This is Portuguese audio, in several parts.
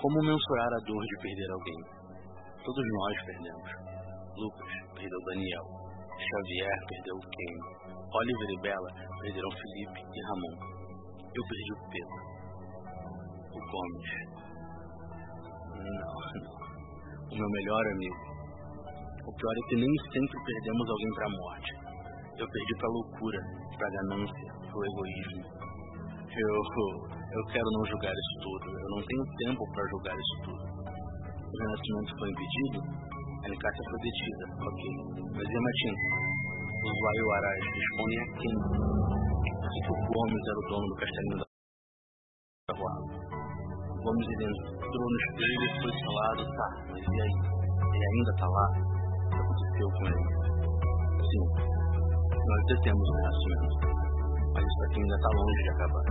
Como mensurar a dor de perder alguém? Todos nós perdemos. Lucas perdeu Daniel. Xavier perdeu Ken. Oliver e Bella perderam Felipe e Ramon. Eu perdi o Pedro. O Gomes. Não, não. O meu melhor amigo. O pior é que nem sempre perdemos alguém para a morte. Eu perdi para loucura, para ganância, para egoísmo. Eu, eu quero não julgar isso tudo. Eu não tenho tempo para julgar isso tudo. O renascimento foi impedido, a Nicásia foi detida, ok. Mas e a Matinta? Os Vaiuarás respondem a quem? Assim que o Gomes era o dono do castelinho da. O Gomes entrou no espelho e foi falado, tá, mas e aí? Ele ainda tá lá? O que aconteceu com ele? Sim, nós detemos o renascimento. Mas isso aqui ainda está longe de acabar.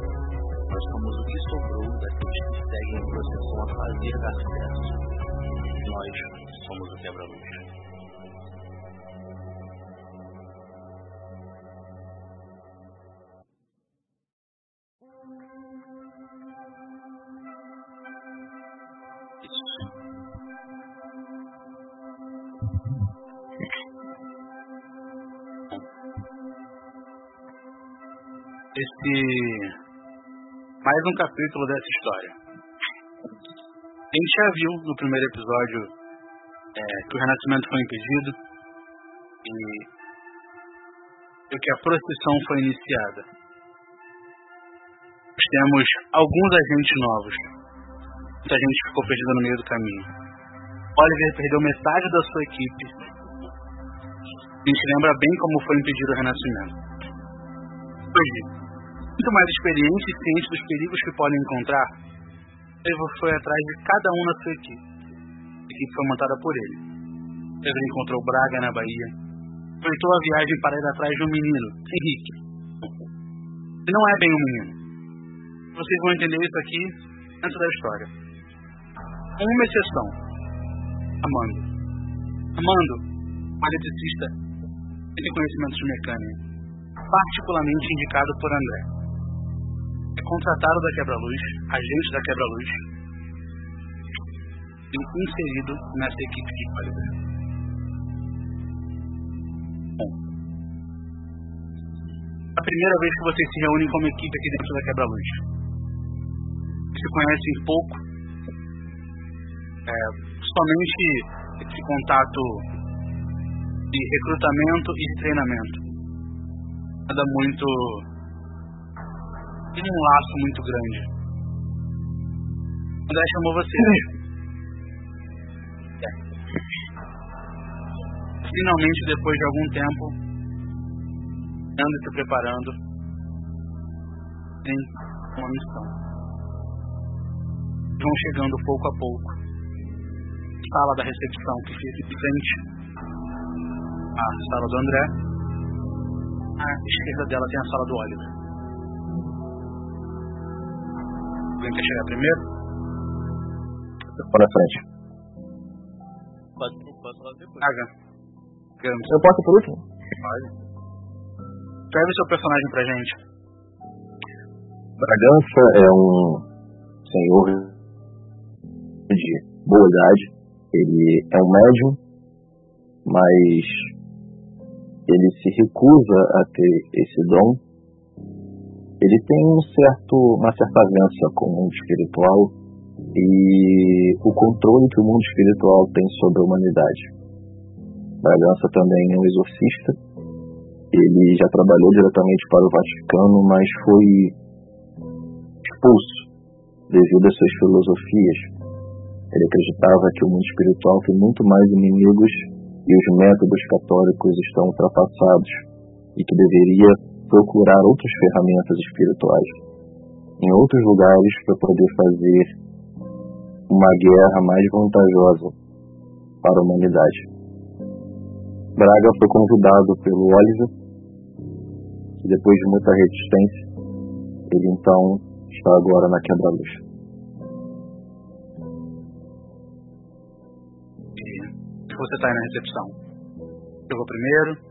Nós somos o que sobrou daqueles que seguem em processão a fazer dar certo. Nós somos o quebra-luz. esse mais um capítulo dessa história. A gente já viu no primeiro episódio é, que o renascimento foi impedido e, e que a procissão foi iniciada. Nós temos alguns agentes novos. Muita gente ficou perdida no meio do caminho. Oliver perdeu metade da sua equipe. A gente lembra bem como foi impedido o renascimento. Hoje, muito mais experiente e ciente dos perigos que podem encontrar, Pedro foi atrás de cada um na sua equipe. A equipe foi montada por ele. Pedro encontrou Braga na Bahia. Aproveitou a viagem para ir atrás de um menino, Henrique. Ele não é bem um menino. Vocês vão entender isso aqui antes da história. Uma exceção. Amando. Amando, um eletricista, tem conhecimentos de mecânica, particularmente indicado por André contratado da Quebra-Luz, agente da Quebra-Luz, e inserido nessa equipe de. Bom, a primeira vez que vocês se reúnem como equipe aqui dentro da Quebra-Luz. Se conhecem pouco, é, somente esse contato de recrutamento e treinamento. Nada muito tem um laço muito grande. André chamou você. É. Finalmente, depois de algum tempo, ando se preparando, tem uma missão. Vão chegando pouco a pouco. Sala da recepção que fica de frente à sala do André. À esquerda dela tem a sala do Oliver. Alguém quer chegar primeiro? Para frente. Pode, pode falar depois. Eu posso por último? Pode. Escreve seu personagem pra gente. Bragança é um senhor de boa idade. Ele é um médium, mas ele se recusa a ter esse dom. Ele tem um certo, uma certa avança com o mundo espiritual e o controle que o mundo espiritual tem sobre a humanidade. Bragança também é um exorcista. Ele já trabalhou diretamente para o Vaticano, mas foi expulso devido às suas filosofias. Ele acreditava que o mundo espiritual tem muito mais inimigos e os métodos católicos estão ultrapassados e que deveria procurar outras ferramentas espirituais em outros lugares para poder fazer uma guerra mais vantajosa para a humanidade. Braga foi convidado pelo Oliver e depois de muita resistência, ele então está agora na quebra-luz. Você está aí na recepção. Eu vou primeiro.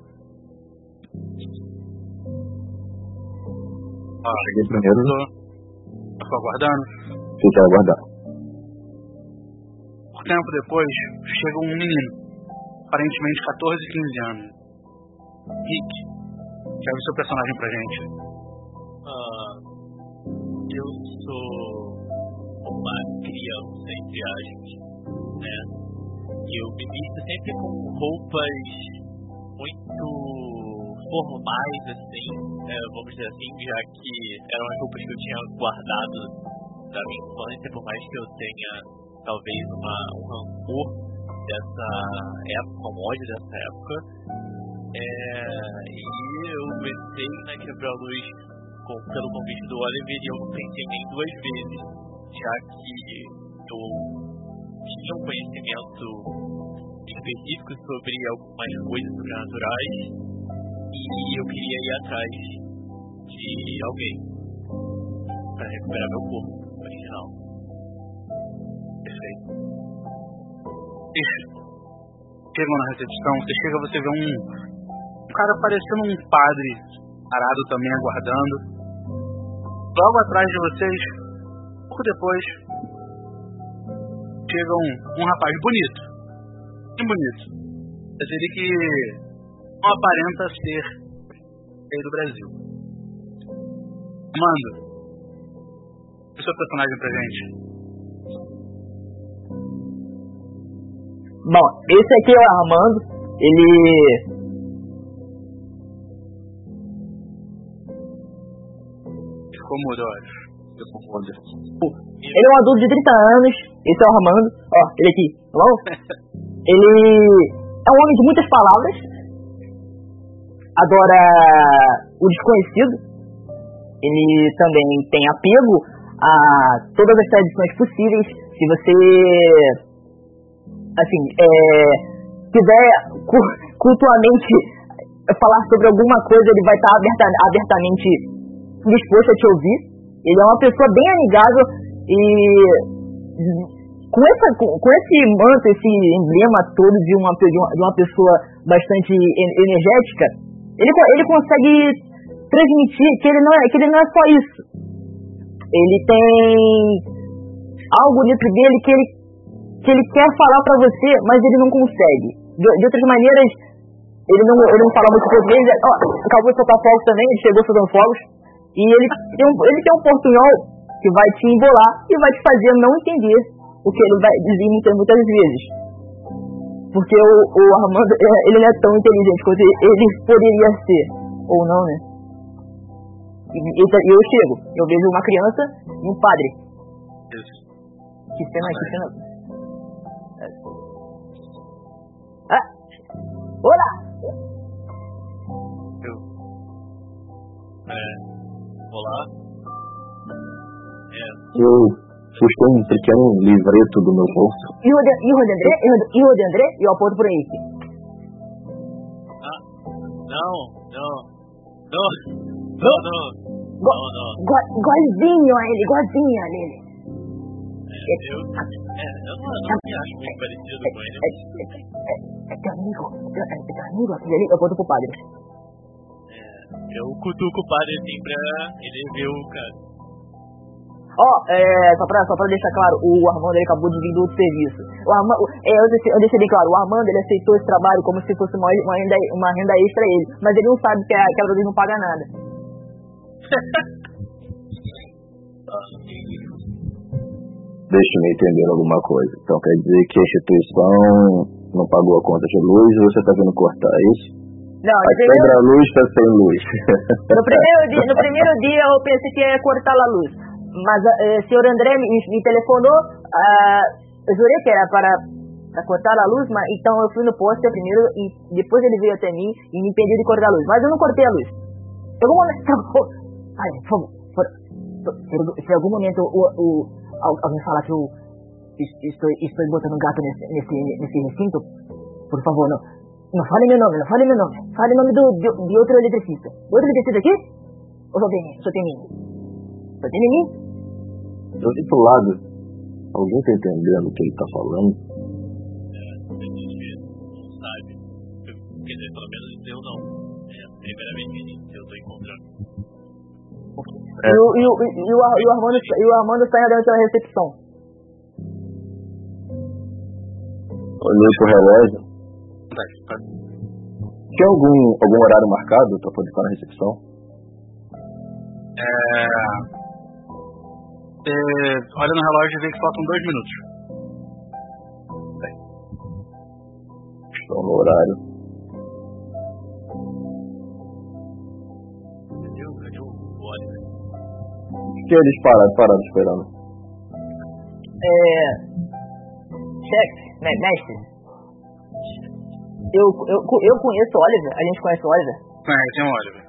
Ó, Cheguei primeiro, Estou aguardando. fica aguardando. tempo depois, chega um menino, aparentemente 14, 15 anos. Rick, serve seu personagem pra gente. Ah, eu sou uma criança, entre aspas, né? E eu me visto sempre com roupas muito formais, assim, é, vamos dizer assim, já que eram as roupas que eu tinha guardado da minha infância, por mais que eu tenha talvez uma, um rancor dessa época, um ódio dessa época. É, e eu comecei na quebra-luz pelo convite do Oliver e eu não pensei nem duas vezes, já que eu tinha um conhecimento específico sobre algumas coisas sobrenaturais e eu queria ir atrás de alguém para recuperar meu corpo original. Perfeito. Chegam na recepção, você chega, você vê um, um cara parecendo um padre, parado também, aguardando. Logo atrás de vocês, pouco depois, chega um, um rapaz bonito. Bem bonito. Mas ele que não aparenta ser rei do Brasil. Amanda, o seu personagem pra gente. Bom, esse aqui é o Armando. Ele. Ficou mudo. Ele é um adulto de 30 anos. Esse é o Armando. Ó, ele aqui. Tá bom? Ele é um homem de muitas palavras. Adora o desconhecido. Ele também tem apego a todas as tradições possíveis. Se você assim, é, quiser cu- cultualmente falar sobre alguma coisa, ele vai estar aberta, abertamente disposto a te ouvir. Ele é uma pessoa bem amigável e com, essa, com, esse manto, esse emblema todo de uma, de uma, pessoa bastante en- energética, ele, ele consegue transmitir que ele, não é, que ele não é só isso. Ele tem algo dentro dele que ele que ele quer falar pra você, mas ele não consegue. De, de outras maneiras, ele não, ele não fala muito português. Ó, acabou de soltar fogos também, ele chegou soltando fogos. E ele tem, um, ele tem um portunhol que vai te embolar e vai te fazer não entender o que ele vai dizer muitas, muitas vezes. Porque o, o Armando, é, ele não é tão inteligente quanto ele, poderia ser. Ou não, né? E, e eu chego, eu vejo uma criança e um padre. Isso. Que cena, que cena. Ah! Olá! É, olá. É, Eu puxei um pequeno livreto do meu bolso. Hijo de, hijo de André, hijo de, André, e eu aponto por aí. não, não, não, não, não, Go, não, não. go, igualzinho a ele, igualzinho a ele. É, eu, é, eu não, não me acho muito parecido com ele. É, é, é, é teu amigo, é teu, é teu amigo ali, eu aponto pro padre. Eu cutuco o padre assim pra ele ver o cara. Ó, é, só pra, só pra deixar claro, o Armando ele acabou de vir do outro serviço. O Armando, é, eu, deixei, eu deixei bem claro, o Armando ele aceitou esse trabalho como se fosse uma, uma, renda, uma renda extra ele, mas ele não sabe que a- aquela vez não paga nada. Deixe-me entender alguma coisa. Então quer dizer que a instituição não pagou a conta de luz e você está vindo cortar é isso? Não, A entendeu? quebra-luz está sem luz. No primeiro, dia, no primeiro dia eu pensei que ia cortar a luz. Mas eh, o senhor André me, me telefonou, ah, eu jurei que era para, para cortar a luz, mas então eu fui no poste primeiro e depois ele veio até mim e me impediu de cortar a luz. Mas eu não cortei a luz. Se algum momento. Ai, se algum momento o, o, al- alguém falar que eu es- estou, estou botando gato nesse, nesse, nesse recinto, por favor, não. Não fale meu nome, não fale meu nome. Fale o nome do, de, de outro eletricista. Outro eletricista aqui? Só tem, só tem mim? Só tem mim? Do outro lado, alguém está entendendo o que ele está falando? A gente não sabe. Eu- Quer dizer, pelo menos eu não. É a primeira vez que eu tô encontrando. E, o, e, o, e, o, e, o Armando, e o Armando sai dentro da recepção. Olhei pro relógio. Tá, tá. Tinha algum, algum horário marcado pra poder estar na recepção? É... Você olha no relógio e vê que faltam dois minutos. Estou no horário. Cadê o, cadê o Oliver? que eles pararam, pararam esperando? É. Chefe, me- mestre. Eu, eu, eu conheço o Oliver, a gente conhece o Oliver. Conhece, hein, Oliver?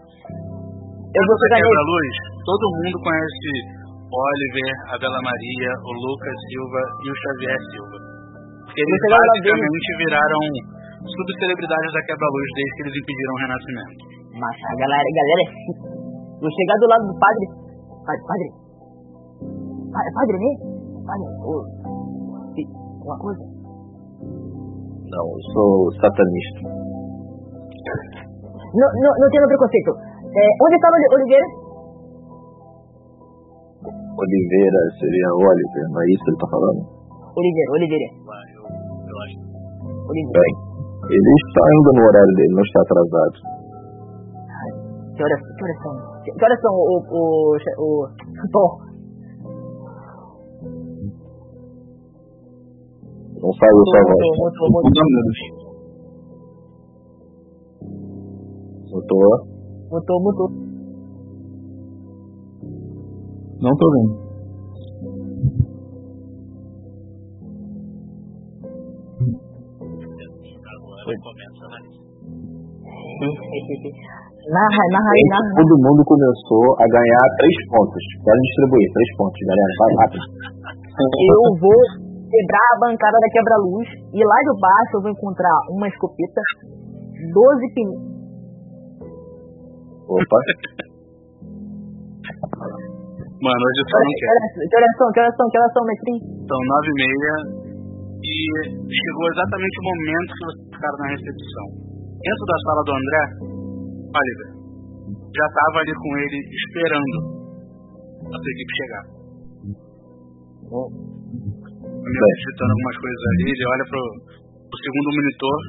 Eu vou quebra nele. luz? Todo mundo conhece o Oliver, a Bela Maria, o Lucas Silva e o Xavier Silva. Porque eles basicamente viraram subcelebridades da quebra-luz desde que eles impediram o renascimento. Mas a galera, a galera é. Vou chegar do lado do padre. Padre, padre. Pa- Padre, né? Padre, se- Uma coisa. Não, eu sou satanista. Não, não, não tenho preconceito. É, onde está o Oli- Oliveira? Oliveira seria Oliver, não é isso que ele tá falando? Oliveira, Oliveira. Oliveira. Bem, ele está ainda no horário dele, não está atrasado. Que horas, que horas são? Que, que horas são o. o. o. o Tom? Não saiu sua voz. Mutou, mutou, mutou. Mutou. Mutou, mutou. Não tô vendo. agora começa a Narra, narra aí, narra. Todo mundo começou a ganhar três pontos. Quero distribuir três pontos, galera. Vai rápido. Eu vou quebrar a bancada da quebra-luz e lá de baixo eu vou encontrar uma escopeta, 12 pin... Opa. Mano, hoje eu só não Que quero. que horas são? Que horas são? Que horas são, mestrinho? São nove e meia e chegou exatamente o momento que vocês ficaram na recepção. Dentro da sala do André, Oliver já estava ali com ele esperando a sua equipe chegar. O amigo digitando algumas coisas ali, ele olha pro, pro segundo monitor.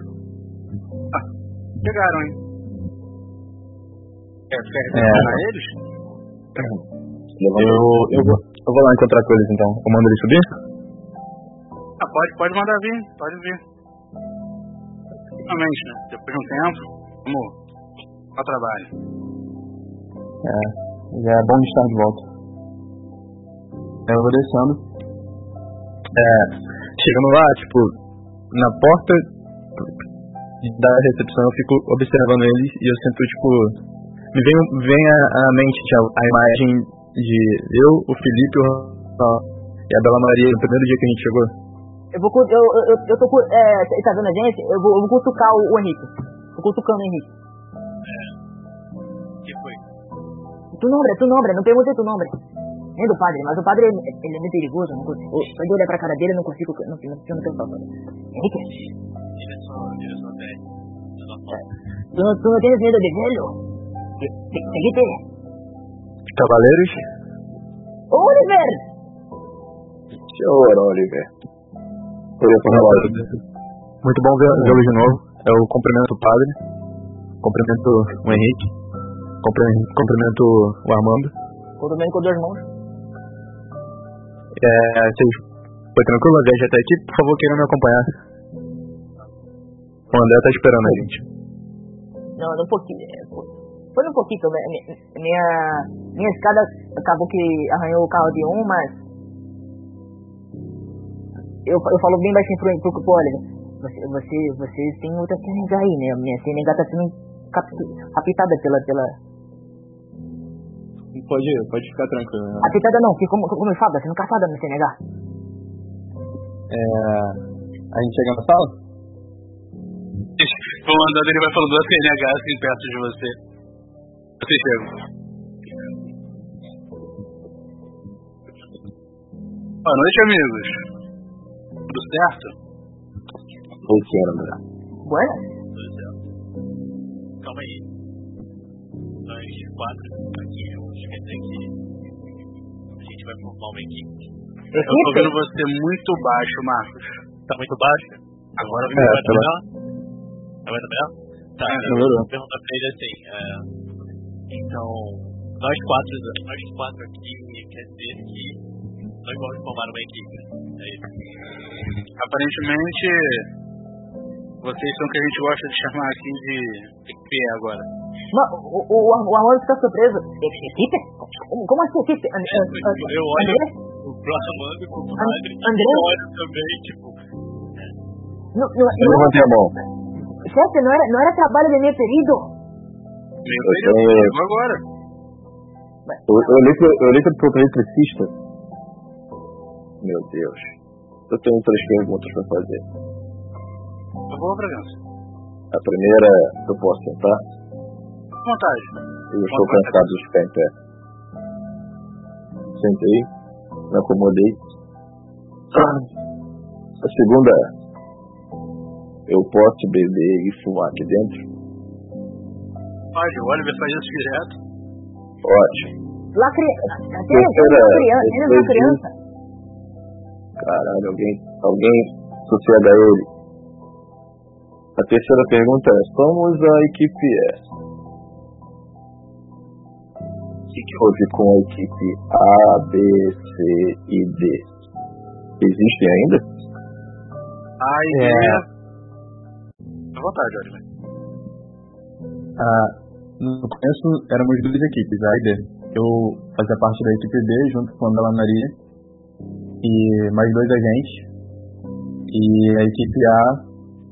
Ah, chegaram, hein? É, quer recepcionar eles? Levanta. Eu, eu, vou, eu vou lá encontrar com eles então. Eu mando eles subir? Ah, pode, pode mandar vir, pode vir. Realmente, né? Depois de um tempo, vamos ao trabalho. É, já é bom de estar de volta. Eu vou descendo. É, chegando lá, tipo, na porta da recepção eu fico observando eles e eu sinto, tipo, me vem, vem à à mente tipo, a imagem de eu, o Felipe o Rafael e a Bela Maria no primeiro dia que a gente chegou. Eu vou. Eu, eu, eu tô. É, tá vendo a gente? Eu vou, eu vou cutucar o, o Henrique. Tô cutucando o Henrique. que foi? Tu nombre, tu não perguntei tu nombre. Nem do padre, mas o padre ele, ele é meio perigoso, não consigo. Só de olhar pra cara dele eu não consigo. Não, não, não tenho falta. Henrique, Direção, direção 10. tu não, tu não tens medo de velho? Seguite. Cavaleiros, Ô Oliver! Senhor Oliver. Muito bom ver- vê-lo de novo. Eu cumprimento o padre, cumprimento o Henrique, cumpri- cumprimento o Armando. Cumprimento com duas mãos. É, vocês, foi tranquilo a viagem até aqui? Por favor, queiram me acompanhar. O André tá esperando a gente. Não, um pouquinho. Foi um pouquinho. Minha, minha, minha escada acabou que arranhou o carro de um, mas. Eu, eu falo bem baixinho pro, pro, pro Oliver. Você, você, vocês têm outra CNH aí, né? Minha CNH tá sendo cap- captada pela, pela. Pode, pode ficar tranquilo. Né? Captada não, que como, como eu falo, tá sendo caçada na CNH. É, a gente chega na sala? Vou andando, ele vai falando da CNH assim perto de você. Você chega. Boa noite, amigos. Tudo certo? Oi, senhor André. Bueno, Pois é. Calma aí. Nós quatro aqui juntos, quer dizer que a gente vai formar uma equipe. Eu tô vendo você muito baixo, Marcos. Tá muito baixo? Agora É, vai tá melhor? Tá melhor? Tá, eu Melhorou. vou perguntar pra ele assim. é, então, nós quatro, nós quatro aqui quer dizer que nós vamos formar uma equipe. É isso. Aparentemente, vocês são o que a gente gosta de chamar aqui de equipe agora. Mas o, o, o Ar- o Armando fica surpreso. Equipe? Como, assim equipe? And, É, eu olho André? o Armando, pro padre, André? eu olho também, tipo, Não, não, Eu não, levantei a mão. chefe, não era, não era trabalho de meu querido? Meio Eu tenho- chegou agora. Eu, eu olhei pro, eu olhei pro eletricista. Meu Deus. Eu tenho três perguntas pra fazer. Por favor, Bragança. A primeira, eu posso sentar? Vontade. Eu estou cansado de ficar em pé. Sentei, me acomodei. A segunda é, eu posso beber e fumar aqui dentro? Pode, o Oliver faz isso direto. Ótimo. Lá criança. Ele é criança. É. Caralho, alguém, alguém sossega ele. A terceira pergunta é, somos a equipe S. O que, que houve com a equipe A, B, C e D? Existem ainda? A ideia. À vontade, Oliver. Ah, no começo éramos duas equipes, A e B. Eu fazia parte da equipe B junto com a Bela Maria e mais dois agentes. E a equipe A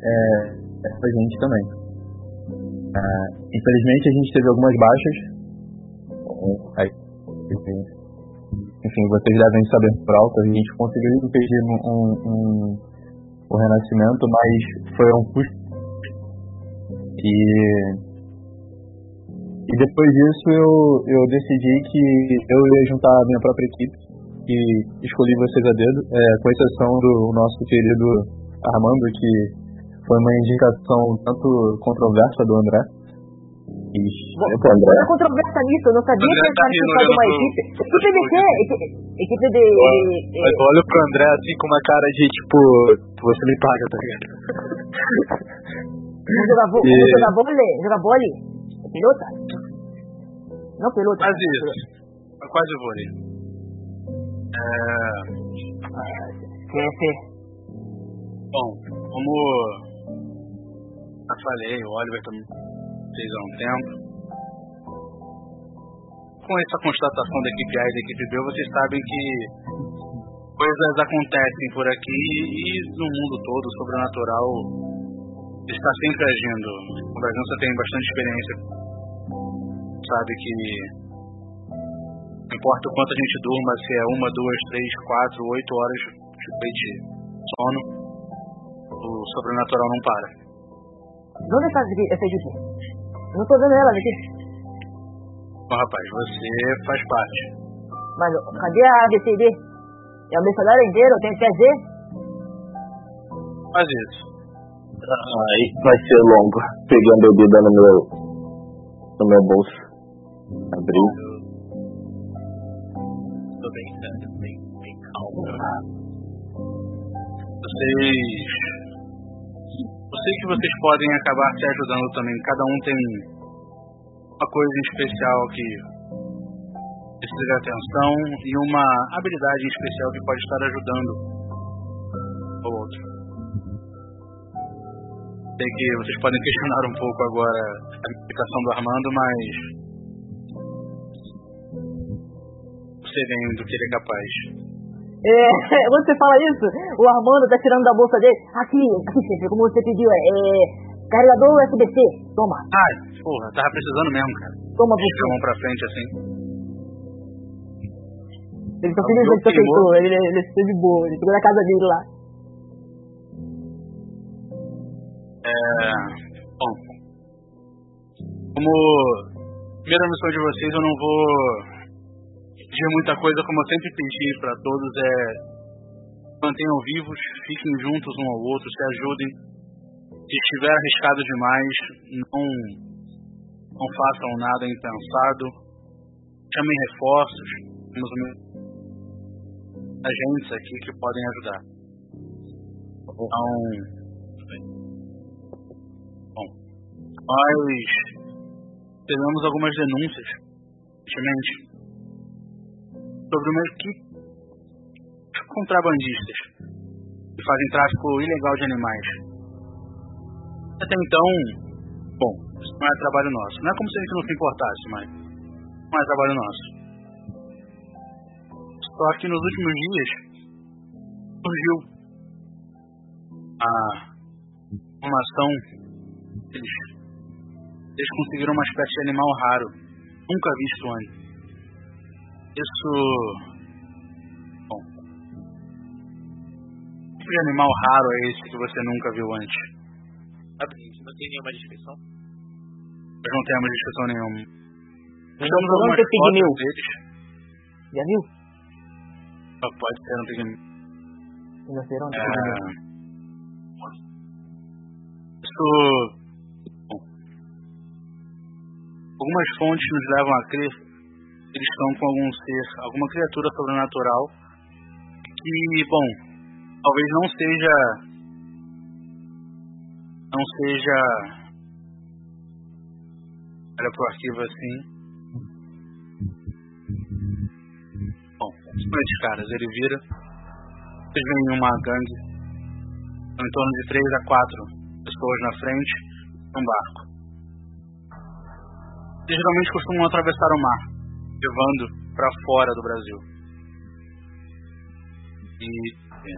é, é a gente também. Ah, infelizmente a gente teve algumas baixas. Enfim, vocês devem saber por alto, a gente conseguiu impedir um, um, um, renascimento, mas foi um custo. E e depois disso eu, eu decidi que eu ia juntar a minha própria equipe e escolhi vocês a dedo, é, com exceção do nosso querido Armando, que foi uma indicação tanto controversa do André. E, Opa, André. Não há controvérsia nisso, eu não sabia André que tá era rindo participar de uma equipe. Equipe de quê? Equi- Equipe de. eu olho pro André assim com uma cara de tipo, você me paga, tá ligado? Vamos jogar vo- vamos jogar vôlei? Jogar vôlei? Pelota? Não pelota. Quase isso. Quase vôlei. É, Chefe. bom, como já falei, o Oliver também fez há um tempo. Com essa constatação da equipe A e da equipe B, vocês sabem que coisas acontecem por aqui e no mundo todo, sobrenatural está sempre agindo. O Bragança tem bastante experiência. Sabe que não importa o quanto a gente durma, se é uma, duas, três, quatro, oito horas de sono, o sobrenatural não para. Onde está essa? Eu não tô vendo ela aqui. Bom, rapaz, você faz parte. Mas cadê a ABCD? É o mercenário inteiro? Tem que ver? Faz isso. Aí vai ser longo. Peguei uma bebida no meu, no meu bolso. Abri. tô bem, bem, bem calmo. Vocês. Eu sei que vocês podem acabar se ajudando também. Cada um tem uma coisa em especial que precisa de atenção e uma habilidade em especial que pode estar ajudando Sei que vocês podem questionar um pouco agora a explicação do Armando, mas você vem do que ele é capaz. É, você fala isso? O Armando tá tirando da bolsa dele. Aqui, aqui, chefe, como você pediu, é, é carregador USB-C. Toma, Ai, porra, tava precisando mesmo, cara. toma Deixa a você. mão pra frente assim. Ele tá feliz que você aceitou. Ele, ele, ele ficou de boa. Ele ficou na casa dele lá. É, bom, como primeira missão de vocês, eu não vou pedir muita coisa, como eu sempre pedi pra todos, é mantenham vivos, fiquem juntos um ao outro, se ajudem. Se estiver arriscado demais, não, não façam nada impensado. Chamem reforços. Temos agentes aqui que podem ajudar. Então, Nós tivemos algumas denúncias recentemente sobre uma equipe de contrabandistas que fazem tráfico ilegal de animais. Até então, bom, isso não é trabalho nosso. Não é como se a gente não se importasse, mas não é trabalho nosso. Só que nos últimos dias surgiu a uma ação eles eles conseguiram uma espécie de animal raro, nunca visto antes. Isso. Bom. Que tipo de animal raro é esse que você nunca viu antes? Não tem nenhuma descrição? Nós não temos descrição nenhuma. Estamos algumas fotos deles. Já viu? Pode ser um pigmeu. Rinoceronte é... Isso Algumas fontes nos levam a crer que eles estão com algum ser, alguma criatura sobrenatural que, bom, talvez não seja não seja olha pro arquivo assim. Bom, esses caras, ele vira eles vêm em uma gangue em torno de 3 a 4 pessoas na frente um barco geralmente costumam atravessar o mar, levando para fora do Brasil. E é,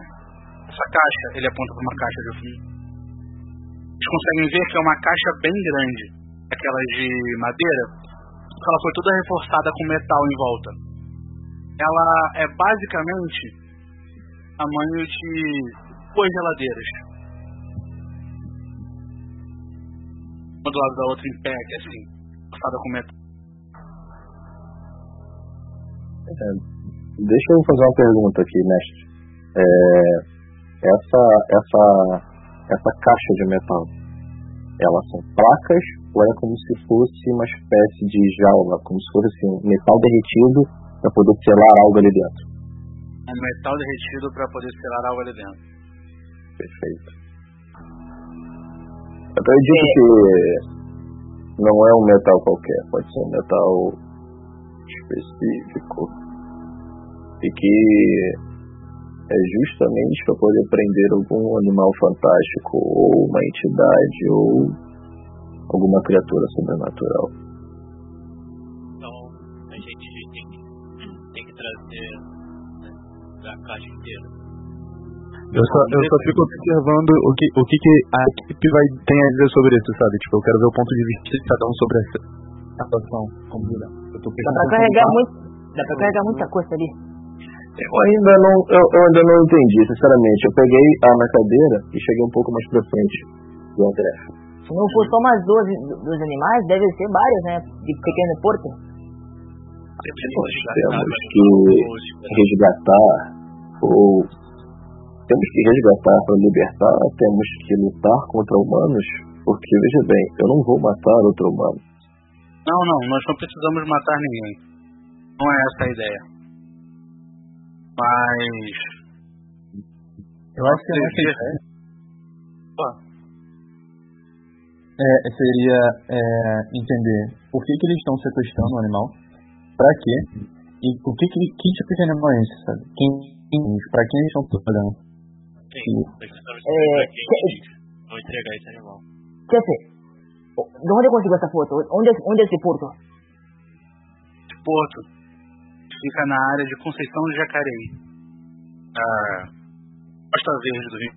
essa caixa, ele aponta para uma caixa de fundo. Eles conseguem ver que é uma caixa bem grande, aquelas de madeira, que ela foi toda reforçada com metal em volta. Ela é basicamente tamanho de duas geladeiras. Uma do lado da outra em pé, assim passada com metal. É, deixa eu fazer uma pergunta aqui, mestre. É, essa, essa, essa caixa de metal, elas são placas ou é como se fosse uma espécie de jaula, como se fosse assim, metal derretido para poder selar algo ali dentro? Um metal derretido para poder selar algo ali dentro. Perfeito. Eu acredito é. que não é um metal qualquer, pode ser um metal específico e que é justamente para poder prender algum animal fantástico ou uma entidade ou alguma criatura sobrenatural. Então a gente tem que, tem que trazer né, a caixa inteira. Eu só, eu só fico observando o que, o que, que a equipe vai, tem a dizer sobre isso, sabe? Tipo, eu quero ver o ponto de vista de cada um sobre essa situação. Como eu tô dá pra carregar muito, dá pra carregar muita coisa ali. Eu ainda não, eu, eu, ainda não entendi, sinceramente. Eu peguei a na cadeira e cheguei um pouco mais pra frente do André. Se não for só mais duas dos animais, deve ser vários, né? De pequeno porto. Nós temos que resgatar ou temos que resgatar para libertar, temos que lutar contra humanos, porque veja bem, eu não vou matar outro humano. Não, não, nós não precisamos matar ninguém. Não é essa a ideia. Mas. Eu acho que é é, seria é, entender por que, que eles estão sequestrando o animal, para quê, e o que, que, que tipo de animal é esse, sabe? Quem, para quem eles estão trabalhando. Sim, é, vou entregar esse animal. Dizer, onde conseguiu essa foto? Onde, onde é esse porto? Esse porto fica na área de Conceição do Jacareí. Ah, Costa Verde do Rio.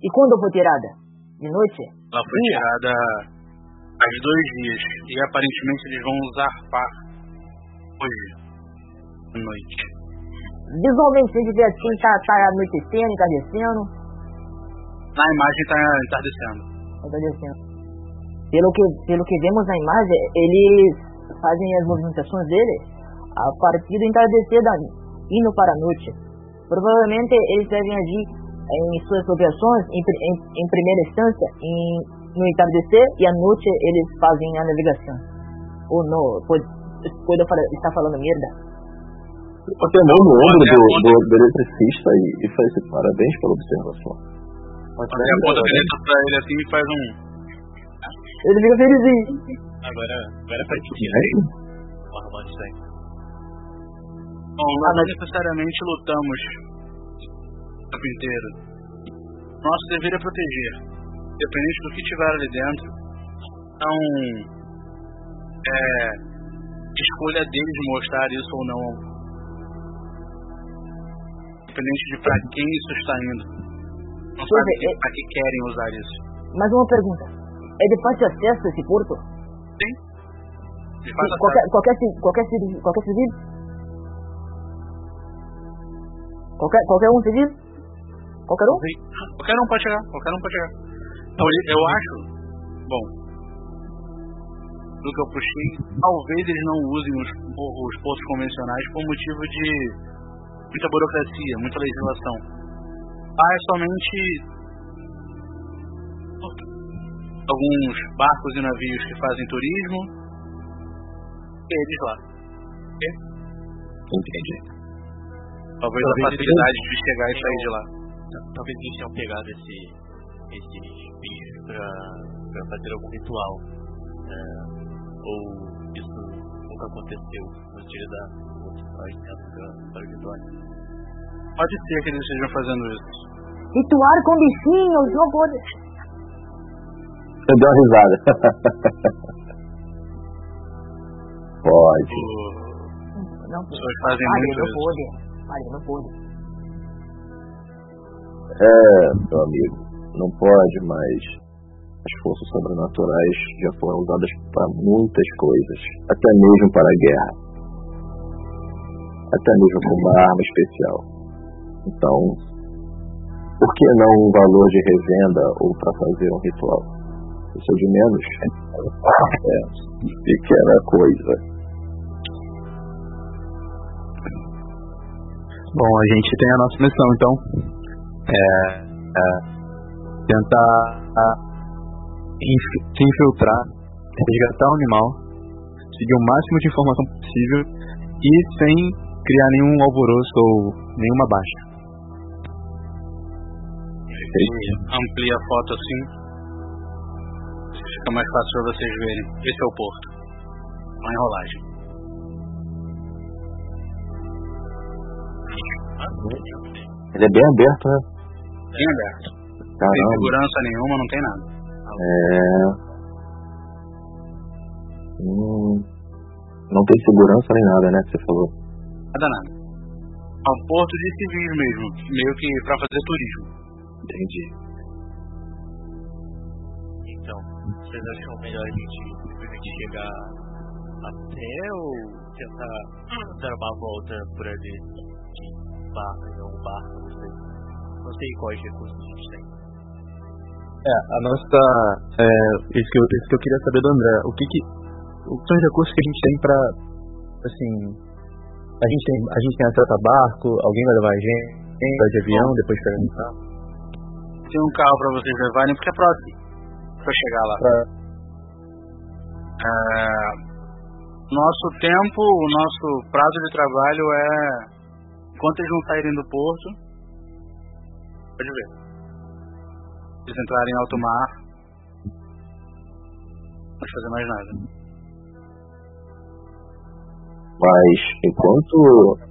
E quando foi tirada? De noite? Ela foi tirada há dois dias. E aparentemente eles vão usar par hoje, à noite. Visualmente, se vê assim, tá, tá anoitecendo, entardecendo. Na imagem tá entardecendo. Entardecendo. Pelo que, pelo que vemos na imagem, eles fazem as movimentações deles a partir do entardecer da indo para a noite. Provavelmente eles devem agir em suas operações em, em, em primeira instância em, no entardecer e à noite eles fazem a navegação. Ou não, pode, pode estar falando merda. Botei a mão no ombro do, do, do eletricista e, e faz assim, parabéns pela observação. Aponta a caneta pra ele assim e faz um. Ele fica felizinho. Agora, agora é pra ti. Aí, Vamos arrumar isso aí. Bom, nós não necessariamente lutamos o tempo inteiro. Nosso dever é proteger. Independente do que tiver ali dentro. Então, é escolha deles mostrar isso ou não. Independente de pra quem isso está indo. Não sabe é- pra que querem usar isso. Mais uma pergunta. É de fácil acesso esse porto? Sim. De fato, Qualquer, qualquer, qualquer, ci- qualquer civil? Qualquer, qualquer um civil? Qualquer um? Qualquer um pode chegar, qualquer um pode chegar. Então, eu acho, bom, do que eu puxei, talvez eles não usem os, os postos convencionais por motivo de muita burocracia, muita legislação. É somente alguns barcos e navios que fazem turismo e eles lá. entendi. Talvez a Talvez facilidade de chegar e sair de lá. Talvez eles tenham pegado esse, esses bichos pra, pra fazer algum ritual. É, ou isso nunca aconteceu no dia da Pode ser que eles estejam fazendo isso. Rituar com bichinhos, não pode. Eu dei uma risada. Pode. Não As pode. pessoas fazem Padre, muito não isso. pode. Padre, não pode. É, meu amigo, não pode, mas as forças sobrenaturais já foram usadas para muitas coisas, até mesmo para a guerra. Até mesmo como uma arma especial. Então, por que não um valor de revenda ou para fazer um ritual? Isso é de menos. É, pequena coisa. Bom, a gente tem a nossa missão, então. É, é tentar se infiltrar, resgatar o animal, seguir o máximo de informação possível e sem criar nenhum alvoroço ou nenhuma baixa. amplia a foto assim. Fica mais fácil para vocês verem. Esse é o porto. Uma enrolagem. Ele é bem aberto, né? Bem aberto. Não tem Caramba. segurança nenhuma, não tem nada. É. Hum, não tem segurança nem nada, né? Que você falou. Nada, nada. É um porto de civis mesmo. Meio que para fazer turismo. Entendi. Então, vocês acham melhor a gente simplesmente chegar até ou tentar dar uma volta por ali de barco, não um barco, não sei. Não sei quais recursos a gente tem. É, a nossa. É, isso, que eu, isso que eu queria saber do André. O que que. O que são os recursos que a gente tem pra. Assim. A gente tem, a gente tem acesso a barco, alguém vai levar a gente, vai de avião, depois pega um carro. Tem um carro para vocês levarem porque é próximo. Pra chegar lá. Pra, É, nosso tempo, o nosso prazo de trabalho é enquanto eles não saírem do porto. Pode ver. Eles entrarem em alto mar. Não pode fazer mais nada. Mas enquanto.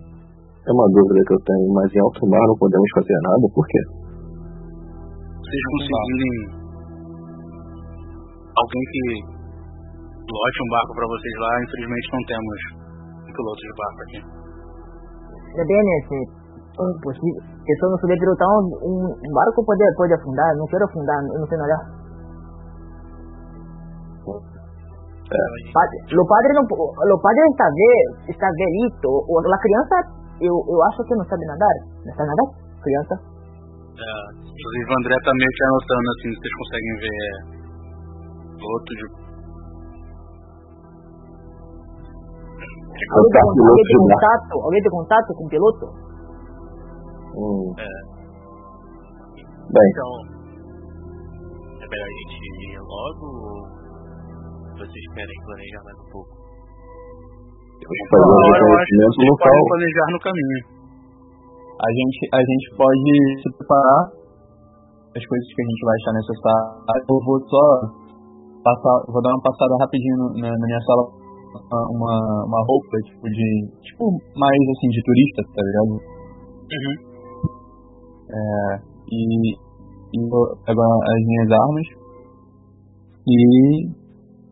É uma dúvida que eu tenho, mas em alto mar não podemos fazer nada, por quê? Vocês conseguirem alguém que lote um barco pra vocês lá, infelizmente não temos pilotos de barco aqui. Bem, esse é impossível. Eu só não souber pilotar um, um, um barco pode, pode afundar. Não quero afundar, eu não sei nadar. Padre, o padre não, o padre está ve, está velito. O, a criança, eu, eu acho que não sabe nadar. Não sabe nadar? Criança. É, Inclusive o André tá meio que anotando assim, se vocês conseguem ver é, piloto de. Alguém tem, alguém tem contato? Alguém tem contato com o piloto? Hum, é, bem, então, é melhor a gente ir logo ou vocês querem planejar mais um pouco? vamos fazer um Agora eu acho que reconhecimento vocês local. planejar no caminho. a, gente, a gente pode se preparar as coisas que a gente vai achar necessário. Eu vou só passar, vou dar uma passada rapidinho na, na minha sala uma, uma roupa, tipo, de. Tipo, mais assim, de turista, tá ligado? Uhum. É, e, e eu pego as minhas armas. E.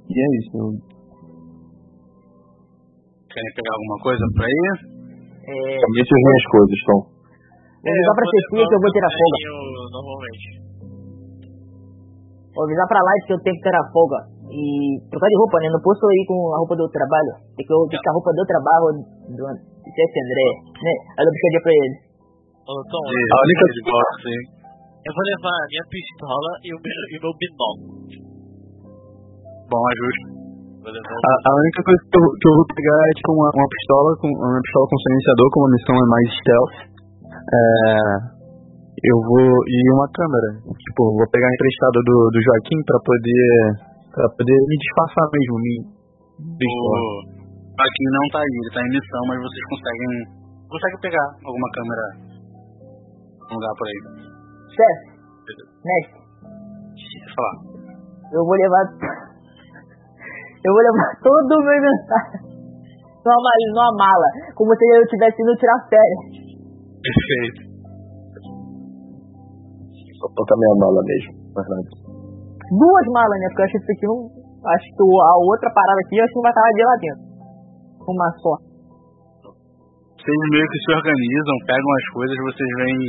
E é isso. Eu, Querem pegar alguma coisa pra ir? É, Somente as minhas coisas, Tom. vou avisar pra Cecília que eu vou tirar folga. Eu, normalmente. Vou avisar pra Light que eu tenho que tirar folga. E trocar de roupa, né? Não posso ir com a roupa do trabalho. Tem que eu tem que a roupa do trabalho do chefe André, né? Aí eu buscaria pra ele. Ô, Tom, A única de volta, sim. eu vou levar a minha pistola e o meu, e o meu binóculo. Bom, é. Vou levar a, a única coisa que eu, que eu vou pegar é tipo uma, uma pistola com uma pistola com silenciador, como a missão é mais stealth. É, eu vou. E uma câmera. Tipo, vou pegar emprestado do, do Joaquim pra poder. pra poder me disfarçar mesmo. Me. O Joaquim não tá aí, ele tá em missão, mas vocês conseguem. Conseguem pegar alguma câmera num lugar por aí. Chefe, mestre, Deixa eu falar. eu vou levar. Eu vou levar todo o meu inventário numa mala, numa mala. Como se eu estivesse indo tirar férias. Perfeito. Só toca minha mala mesmo. nada. Duas malas, né? Porque eu acho que isso aqui não. Acho que a outra parada aqui, eu acho que não vai estar de lá dentro. Uma só. Vocês meio que se organizam, pegam as coisas, vocês veem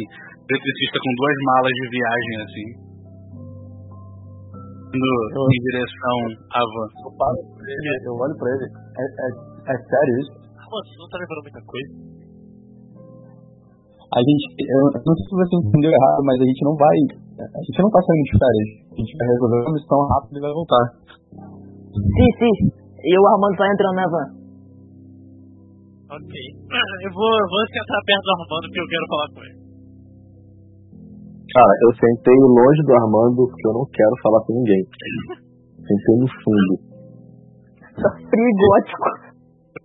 eletricista com duas malas de viagem assim. Indo em direção à van. Eu paro pra ele, eu olho pra ele. É, é, é sério isso? Ah, mano, você não tá levando muita coisa? A gente. Eu não sei se você entendeu errado, mas a gente não vai. A gente não tá saindo de férias. A gente vai resolver uma missão rápida e vai voltar. Sim, sim. E o Armando tá entrando na van. Ok. Eu vou, eu vou sentar perto do Armando porque eu quero falar com ele. Cara, eu sentei longe do Armando porque eu não quero falar com ninguém. Sentei no fundo. Tá frio gótico.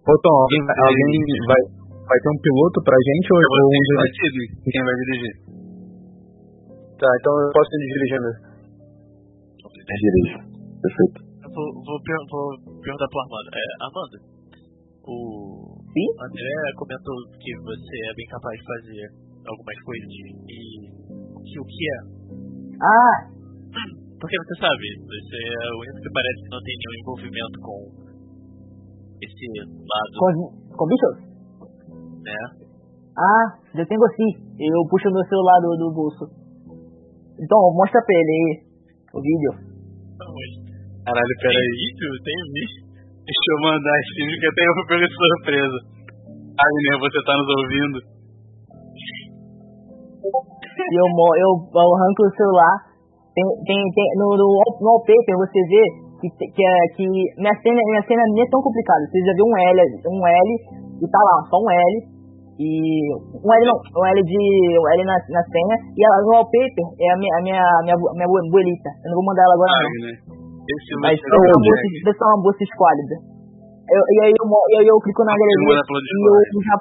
Ô Tom, alguém, vai- alguém vai, vai ter um piloto pra gente ou, Eu ou vou um ter dirigente? decidir quem vai dirigir. Tá, então eu posso ir dirigindo. Dirige. Perfeito. Eu vou, vou, per- vou perguntar pro Armando. É, Armando, o Sim? André comentou que você é bem capaz de fazer algumas coisas e que o que é? Ah, Porque você sabe, você é o único que parece que não tem nenhum envolvimento com esse lado, com, com bicho? né? Ah, eu tenho sim. Eu puxo meu celular do, do bolso. Então, mostra pra ele aí o vídeo. Caralho, peraí. vídeo? Tem vídeo? Deixa eu mandar esse vídeo que até eu fui pego de surpresa. Agner, você tá nos ouvindo? E eu, eu, eu arranco o celular. Tem, tem, tem, no, no, wall- no wallpaper você vê que, que, é- que minha cena, minha cena nem é tão complicada. Você já viu um L, um L e tá lá, só um L. E um L não, um L de um L na, na senha e ela no wallpaper é a minha, a minha, a minha, minha abu- abuelita. Eu não vou mandar ela agora não. Agner. Esse Mas ser uma bolsa, deve ser uma bolsa esquálida. Eu, e aí eu, mo- e aí eu clico na galeria e eu já,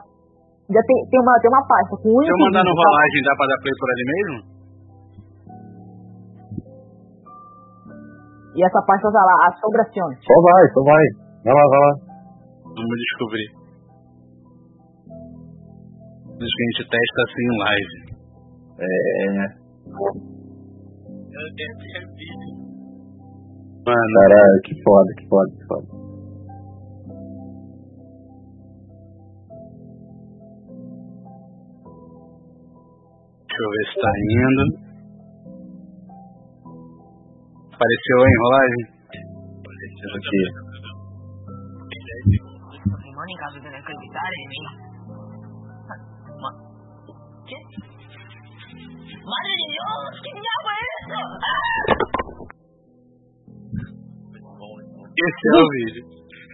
já tem, tem, uma, tem uma pasta com o Se eu mandar no rolagem, dá pra dar play por ali mesmo? E essa pasta tá lá, assombrações. Só vai, só vai. Vai lá, vai lá. Vamos descobrir. Diz que a gente testa assim em live. É. Eu tenho que vídeo. Mano, Caralho, que foda, que foda, que foda. Deixa eu ver se tá indo. Apareceu aí em rolagem? Apareceu aqui. Simone, caso de acreditar em mim. Ma... ¿Qué? ¡Madre de Dios! ¿Qué diablo es eso? Esse é o vídeo.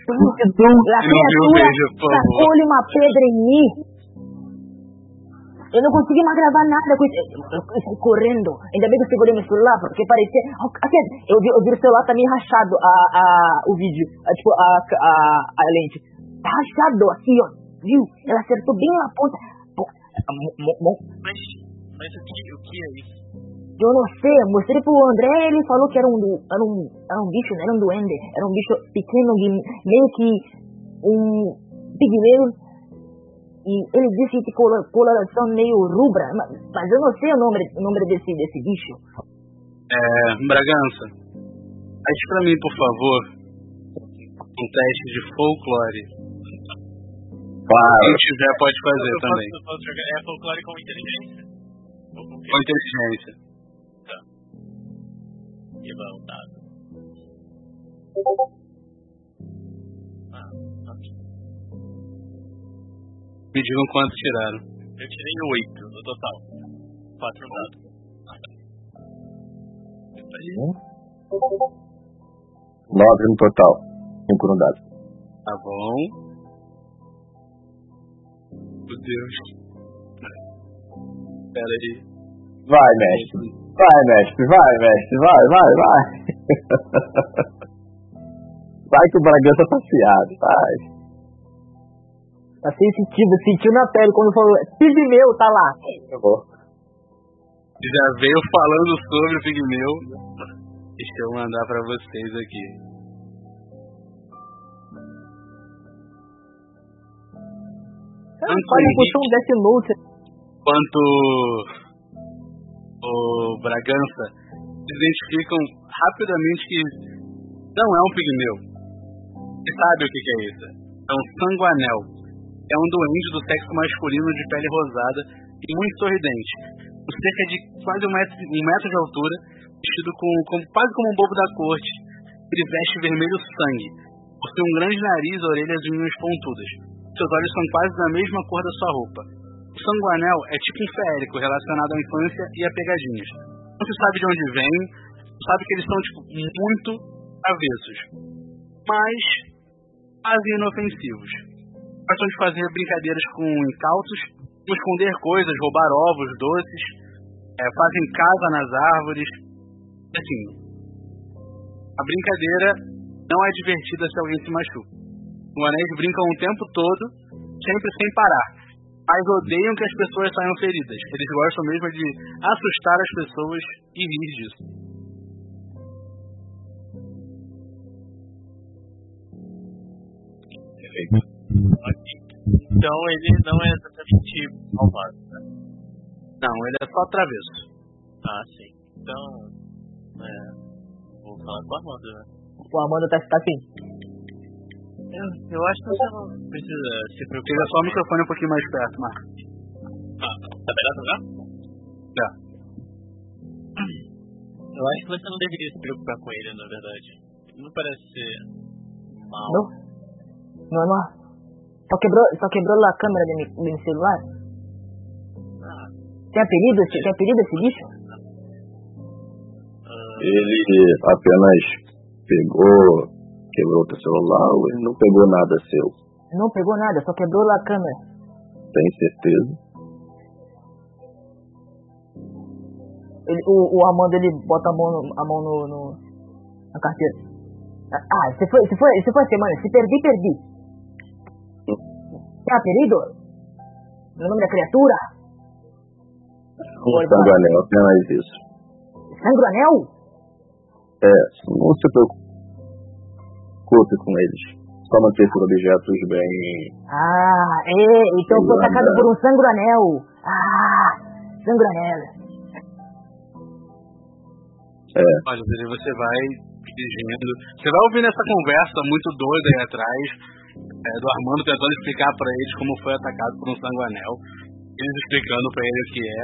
A não viu o vídeo, por favor. tacou-lhe uma pedra em mim. Eu não consegui mais gravar nada com isso. Eu, eu, eu saí correndo. Ainda bem que eu segurei meu celular, porque parecia. Assim, eu, vi, eu vi o celular tá meio rachado, a, a, o vídeo. A, tipo, a, a, a lente. Tá rachado, assim, ó. Viu? Ela acertou bem na ponta. Pô, Mas, mas o que, o que é isso? Eu não sei, mostrei pro André, ele falou que era um, era um, era um bicho, não era um duende, era um bicho pequeno, meio que um pigmeu. E ele disse que coloração meio rubra, mas eu não sei o nome, o nome desse, desse bicho. É, Bragança, faz pra mim, por favor, um teste de folclore. Claro. Quem tiver pode fazer Eu também. posso- posso jogar- É folclore com inteligência? Ou com inteligência. Que vai o Me digam quantos tiraram. Eu tirei oito no total. Quatro dados. Nove no total. Cinco no dado. Tá bom. Meu Deus. Pera aí. Vai, mestre. Vai, mestre. Vai, mestre. Vai, vai, vai. vai que o Bragança tá fiado. Vai. Tá sensitivo, sentiu na pele quando falou, pigmeu, tá lá. Já veio falando sobre o Pigmeu. Deixa eu mandar pra vocês aqui. Death Note. quanto o Bragança identificam rapidamente que não é um pigmeu. Você sabe o que, que é isso? É um sanguanel. É um duende do sexo masculino de pele rosada e muito sorridente. Com cerca de quase um metro, um metro de altura, vestido com, com- quase como um bobo da corte. Ele veste vermelho sangue. Possui um grande nariz, orelhas e unhas pontudas. Seus olhos são quase da mesma cor da sua roupa. O sanguanel é tipo um férico relacionado à infância e a pegadinhas. Não se sabe de onde vem, sabe que eles são tipo, muito avessos, mas quase inofensivos. Gostam de fazer brincadeiras com incautos, esconder coisas, roubar ovos, doces, é, fazem casa nas árvores. Assim, a brincadeira não é divertida se alguém se machuca. Os anéis brincam o tempo todo, sempre sem parar mas odeiam que as pessoas saiam feridas. Eles gostam mesmo de assustar as pessoas e rir disso. Então ele não é exatamente malvado, né? Não, ele é só travesso. Ah, sim. Então, é, vou falar com a Amanda, né? O Amanda tá, tá assim. Eu, eu acho que você não precisa se preocupar. Chega só o microfone um pouquinho mais perto, Marcos. Ah, tá beleza já? Já. Eu acho que você não deveria se preocupar com ele, na verdade. Ele não parece ser mal. Não? Não, não. Só quebrou, só quebrou a câmera do meu, celular? Tem apelido? esse- Tem apelido esse bicho? Ele apenas pegou, quebrou o teu celular, ele não pegou nada seu. Não pegou nada, só quebrou a câmera. Tem certeza? Ele, o, o Amanda ele bota a mão, no, a mão no, no- na carteira. Ah, se foi, se foi, se foi semana, se perdi, perdi. Tem apelido? O nome da criatura? Um Oi, sanguanel, apenas isso. Sangranel? É, não se preocupe com eles. Só manter seus objetos bem. Ah, é, então foi atacado por um sangranel. Ah, sangranel. Olha, Zé, você vai dirigindo. Você vai ouvindo essa conversa muito doida aí atrás, é, do Armando tentando explicar pra eles como foi atacado por um sanguanel. Eles explicando pra ele o que é.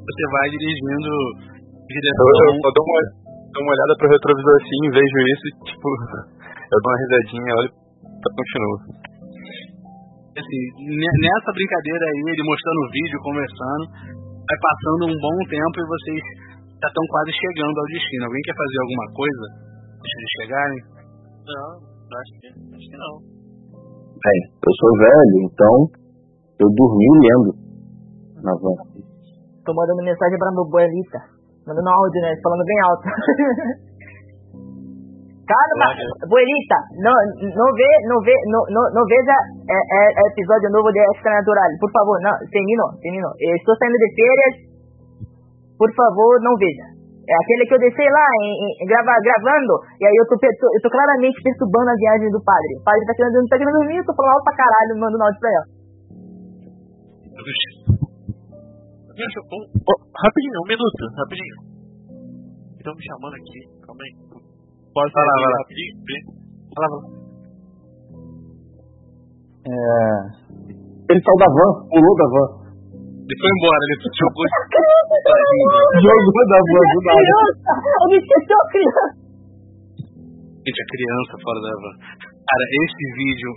Você vai dirigindo em Eu, direção. eu, eu dou, uma, dou uma olhada pro retrovisor assim, vejo isso e, tipo, eu dou uma risadinha, olho e continuo. assim, ne- nessa brincadeira aí, ele mostrando o vídeo, conversando, vai passando um bom tempo e vocês já estão quase chegando ao destino. Alguém quer fazer alguma coisa antes de chegarem? não, acho que, acho que não. Bem, eu sou velho, então eu dormi lendo na van. Tô mandando mensagem pra meu boelita. Mandando áudio, né? Falando bem alto. Calma, boelita. Não, não vê, não vê, não, não, não veja é, é, é episódio novo de Extra Natural. Por favor, não. Termino, termino. Eu estou saindo de férias. por favor, não veja. É aquele que eu deixei lá em, em, grava, gravando, e aí eu tô, eu tô claramente perturbando a viagem do padre. O padre tá querendo, não tá querendo dormir, eu tô falando alto pra caralho, mandando áudio pra ela. Oh, rapidinho, um minuto, rapidinho. Estão me chamando aqui, calma aí. Pode falar, vai lá. Rapidinho, fala, fala. É... Ele saiu da van, pulou da van. Ele foi embora, ele jogou. jogou da van do nada. Criança! Ele esqueceu a criança! Gente, a criança fora da van. Cara, esse vídeo,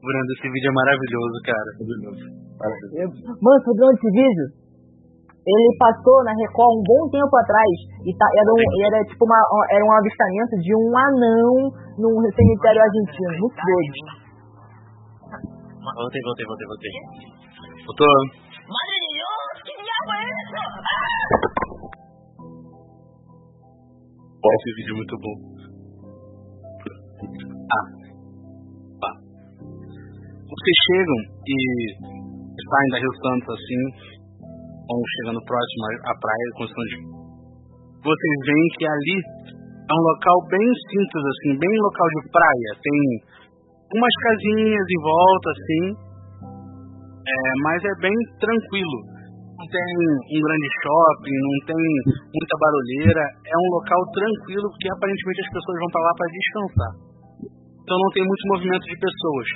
Bruno, esse vídeo é maravilhoso, cara. Maravilhoso. Mano, sobre onde esse vídeo? Ele passou na Record um bom tempo atrás e tá, era, um, era tipo uma, era um avistamento de um anão num cemitério argentino, muito doido. Voltei, voltei, voltei, voltei. Voltou. É isso? Esse vídeo é muito bom. Ah. Tá. Vocês chegam e saem da Rio Santos assim, vão chegando próximo à praia, de vocês veem que ali é um local bem simples, assim, bem local de praia. Tem umas casinhas em volta, assim, é, mas é bem tranquilo. Não tem um grande shopping, não tem muita barulheira. É um local tranquilo porque aparentemente as pessoas vão para lá para descansar. Então não tem muito movimento de pessoas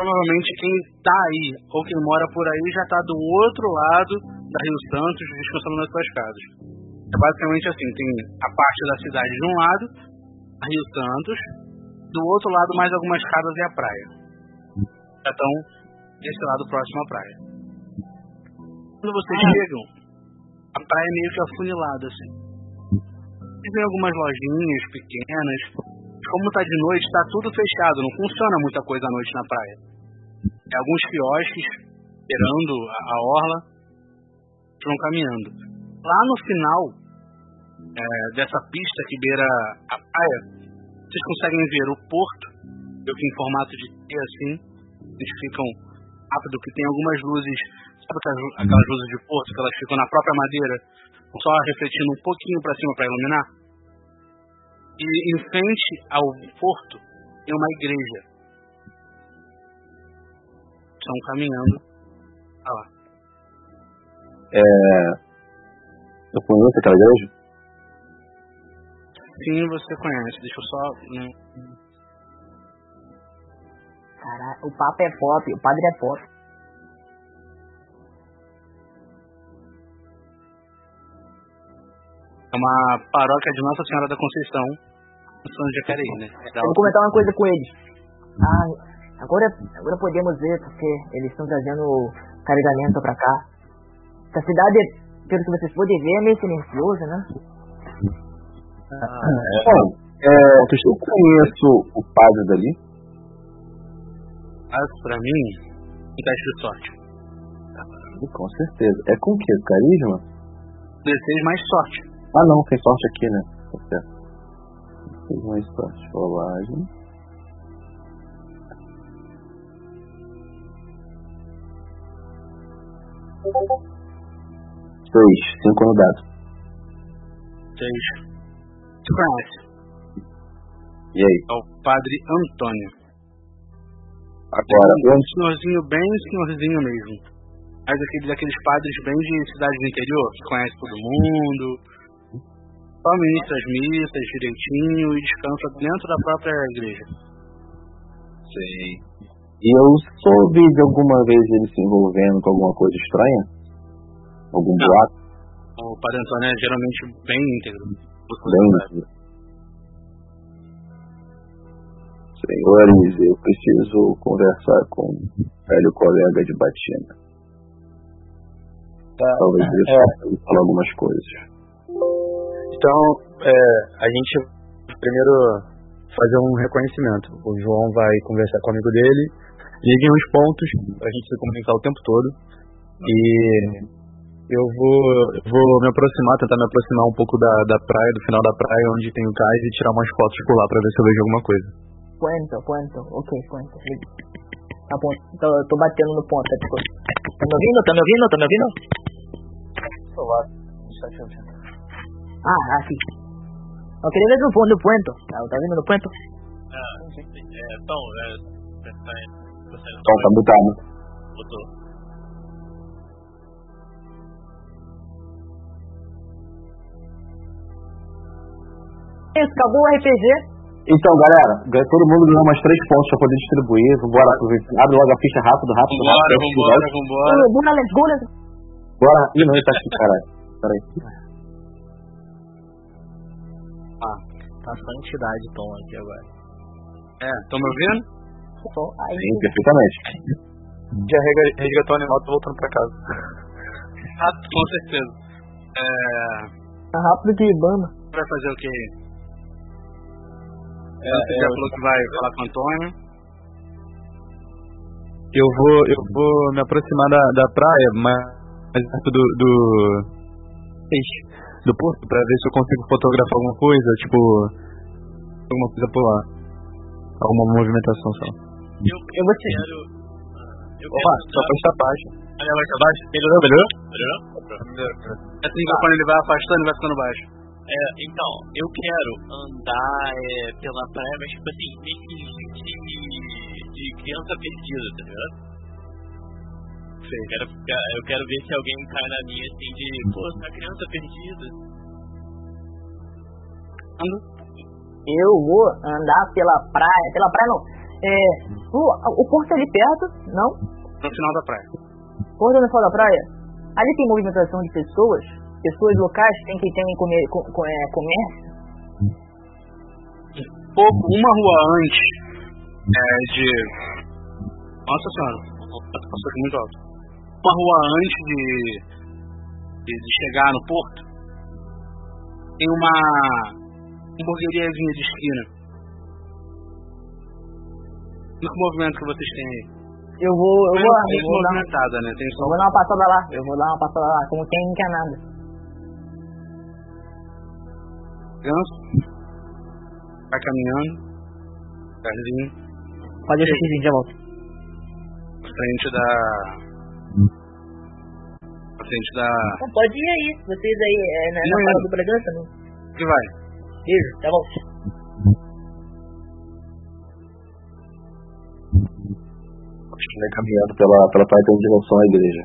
provavelmente quem está aí ou quem mora por aí já está do outro lado da Rio Santos descansando nas suas casas. É basicamente assim, tem a parte da cidade de um lado, a Rio Santos, do outro lado mais algumas casas e a praia. Já estão desse lado próximo à praia. Quando vocês chegam, a praia é meio que afunilada assim. Tem algumas lojinhas pequenas, como está de noite, está tudo fechado, não funciona muita coisa à noite na praia alguns quiosques esperando a, orla, estão caminhando. Lá no final é, dessa pista que beira a praia, vocês conseguem ver o porto, meio que em formato de T assim, eles ficam rápido, que tem algumas luzes, sabe aquelas, luzes de porto que elas ficam na própria madeira, só refletindo um pouquinho para cima para iluminar? E em frente ao porto tem uma igreja estão caminhando a lá. É... Eu conheço aquela igreja? Sim, você conhece. Deixa eu só. Caralho, o papo é pop, o padre é pop. É uma paróquia de Nossa Senhora da Conceição, no São Jacareí, né? Eu vou comentar uma coisa com eles. Ah, Agora, agora podemos ver porque eles estão trazendo carregamento para cá. Essa cidade, pelo que vocês podem ver, é meio silenciosa, né? Ah, é. Bom, é, eu conheço o padre dali. Mas pra mim, teste de sorte. Com certeza. É com o que? Carisma? D6 mais sorte. Ah não, tem sorte aqui, né? Tá certo. D6 mais sorte. Rolagem. Seis. Cinco no dado. Seis. Tu conhece? E aí? É o Padre Antônio. Agora, é um senhorzinho bem senhorzinho mesmo. Mas aquele, daqueles padres bem de cidade do interior, que conhece todo mundo, só ministra as missas direitinho e descansa dentro da própria igreja. Sei. E eu soube de alguma vez ele se envolvendo com alguma coisa estranha? Algum Não. boato? O Padre Antônio é geralmente bem íntegro. Bem íntegro. Senhores, eu preciso conversar com um velho colega de batina. Tá. Talvez ele é. falar algumas coisas. Então, é, a gente primeiro fazer um reconhecimento. O João vai conversar com o amigo dele liguem os pontos pra gente se comunicar o tempo todo. E eu vou, vou me aproximar, tentar me aproximar um pouco da, da praia, do final da praia, onde tem o cais, e tirar umas fotos por lá pra ver se eu vejo alguma coisa. Quanto, quanto? Ok, quanto. Tá bom, tô, tô batendo no ponto, tá, tipo. Tá me ouvindo? Tá me ouvindo? Tá me ouvindo? celular. No 780. Ah, aqui. Eu queria ver no, no Puento. Tá, tá vendo no Puento? Ah, é, Tom, é, você tá tá Então, tá mutado. botou. Isso, acabou o RPG. Então, galera, ganha- todo mundo ganhou mais três pontos pra poder distribuir. Vambora. Abre logo a ficha rápido, rápido, Vambora, rápido. vambora, vambora. Uh, Bora, let's go, let's go. Bora. Ih, não, ele tá aqui, caralho. Peraí. Tá santidade, Tom, aqui agora. É, estão me ouvindo? Aí, Sim, perfeitamente. Já rega- resgatou o animal, tô voltando pra casa. Ah, com certeza. É, tá rápido que Ibama. vai fazer o quê? É, Você já falou que vai falar com o Antônio. Eu vou, eu vou me aproximar da, da praia, mais mais perto do, do, Ixi, do porto, pra ver se eu consigo fotografar alguma coisa, tipo, alguma coisa por lá. Alguma movimentação só. Eu, Eu vou te- quero. Eu Opa, quero. só pra estar baixo. Olha, vai pra baixo. Melhorou, melhorou? Melhorou? Esse microfone ele vai afastando e vai ficando baixo. É, então, eu quero andar é, pela praia, mas tipo assim, nesse de, de criança perdida, tá ligado? Eu quero, ficar- eu quero ver se alguém cai na minha assim de, pô, você é criança perdida. Eu vou andar pela praia. Pela praia não. É, o, o porto é ali perto, não? No final da praia. Porto é no final da praia. Ali tem movimentação de pessoas. Pessoas locais tem que tem comer, com, com, é, comércio. Pouco, uma rua antes é, de. Nossa senhora, passou aqui muito alto. Uma rua antes de, de, de chegar no porto, tem uma hamburgueriazinha de esquina. Que movimento que vocês têm aí? Eu vou, eu vou, é eu muito vou, movimentada, né? Tem só eu vou dar uma passada lá. Eu vou dar uma passada lá, como quem não quer nada. criança. Vai caminhando. Carlinho. Pode deixar aqui, já volto. Frente da. À frente da. Então pode ir aí, vocês aí, é, na, na Não, não. do Bragança, não? Que vai? Beijo, já volto. Continuei caminhando pela, pela praia em direção à igreja.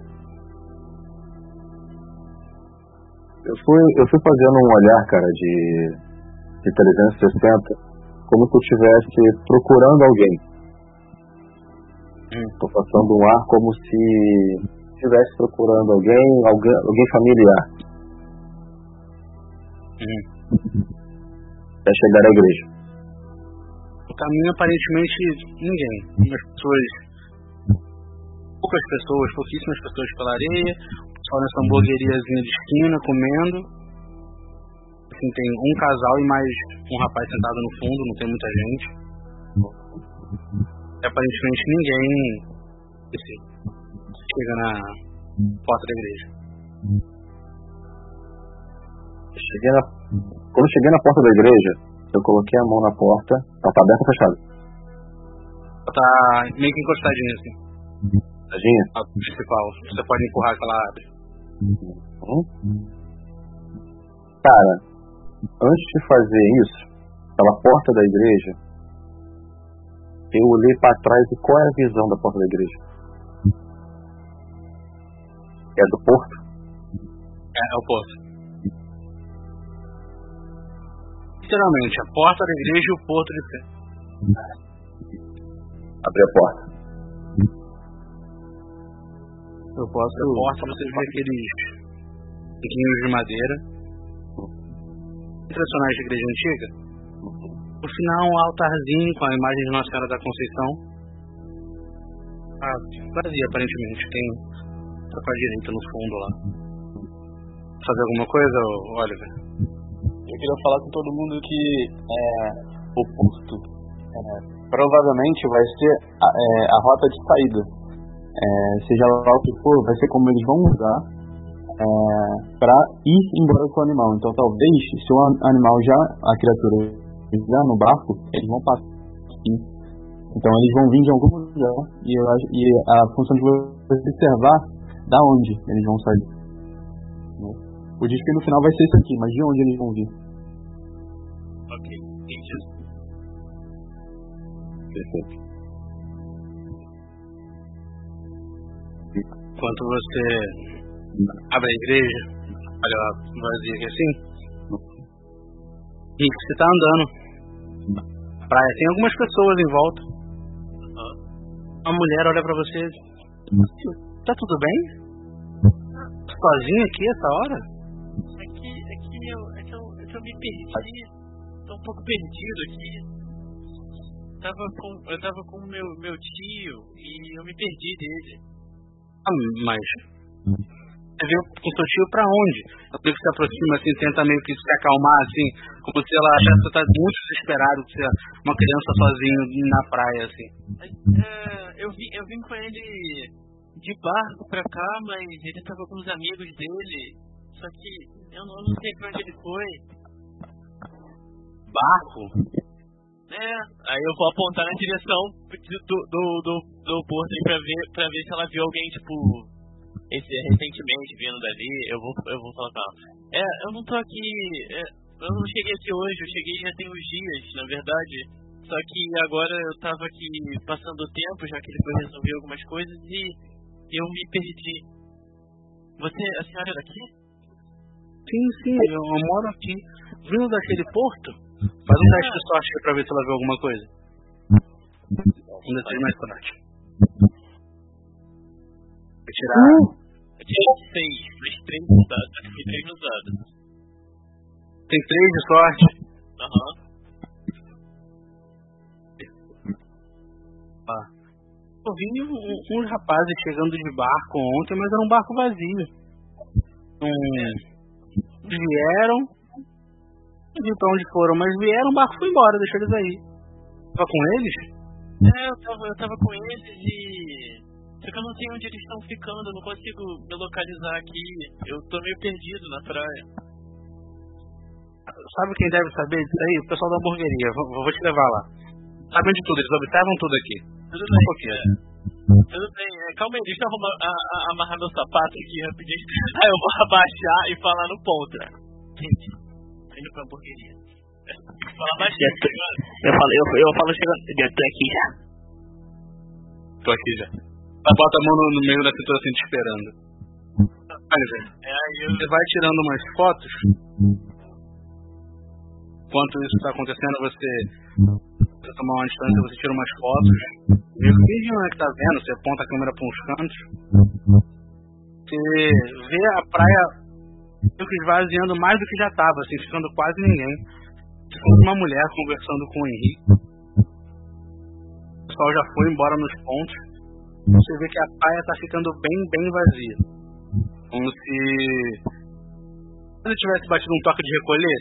Eu fui, eu fui fazendo um olhar, cara, de, de 360, como se eu estivesse procurando alguém. Estou passando um ar como se estivesse procurando alguém, alguém, alguém familiar. Até chegar à igreja. No caminho, aparentemente, ninguém. Umas pessoas. Poucas pessoas, pouquíssimas pessoas pela areia. Só nessa hamburgueriazinha de esquina, comendo. Assim, tem um casal e mais um rapaz sentado no fundo, não tem muita gente. E aparentemente ninguém assim, chega na porta da igreja. Cheguei na, quando eu cheguei na porta da igreja, eu coloquei a mão na porta. Ela tá aberta ou fechada? Ela tá meio que encostadinha assim. Tadinha? A principal. Você pode empurrar que ela abre. Hum? Cara, antes de fazer isso, pela porta da igreja, eu olhei pra trás e qual é a visão da porta da igreja? É do porto? É, é o porto. Literalmente, a porta da igreja e o porto de pé. Abri a porta. Eu posso. Na porta você vê aqueles banquinhos de madeira. Tradicionais da igreja antiga. No final, um altarzinho com a imagem de Nossa Senhora da Conceição. Ah, vazia aparentemente. Tem com a direita no fundo lá. Fazer alguma coisa, Oliver? Eu queria falar com todo mundo que é, o porto é, provavelmente vai ser a, é, a rota de saída. É, seja lá o que for, vai ser como eles vão usar é, para ir embora com o animal. Então talvez se o an- animal já, a criatura já no barco, eles vão passar. aqui. Então eles vão vir de algum lugar e, eu e a função de você é observar da onde eles vão sair. né? O disco no final vai ser esse aqui, mas de onde eles vão vir? Ok, entendi. Perfeito. Enquanto você abre a igreja, olha lá, vazia aqui assim, e você tá andando na praia, tem algumas pessoas em volta. Uma mulher olha pra você, tá tudo bem? Sozinho aqui essa hora? É que, é que, eu, é que, eu, é que eu me perdi. Tô um pouco perdido aqui. Tava com, eu tava com o meu, meu tio e eu me perdi dele. Ah, mas. Você veio com seu tio pra onde? Eu que se aproxima assim, tenta meio que se acalmar, assim, como se ela você tá muito desesperado de ser uma criança sozinho na praia, assim. É, eu, vim, eu vim com ele de barco pra cá, mas ele tava com os amigos dele. Só que eu não, eu não sei pra onde ele foi. Barco? É, aí eu vou apontar na direção do, do, do, do porto aí pra ver, pra ver se ela viu alguém, tipo, esse, recentemente vindo dali. Eu vou, eu vou falar com ela. É, eu não tô aqui. é, eu não cheguei aqui hoje, eu cheguei já tem uns dias, na verdade. Só que agora eu tava aqui passando o tempo, já que ele foi resolver algumas coisas e eu me perdi. Você, a senhora é daqui? Sim, sim, eu moro aqui. Vindo daquele porto? Faz um teste de sorte pra ver se ela viu alguma coisa. Um desses mais sorte. Vou tirar. Eu tirei seis, mas três usados. Acho que foi três usados. Tem três de sorte. Aham. Eu vi um- uns rapazes chegando de barco ontem, mas era um barco vazio. Um, vieram. Não vi pra onde foram, mas vieram, o barco foi embora, deixou eles aí. Tava com eles? É, eu tava, eu tava com eles e. Só que eu não sei onde eles estão ficando, eu não consigo me localizar aqui. Eu tô meio perdido na praia. Sabe quem deve saber disso aí? O pessoal da hamburgueria. Vou, vou te levar lá. Sabem de tudo, eles observam tudo aqui. Tudo Um bem, é. Tudo bem, é, calma aí, deixa eu arrumar, a, a, amarrar meu sapato aqui rapidinho. Aí eu vou abaixar e falar no ponto. Gente, indo pra hamburgueria. Fala baixinho, tá ligado? Eu falo, eu, eu falo chegando. Eu tô aqui já. Tô aqui já. Ela bota a mão no, no meio da cintura assim, te esperando. É, aí eu. Você vai tirando umas fotos. Enquanto isso tá acontecendo, você, você toma uma distância, você tira umas fotos. Vê o que é que tá vendo, você aponta a câmera pra uns cantos. Você vê a praia esvaziando mais do que já tava, assim, ficando quase ninguém. Você uma mulher conversando com o Henrique. O pessoal já foi embora nos pontos. Você vê que a praia tá ficando bem, bem vazia. Como se se tivesse batido um toque de recolher,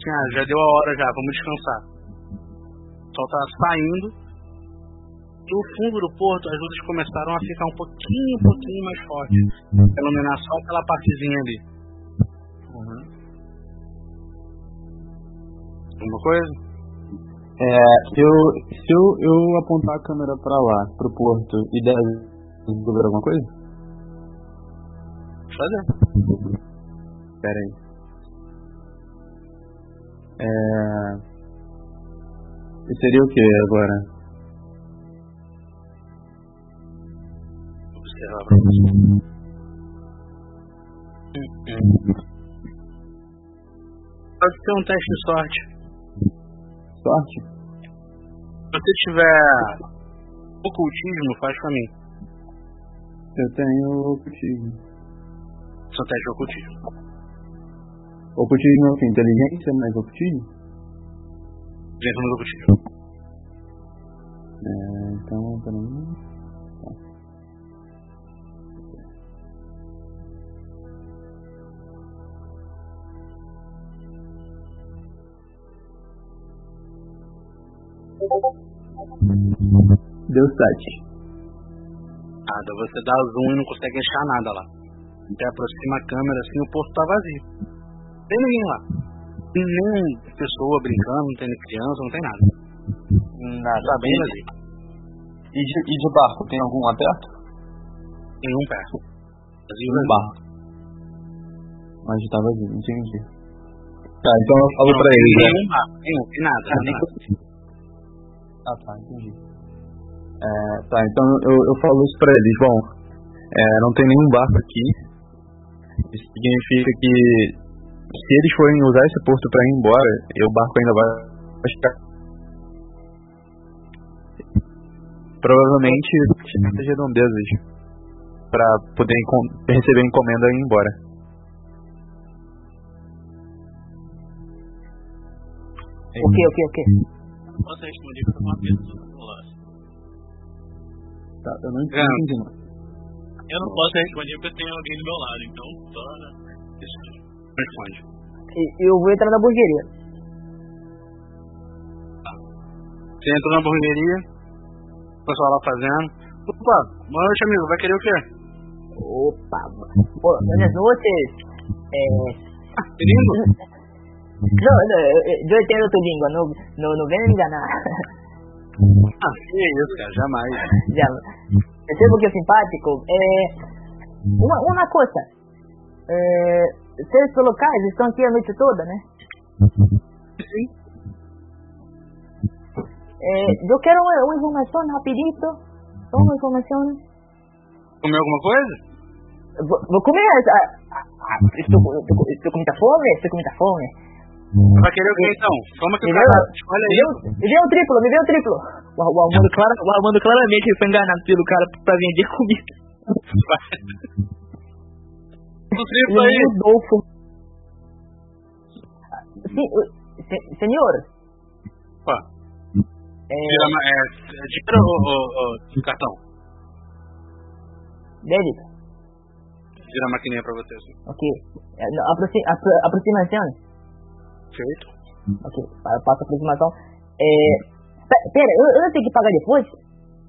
tinha, já deu a hora já, vamos descansar. O sol tá saindo. E o fundo do porto, as luzes começaram a ficar um pouquinho, um pouquinho mais fortes. A iluminação aquela partezinha ali. Alguma coisa? É, eu, se eu, eu apontar a câmera pra lá, pro porto, e der resolver alguma coisa? Fazer. Pera aí. É... e Seria o que agora? Observar. Pode ser um teste de sorte. Sorte? Se você tiver ocultismo, faz pra mim. Eu tenho ocultismo. Seu teste de ocultismo. Ocultismo é o que? Inteligência mais ocultismo? Dentro do ocultismo. É, então, peraí. Deu 7. Nada, você dá zoom e não consegue achar nada lá. Você aproxima a câmera assim, o porto tá vazio. Tem ninguém lá. Tem nem pessoa brincando, não tem nem criança, não tem nada. Nada. Tá bem vazio. E de, e de barco, tem algum lá perto? Nenhum perto. Vazio, Um barco. Mas tá vazio, entendi. Tá, então eu falo pra eles. né? Nenhum bar, nenhum, tem nada, nada. Ah, tá, entendi. É, tá, então eu, eu falo isso pra eles. Bom, é, não tem nenhum barco aqui. Isso significa que se eles forem usar esse porto pra ir embora, e o barco ainda vai ficar. Provavelmente essas redondezas pra poder receber encomenda e ir embora. O que, o que, o que? Não posso responder com uma pessoa do lado. Tá, eu não É. entendi não. Eu não posso responder porque tenho alguém do meu lado, então só isso. Responde. E- Eu vou entrar na hamburgueria. Você entrou na hamburgueria, o pessoal lá fazendo. Opa, boa noite, amigo. Vai querer o quê? Opa, pô, buenas noches. Eh, Gringo? no, no, eh, yo entiendo tu lengua, no, no, no ven a enganar. Ah, que isso, cara. Jamais. Ya, percebo que é simpático. Eh, uma, uma coisa, eh, vocês locais estão aqui a noite toda, né? Sim. Eh, yo quiero una, una información rapidito, uma informação. Comeu alguma coisa? Vou, vou comer, ah, ah, ah, estou, estou, estou com muita fome, estou com muita fome. Vai querer o quê, então? Toma que Me deu. Olha aí. me deu um triplo, me deu um triplo. O, o, Armando, clara, o Armando claramente foi enganado pelo cara pra vender comida. O Ele aí. é Rodolfo. Sim, o- se- senhor, Opa. é, Tira É, dinheiro ou, ou, ou cartão? débito, Tira a maquininha pra você, assim. ok. É, não, aproxi, apro, aproximação, Feito. ok, pa- passa a aproximação. É, pe- pera, eu, eu tenho que pagar depois?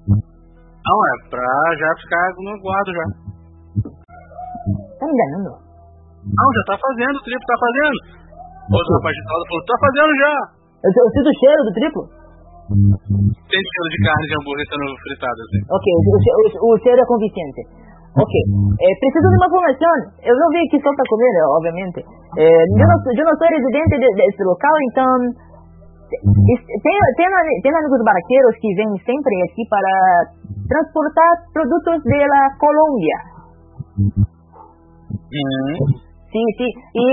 Não, é pra já ficar no guardo já. Não, já tá fazendo, o triplo tá fazendo. Outro rapaz de salda falou, tá fazendo já. Eu, eu sinto o cheiro do triplo? Tem cheiro de carne de hambúrguer sendo fritado, assim. Ok, o, o, o, o cheiro é convincente. Ok, eh, preciso de uma informação. Eu não vim aqui só para comer, eh, obviamente. Eh, eu, não, eu não sou residente de, desse local, então. Tenho, tenho, tenho amigos barqueiros que vêm sempre aqui para transportar produtos da Colômbia. Hum. Sim, sim. E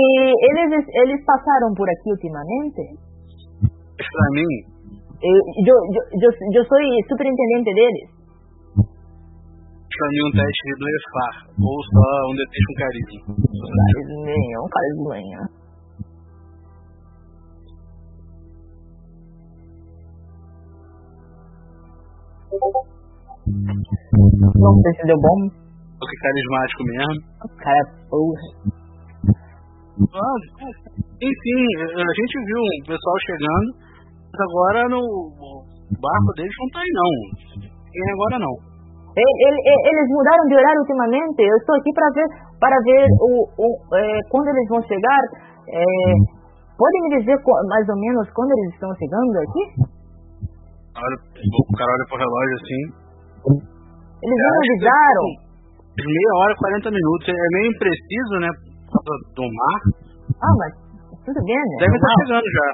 eles, eles passaram por aqui ultimamente. Mas pra mim, Eu, eu, eu, eu, eu sou superintendente deles. pra mim um teste de blefar. Ou só um detesto com carisma. Nenhum, de manhã. Não sei se deu bom. Que carismático mesmo. Cara, porra. Ah, enfim, a gente viu um pessoal chegando, mas agora no o barco deles não tá aí não. E agora não. Ele- ele- ele- Eles mudaram de horário ultimamente. Eu estou aqui para ver, para ver o, o, eh, quando eles vão chegar. Eh, pode me dizer qu- mais ou menos quando eles estão chegando aqui? Olha, o cara olha pro relógio assim. Eles não avisaram. Meia hora, 40 minutos. É meio impreciso, né? Por causa do mar. Ah, mas tudo bem, né? Deve estar Normal. chegando já.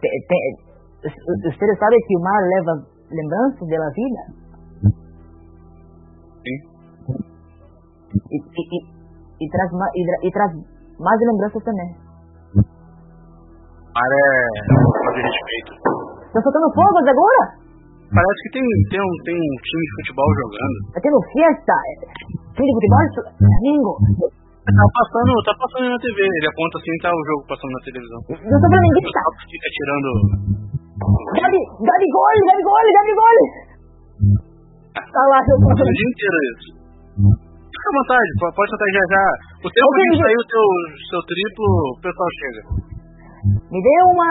Te- te- us- Ustedes saben que o mar leva lembranças da vida. Sim. E, e, e, e, traz, e, e traz mais lembranças também. Mar é falta de respeito. Tá soltando fogos agora? Parece que tem, tem, um, tem um time de futebol jogando. Tá tendo festa? Time de futebol? Domingo? Tá passando, tá passando na TV. Ele aponta assim tá o jogo passando na televisão. Eu sou flamenguista. O fica tirando. Gabi, Gabi gol, Gabi gol, Gabi gol. Tá lá, eu o dia inteiro isso. Fica à vontade, po- pode tentar já já. O tempo gente. sair o teu, seu triplo, o pessoal chega. Me dê uma...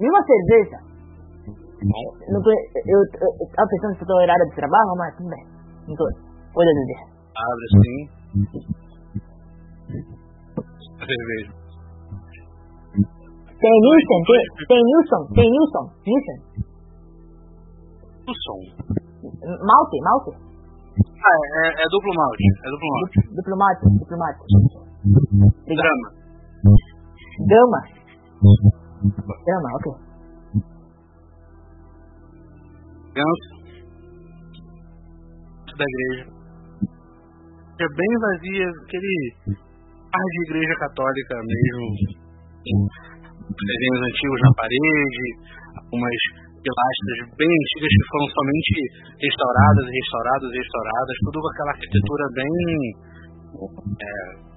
Me uma cerveja. Não tô, eu, eu, eu tava pensando se em horário de trabalho, mas tudo bem. Não tô. Olha, Dede. Abre assim. A cerveja. Tem Nilson, tem, tem Nilson, tem Nilson, Nilson. Som. Malte, Malte. Ah, é, é duplo malte. É duplo malte. Diplomático, diplomático. Drama. Gama. Gama, ok. Ganso. Da igreja. É bem vazia, aquele ar de igreja católica mesmo. Desenhos antigos na parede, algumas pilastras bem antigas que foram somente restauradas restauradas restauradas, tudo com aquela arquitetura bem. É,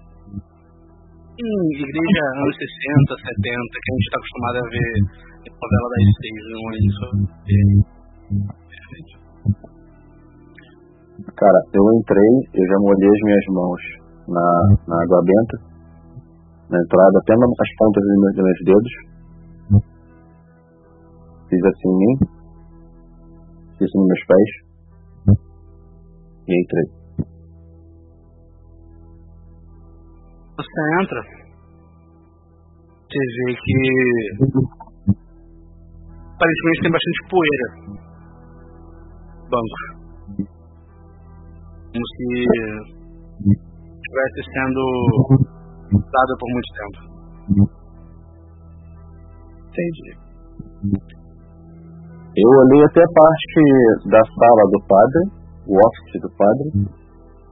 em igreja anos 60, 70, que a gente está acostumado a ver em novela das seis, não é isso? Cara, eu entrei, eu já molhei as minhas mãos na, na água benta, na entrada, até nas pontas dos meus, dos meus dedos. Fiz assim em mim, fiz nos meus pés e entrei. Você entra, você vê que aparentemente tem bastante poeira. Banco. Como se estivesse sendo usada por muito tempo. Entendi. Eu olhei até a parte da sala do padre, o office do padre,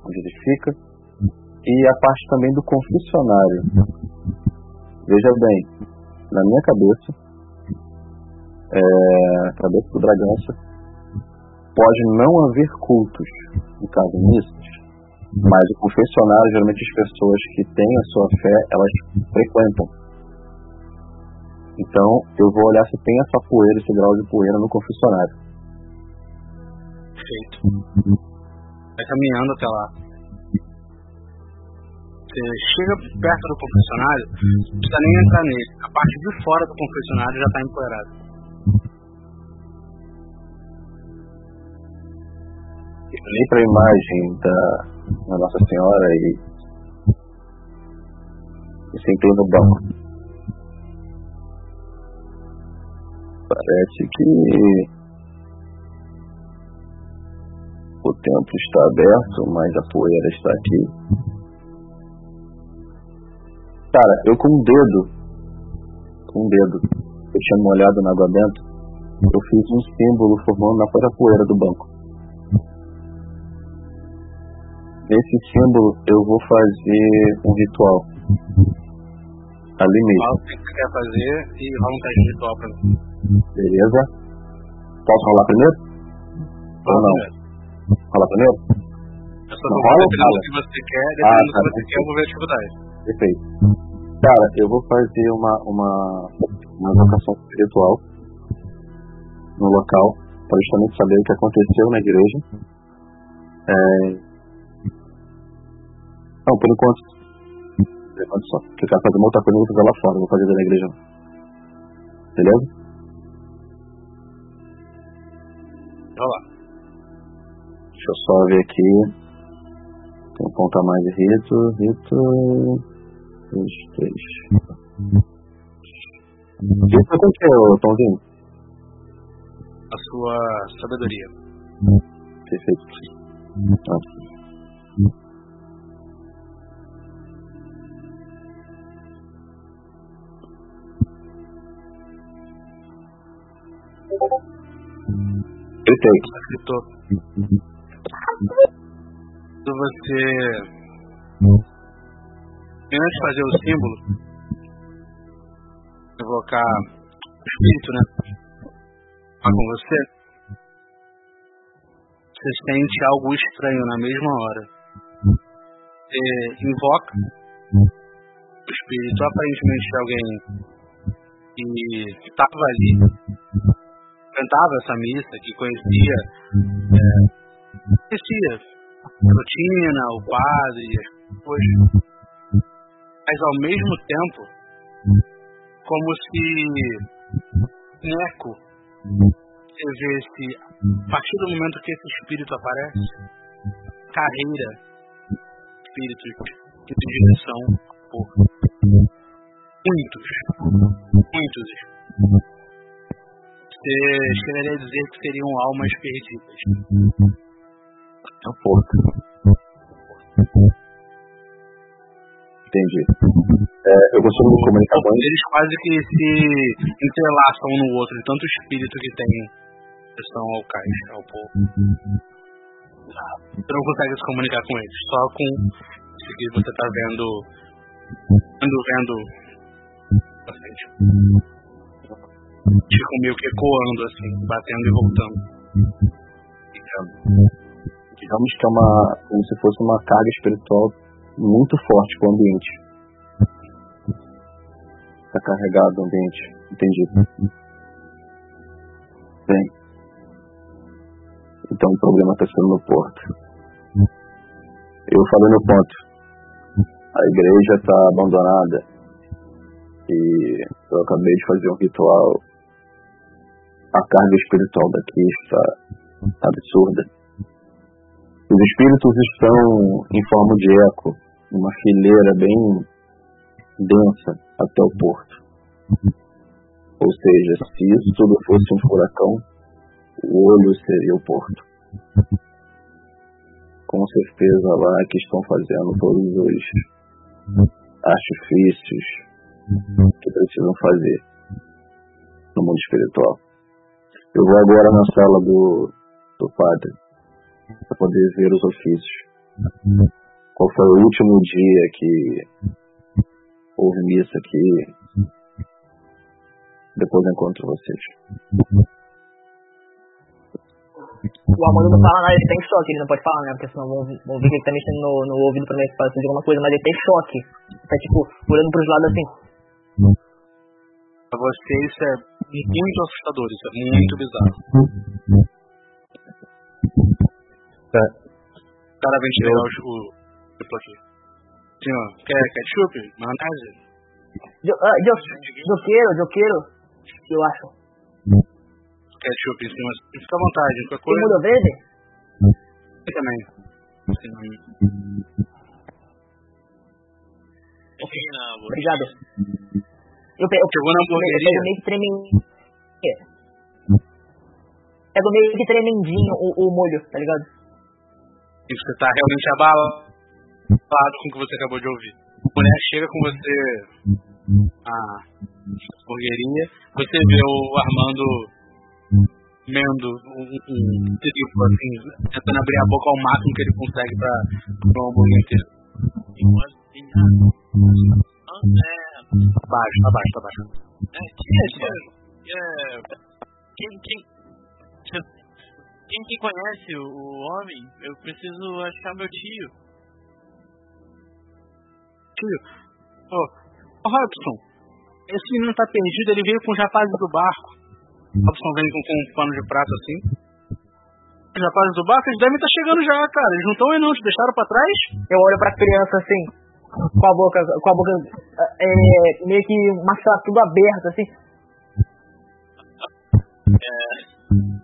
onde ele fica, e a parte também do confessionário. Veja bem, na minha cabeça, é, cabeça do Bragança, pode não haver cultos, no caso missas, mas o confessionário, geralmente as pessoas que têm a sua fé, elas frequentam. Então, eu vou olhar se tem essa poeira, esse grau de poeira no confessionário. Perfeito. Vai caminhando até lá. Você chega perto do confessionário, não precisa nem entrar nele. A parte de fora do confessionário já está empoeirada. Olhei para a imagem da, da Nossa Senhora e, e sentei no banco. Parece que o templo está aberto, mas a poeira está aqui. Cara, eu com um dedo, com um dedo, eu tinha molhado na água benta, eu fiz um símbolo formando na própria poeira do banco. Nesse símbolo eu vou fazer um ritual. Ali mesmo. Fala o que você quer fazer e rola um teste de ritual pra mim. Beleza? Posso rolar primeiro? Ou não? Rolar primeiro? Eu só Não vou do Rola. que você quer, Ah, dependendo do tá, que você quer, eu vou ver a dificuldade. Perfeito. Cara, eu vou fazer uma, uma, uma invocação espiritual no local, para justamente saber o que aconteceu na igreja. É... Não, por enquanto. Enquanto só. Porque eu quero fazer uma outra coisa, eu vou fazer lá fora, vou fazer da igreja. Beleza? Vai lá. Deixa eu só ver aqui. Tem um ponto a mais de rito. Rito. Dois, três. Rito com o que, ô, Tomzinho? A sua sabedoria. Perfeito. Ah. Gritei. Escritor. Quando você. Antes de fazer o símbolo, evocar o espírito, né? Falar com você, você sente algo estranho na mesma hora. Você invoca o espírito, aparentemente de alguém que estava ali, cantava essa missa, que conhecia, é, conhecia a rotina, o padre, as coisas. Mas ao mesmo tempo, como se um eco, você vê se a partir do momento que esse espírito aparece, carreira, espíritos de direção por muitos, muitos você chegaria a dizer que seriam almas perdidas. ao porto. Entendi. É, eu consigo me comunicar com eles? Eles quase que se entrelaçam um no outro, de tanto espírito que tem questão ao cais, ao povo. Você não consegue se comunicar com eles, só com isso que você tá vendo. Vendo, vendo. Frente. Ficam meio que ecoando assim, batendo e voltando. Digamos que é uma. como se fosse uma carga espiritual muito forte com o ambiente. Está carregado o ambiente. Entendi. Bem. Então o problema está sendo no porto. Eu falei no ponto. A igreja está abandonada. E eu acabei de fazer um ritual. A carga espiritual daqui está absurda. Os espíritos estão em forma de eco, uma fileira bem densa até o porto. Ou seja, se isso tudo fosse um furacão, o olho seria o porto. Com certeza lá que estão fazendo todos os artifícios que precisam fazer no mundo espiritual. Eu vou agora na sala do, do padre para poder ver os ofícios. Qual foi o último dia que houve missa aqui? Depois eu encontro vocês. O Amanda não fala nada, ele tá em choque, ele não pode falar, né? Porque senão vão, vão ver que ele tá mexendo no, no ouvido pra ver se pode de alguma coisa, mas ele tá em choque. Tá tipo, olhando pros lados assim. Pra você isso é muito assustador, isso é muito bizarro. Tá. Cara vem tirar o, o tipo aqui. Senhor, quer ketchup? Maionese? Eu, ah, eu, eu quero, eu quero. Eu acho. Ketchup em cima. Fica à vontade, qualquer Tem coisa. molho verde? Tem também. Assim, Obrigado. Eu, pe- eu, Chegou na eu pego hamburgueria. meio que tremendinho. Pego meio que tremendinho o, o molho, tá ligado? E você tá realmente abalado com o que você acabou de ouvir. A mulher chega com você à hamburgueria, você vê o Armando comendo um, um assim, tentando abrir a boca ao máximo que ele consegue pra comer um hambúrguer inteiro. Tá baixo, tá baixo, tá baixo. É, tia, tia, é, quem, quem, quem que conhece o homem? Eu preciso achar meu tio. Tio, ô, ô Robson, esse menino tá perdido, ele veio com os rapazes do barco. Robson vem com, com um pano de prato assim. Os rapazes do barco, eles devem estar chegando já, cara. Eles não estão aí não, te deixaram pra trás? Eu olho pra criança assim, com a boca, com a boca é, meio que maçã tudo aberto, assim.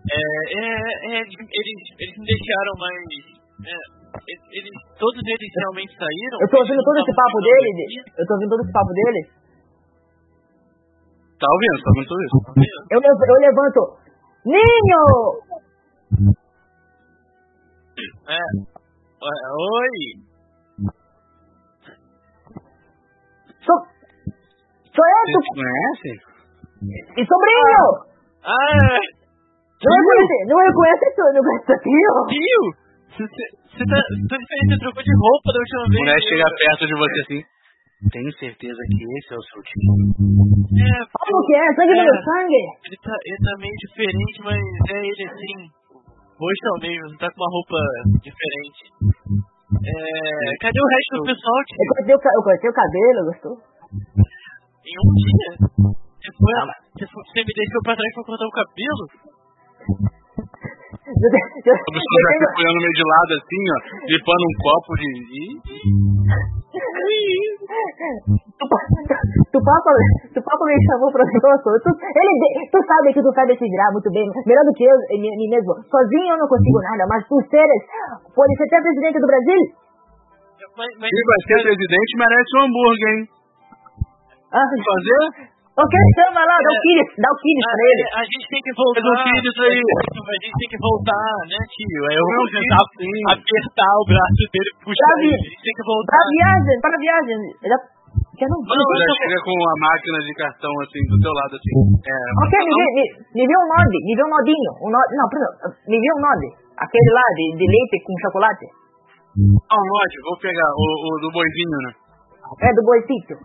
É, é, é, eles, eles me deixaram, mas. É, eles, todos eles realmente saíram? Eu tô ouvindo todo esse papo dele, eu tô ouvindo todo esse papo dele. Tá ouvindo, tá ouvindo tudo isso? Eu, eu levanto. Ninho! É. é, Oi! Sou, sou eu, tu, e sobrinho! Ah, Não reconhece, não reconhece não reconhece tio? tio! Você tá. Tô diferente, trocou de roupa da última A vez. mulher chega perto de você assim. Tenho certeza que esse é o seu tio. É, Como que é? Sangue do É. meu sangue? ele tá, ele tá meio diferente, mas é ele assim. Roxo mesmo, tá com uma roupa diferente. É, cadê o resto do pessoal, Eu cortei o, eu cortei o cabelo, gostou? Em um dia? Você, foi, você, foi- você me deixou pra trás pra cortar o cabelo? Pessoa já fica olhando meio de lado assim, ó, limpando um copo de. Tu, tu, papo, tu papo me chamou pra negócio. Tu, ele, tu sabe que tu sabe se virar muito bem, melhor do que eu, mim, mesmo. Sozinho eu não consigo nada, mas tu seres, pode ser até presidente do Brasil? Mas, mas, Quem vai ser presidente merece um hambúrguer, hein? Ah, Fazer? Ok, chama lá, dá o Kiris, dá o Kiris pra ele. A gente tem que voltar. Filho isso aí. A gente tem que voltar, né, tio? Eu vou tentar apertar o braço dele e puxar Pra ele. A gente tem que voltar. Pra viagem, pra viagem. Ele quer não, Não, já chega com a máquina de cartão assim do teu lado assim. É, Ok, me vê, me, me vê um node, me vê um nodinho. Um no, não, perdão, me vê um node. Aquele lá de, de leite com chocolate. Ah, um lote, vou pegar o, o do boizinho, né? É do boicito.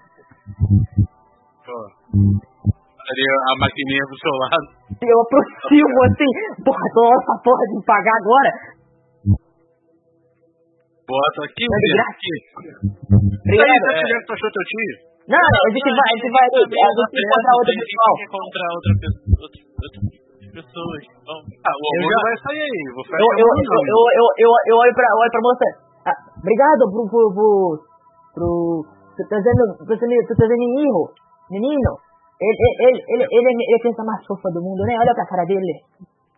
Pô. Ali a maquininha do seu lado. Eu aproximo assim, porra, tô essa porra de pagar agora. Bota aqui, É de aqui. E aí, Obrigado. você já achou teu tio? Não, a gente vai, a gente vai, a gente encontrar outra pessoa, outra, outras pessoas. Vamos. Ah, o almoço já- vai sair aí. Vou Eu, eu, eu, eu, eu, eu, eu olho pra, olho pra moça. Ah, obrigado pro, pro, pro, pro, tô trazendo, tô trazendo, tô trazendo menino, menino. Ele, ele, ele, ele, ele, é- a criança mais fofa do mundo, né? Olha pra cara dele.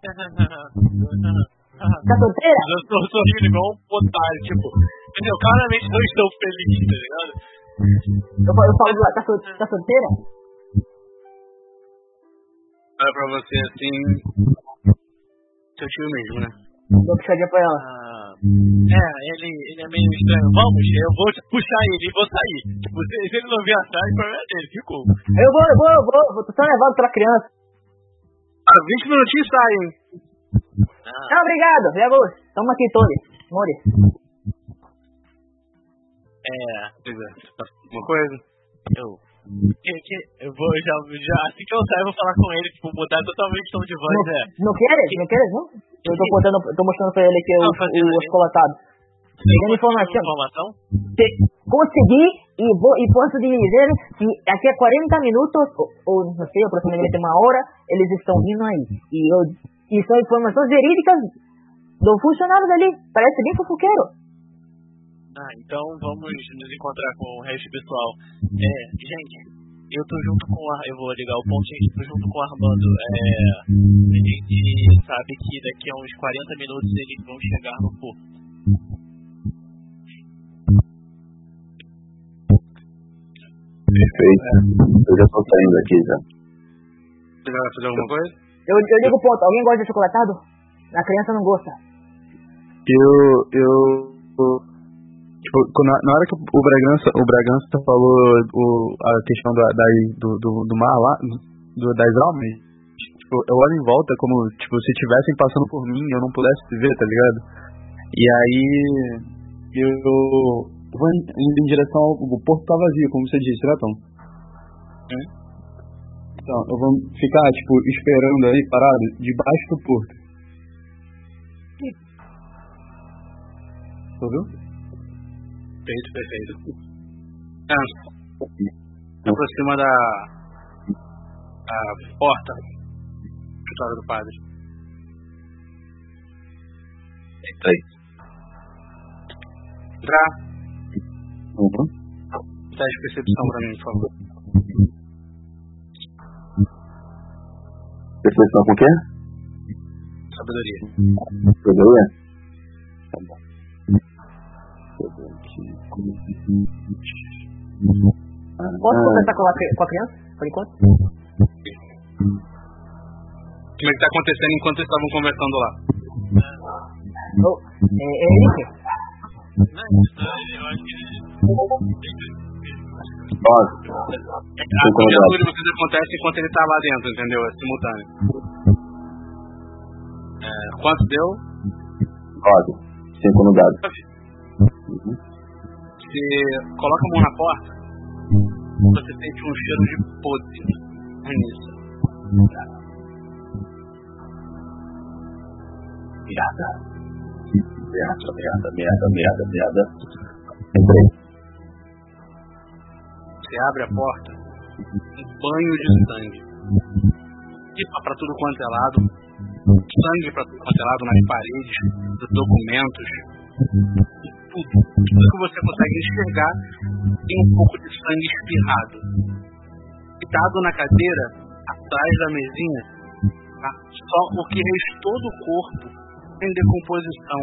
Tá solteira? Eu tô sorrindo igual um otário, tipo, entendeu? Claramente não estou feliz, tá ligado? Eu, falo- eu falo lá, tá, sol, tá solteira? Olha pra você assim. Seu tio mesmo, né? Dou puxadinha pra ela. Ah, é, ele, ele é meio estranho. Vamos, eu vou puxar ele e vou sair. Tipo, se, se ele não vier atrás, o problema é dele, ficou. Eu vou, eu vou, eu vou, eu tô sendo levado pela criança. Ah, 20 minutinhos sai, hein? Ah, obrigado, vamos. Tamo aqui, Tony. More. É, Pois é. Uma coisa? eu. Que, que, eu vou já, já. Assim que eu sair, eu vou falar com ele, tipo, mudar totalmente o tom de voz, Não, é. não queres? Não queres, não? Eu tô, botando, tô mostrando pra ele aqui o, fazendo o aí? escolatado. Pegando informação. Informação? Te- consegui e, vou, e posso dizer que daqui a 40 minutos, ou, ou não sei, aproximadamente uma hora, eles estão vindo aí. E, eu, e são informações verídicas do funcionário dali. Parece bem fofoqueiro. Ah, então vamos nos encontrar com o resto do pessoal. É, gente, eu tô junto com a. Eu vou ligar o ponto, gente, tô junto com o Armando. É, a gente sabe que daqui a uns 40 minutos eles vão chegar no porto. Perfeito. Eu já tô saindo aqui já. Você vai fazer alguma coisa? Eu, eu ligo o ponto. Alguém gosta de chocolatado? A criança não gosta. Eu. Eu. Tipo, na, hora que o Bragança, o Bragança falou o, a questão da, da, do, do, do mar lá, do, das almas, tipo, eu olho em volta como, tipo, se estivessem passando por mim e eu não pudesse ver, tá ligado? E aí eu vou in- indo em direção ao o porto tá vazio, como você disse, né, Tom? Então, eu vou ficar, tipo, esperando aí, parado, debaixo do porto. Ouviu? Perfeito, perfeito. É, aproxima da a porta escritório do padre. Entra aí. Entrar, Uhum. teste percepção pra mim, por favor. Percepção com o quê? Sabedoria. Sabedoria? Tá bom. Posso Ah, conversar com a, com a criança, por enquanto? Como é que tá acontecendo enquanto eles estavam conversando lá? Oh, é, é Henrique? A conjuntura de vocês acontece enquanto ele tá lá dentro, entendeu? É simultâneo. É, quanto deu? nove. Cinco no dado. Você coloca a mão na porta, você sente um cheiro de podre nisso. Merda. Merda, merda, merda, merda, merda. Entrei. Você abre a porta, um banho de sangue. Pipa pra tudo quanto é lado, sangue pra tudo quanto é lado nas paredes, nos documentos, tudo. Tudo que você consegue enxergar tem um pouco de sangue espirrado. Deitado na cadeira, atrás da mesinha, tá? só o que restou do corpo em decomposição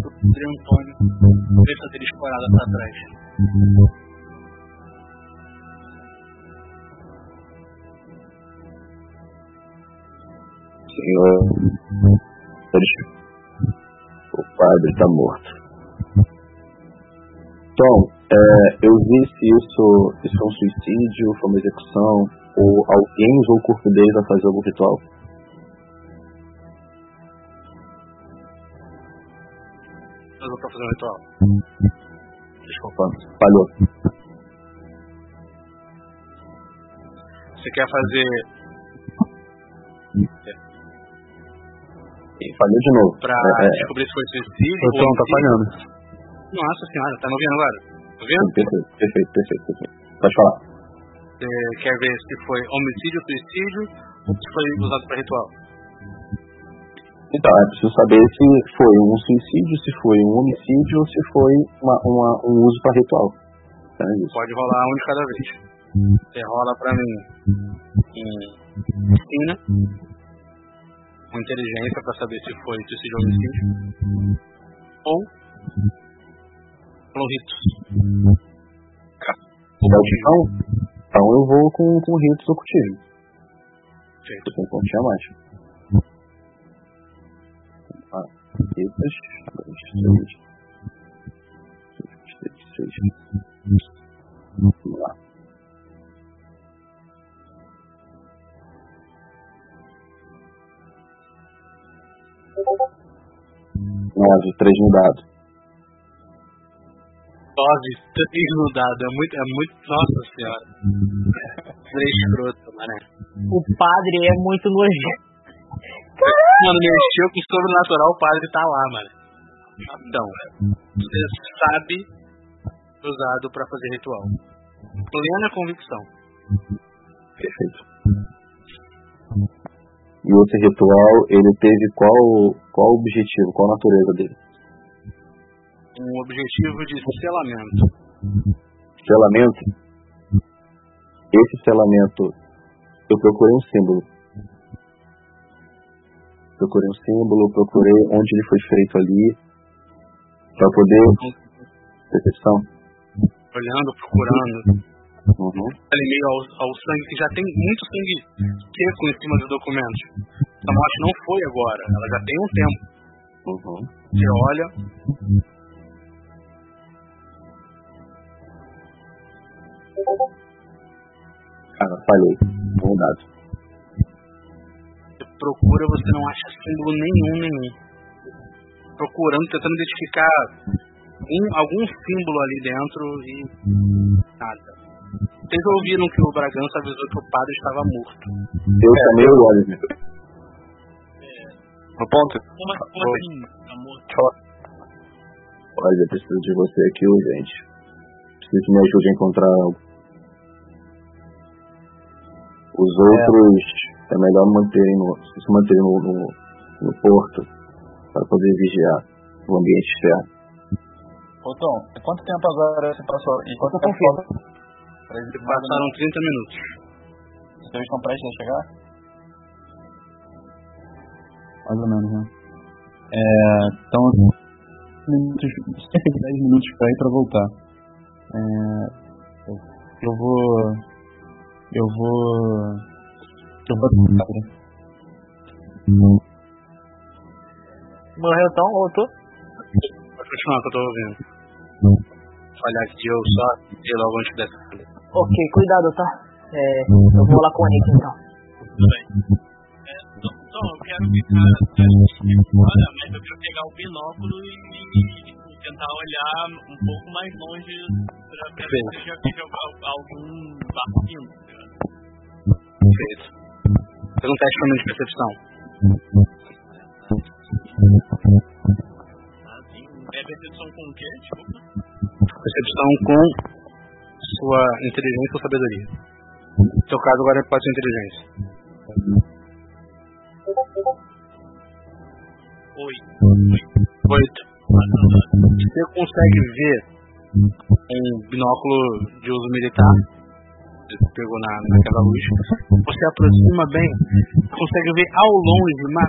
do Padre Antônio, dele escorada para trás. Senhor, o padre está morto. Tom, é, eu vi se isso, isso foi um suicídio, foi uma execução, ou alguém usou o corpo dele para fazer algum ritual. Usou pra fazer um ritual. Desculpa, falhou. Você quer fazer falhou de novo. pra É, é, descobrir se foi suicídio O Tom tá falhando. Nossa senhora, tá me ouvindo agora? Tá vendo? perfeito, perfeito, perfeito, perfeito. Pode falar. Você quer ver se foi homicídio, suicídio ou se foi usado pra ritual? Então, é preciso saber se foi um suicídio, se foi um homicídio ou se foi uma, uma- um uso para ritual. Então é. Pode rolar um de cada vez. Você rola pra mim em piscina, com inteligência pra saber se foi suicídio ou homicídio. Ou pelo ritos. Então, então eu vou com, com ritos ocultismo. Feito. Eu tenho que mais. Ah, ritos. Dois, três. Seis, seis. Vamos lá. Nove, três no dado. Nove, três no dado. É muito, é muito. Nossa senhora. Três escroto, mané. O padre é muito nojento. Mano, mexeu com o sobrenatural, o padre tá lá, mano. Então, você sabe usado pra fazer ritual. Plena convicção. Perfeito. E esse ritual, ele teve qual, qual objetivo, qual a natureza dele? Um objetivo de selamento. Selamento. Esse selamento, eu procurei um símbolo. Procurei um símbolo, procurei onde ele foi feito ali, para poder. Percepção. Olhando, procurando. Uhum. Ali meio ao, ao sangue, que já tem muito sangue seco em cima dos documentos. Essa morte não foi agora, ela já tem um tempo. Uhum. Você olha, Cara, falhei. Um dado. você procura, você não acha símbolo nenhum, nenhum. Procurando, tentando identificar um, algum símbolo ali dentro e nada. Vocês ouviram que o Bragança avisou que o padre estava morto. Eu chamei o Oliver. No ponto? Como, como assim, amor? Oliver, preciso de você aqui urgente. Preciso que me ajude a encontrar algo. Os outros é melhor manterem no, se manterem no, no, no porto para poder vigiar o ambiente externo. Ô Tom, quanto tempo agora você passou? E quanto tempo Passaram 30 minutos. Então eles estão prestes a chegar? Mais ou menos, né? É, então, minutos, cerca de 10 minutos pra ir pra voltar. É, eu vou. Eu vou. Eu vou. Morreu então? Voltou? Pode continuar que eu tô ouvindo. Falhar aqui eu só e logo antes dessa. Ok, cuidado, tá? É, eu vou lá com o Nick então. Tudo bem. É, então, então, eu quero ficar fora, mas eu quero pegar o binóculo e, e tentar olhar um pouco mais longe pra ver se eu já vejo al- algum barco vindo. tá ligado? Feito. Faz um teste mim de percepção. É percepção com o quê? Desculpa. Percepção com sua inteligência ou sabedoria. No seu caso agora pode ser inteligência. Oi. Oito. Você consegue ver um binóculo de uso militar. Você pegou na, naquela luz. Você aproxima bem, consegue ver ao longe, mas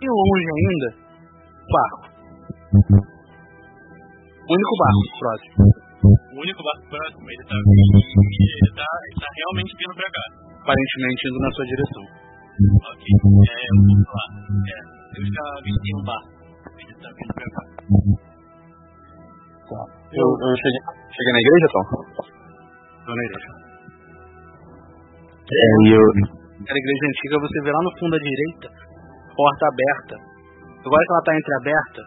bem longe ainda, um barco. O único barco próximo. O único barco próximo, ele tá, vindo- ele tá, ele tá realmente vindo pra cá. Aparentemente indo na sua direção. Ok, é, lá. É, eu já visitei um bar. Ele tá vindo pra cá. Tá. Eu, eu cheguei, cheguei na igreja, Tom? Tô na igreja. É, eu... Aquela igreja antiga, você vê lá no fundo à direita, porta aberta. Agora que ela tá entreaberta,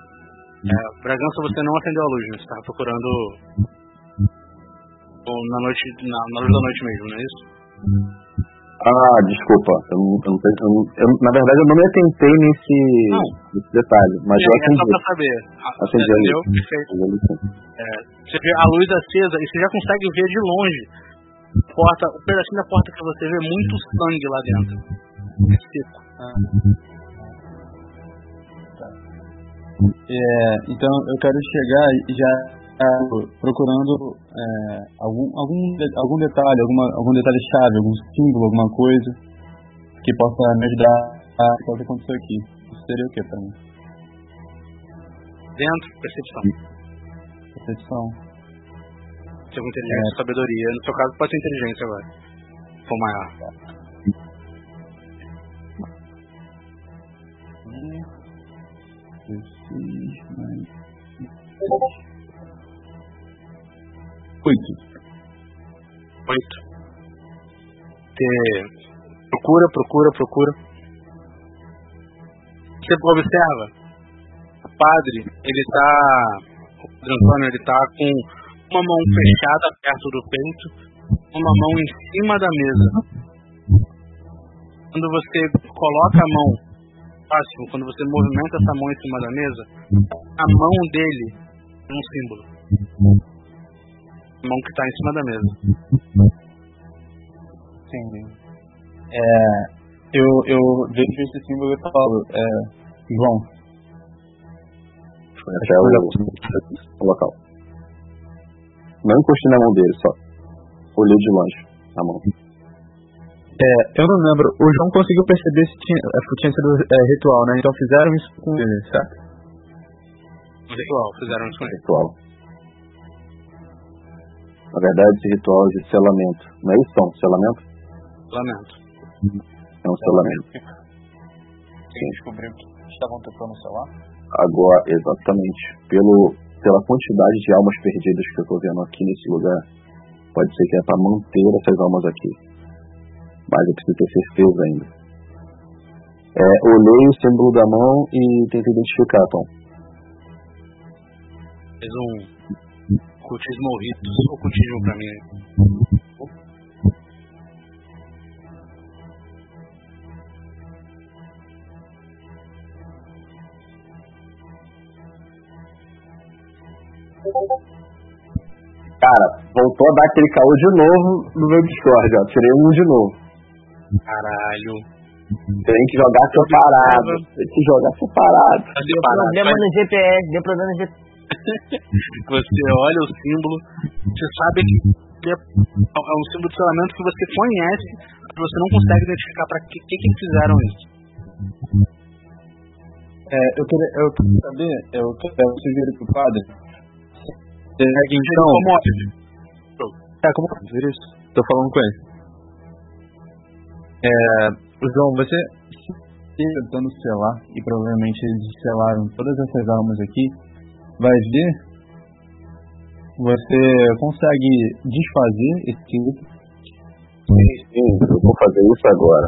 é, Bragança, você não acendeu a luz, né? Você tava procurando ou na noite, na, na luz da noite mesmo, não é isso? Ah, desculpa. Eu, eu, eu, eu- na verdade, eu não me atentei nesse, nesse detalhe, mas eu é só pra saber. Ah, Acendi a luz. Entendeu? Perfeito. Acendi a luz, sim. Você vê a luz acesa e você já consegue ver de longe porta, o pedacinho da porta que você vê muito sangue lá dentro. É seco. É, então eu quero chegar e já ah, procurando é, algum, algum, algum detalhe, alguma, algum detalhe chave, algum símbolo, alguma coisa que possa me ajudar a o que aconteceu aqui. Isso seria o que pra mim? Dentro, percepção. Percepção. Seu inteligência, sabedoria. No seu caso, pode ser inteligência agora. For maior. Oito. Oito. Você procura, procura, procura. Você observa. O padre, ele tá. O Antônio, ele tá com uma mão fechada perto do peito, uma mão em cima da mesa. Quando você coloca a mão próximo, quando você movimenta essa mão em cima da mesa, a mão dele é um símbolo. A mão que tá em cima da mesa. Entendi. É, eu, eu vejo esse símbolo e falo, é, João, Foi até o, o local. Não encostei na mão dele, só. Olhei de longe a mão. É, eu não lembro. O João conseguiu perceber se tinha, que tinha sido é, ritual, né? Então fizeram isso com ele, certo? Ritual, fizeram isso com ele. Ritual. Na verdade, esse ritual é de selamento. Não é isso, Tom? Selamento? Lamento. É um selamento. Quem descobriu que estavam tocando o celular? Agora, exatamente. Pelo, pela quantidade de almas perdidas que eu tô vendo aqui nesse lugar, pode ser que é para manter essas almas aqui. Mas eu preciso ter certeza ainda. É, olhei o símbolo da mão e tentei identificar, Tom. Fez um cultismo ritos, ocultismo pra mim. Cara, voltou a dar aquele caô de novo no meu Discord, ó. Tirei um de novo. Caralho. Tem que jogar separado. Tem que jogar separado. Tá Deu separado. problema no GPS, deu problema no GPS. Você olha o símbolo, você sabe que é um símbolo de selamento que você conhece, mas você não consegue identificar pra que, que, que fizeram isso. É, eu queria, eu queria saber, eu quero sugerir pro padre. É, então, Como é, como fazer isso? Tô falando com ele. É, João, você tentando selar, e provavelmente eles selaram todas essas almas aqui, vai ver, você consegue desfazer esse tipo Sim, sim, eu vou fazer isso agora.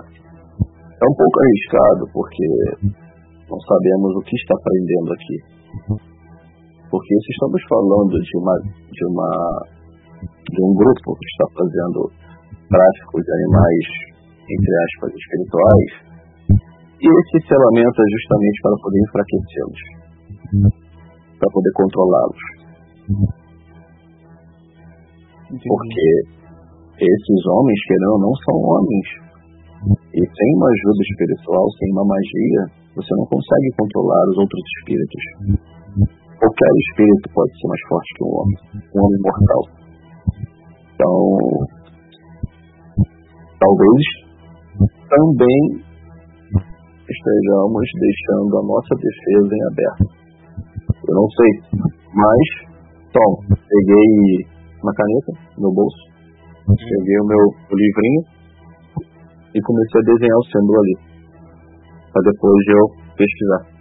É um pouco arriscado, porque não sabemos o que está aprendendo aqui. Porque se estamos falando de uma de uma de um grupo que está fazendo tráfico de animais entre aspas espirituais, e esse selamento é justamente para poder enfraquecê-los, para poder controlá-los, porque esses homens, querendo ou não, são homens. E sem uma ajuda espiritual, sem uma magia, você não consegue controlar os outros espíritos. Qualquer espírito pode ser mais forte que um homem, um homem mortal. Então, talvez também estejamos deixando a nossa defesa em aberto. Eu não sei, mas, Tom, peguei uma caneta no bolso, peguei o meu livrinho e comecei a desenhar o símbolo ali. Pra depois eu pesquisar.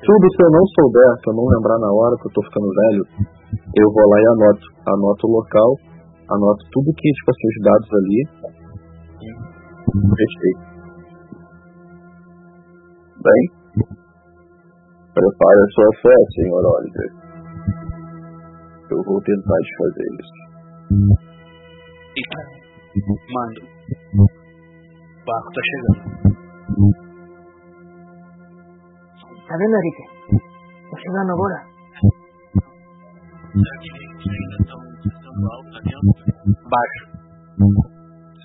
Tudo que eu não souber, que eu não lembrar na hora que eu tô ficando velho, eu vou lá e anoto. Anoto o local, anoto tudo que, tipo assim, os dados ali. Fechei. Bem, prepare a sua fé, senhor Oliver. Eu vou tentar desfazer isso. Fica. Mando. O barco tá chegando. Chegando agora. Será que eles ainda estão fazendo algo lá dentro? Baixo.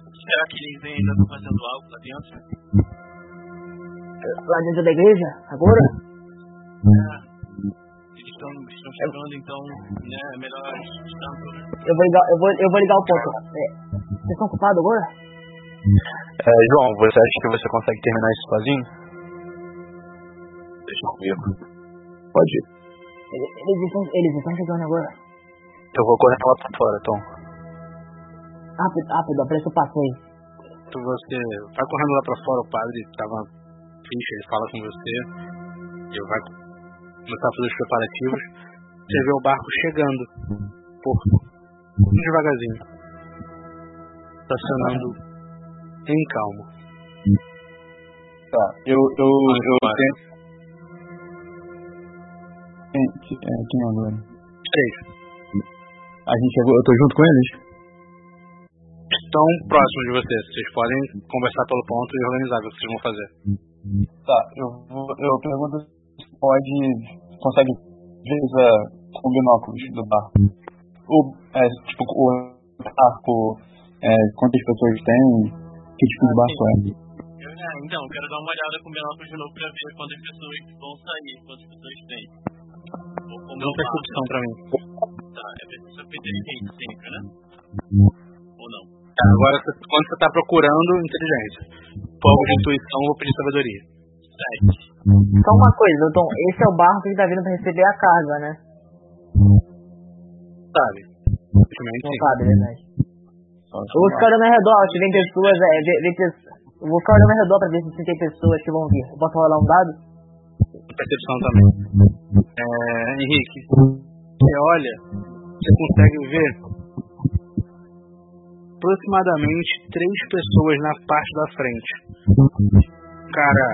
Será que eles ainda estão fazendo algo lá dentro? Lá dentro da igreja, agora? Eles estão, estão chegando, então, né, é melhor né? Eu vou ligar, eu vou, eu vou ligar o ponto. É, vocês estão ocupados agora? É, João, você acha que você consegue terminar isso sozinho? Eu ver. Pode ir. Eles, eles estão, eles estão chegando agora. Eu vou correr lá pra fora, Tom. Rápido, rápido, aparece o passeio. Você vai correndo lá pra fora, o padre tava triste, ele fala com você. Ele vai começar a fazer os preparativos. Você vê o barco chegando. Porto. Bem devagarzinho. Estacionando em calma. Tá, eu. eu, eu tenho. Quem, que- é, quem é agora? Três. A gente eu tô junto com eles? Estão próximos de você. Vocês podem conversar pelo ponto e organizar o que vocês vão fazer. Tá, eu, vou- eu pergunto se pode. consegue ver uh, com binóculos do barco. O, é, tipo, o barco, é, quantas pessoas tem, que tipo de barco é. Eu, é, então, eu quero dar uma olhada com o binóculo de novo pra ver quantas pessoas vão sair, quantas pessoas tem. Dá uma percepção pra mim. Tá, é percepção inteligente sempre, né? Ou não? Tá, agora, quando você tá procurando inteligência, fogo de intuição, vou pedir sabedoria. Sete. Só uma coisa, Tom, esse é o barco que tá vindo pra receber a carga, né? Sabe? Não sabe, é verdade. Eu vou ficar olhando ao redor, se tem pessoas, é, pes- eu vou ficar olhando ao redor pra ver se tem pessoas que vão vir. Eu posso rolar um dado? Percepção também. É, Henrique, você olha, você consegue ver aproximadamente três pessoas na parte da frente. O cara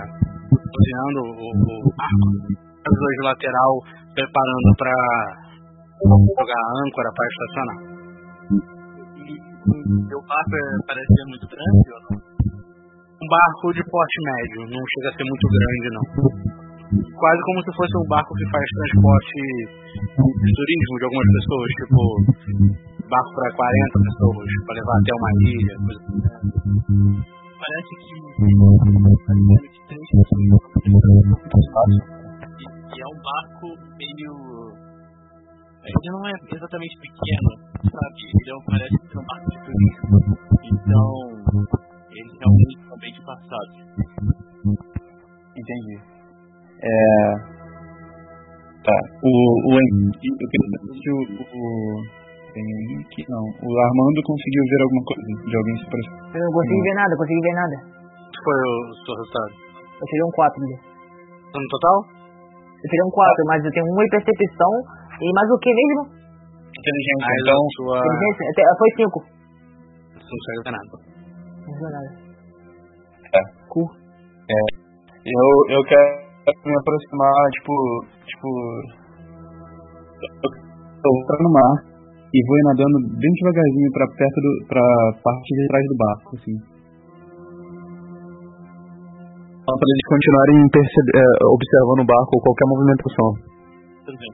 cozinhando o, o arco, as duas de lateral preparando pra jogar a âncora para estacionar. Meu barco é, parece ser muito grande ou não? Um barco de porte médio, não chega a ser muito grande não. Quase como se fosse um barco que faz transporte de turismo de algumas pessoas, tipo barco para 40 pessoas, para levar até uma ilha, coisa assim. Parece que e, é um barco meio. Ele não é exatamente pequeno, sabe? Ele é um, parece ser um barco de turismo. Então, eles realmente são bem disfarçados. Entendi. É. Tá. O. o Henrique. Eu queria saber se o. o Henrique. Não. O Armando conseguiu ver alguma coisa de alguém se aproximando. Eu não consegui ver nada, consegui ver nada. Qual foi o seu resultado? Eu tirei um 4 ali. No total? Eu tirei um 4, mas eu tenho uma em percepção e mais o que mesmo? Inteligência. Aí então. sua... Inteligência? Até- Foi 5. Você não consegue ver nada. Não viu nada. É. Cool. Eu, eu quero me aproximar, tipo. Tipo. Eu vou entrar no mar e vou ir nadando bem devagarzinho pra perto do. pra parte de trás do barco, assim. Só pra eles continuarem é, observando o barco ou qualquer movimentação. Tudo bem.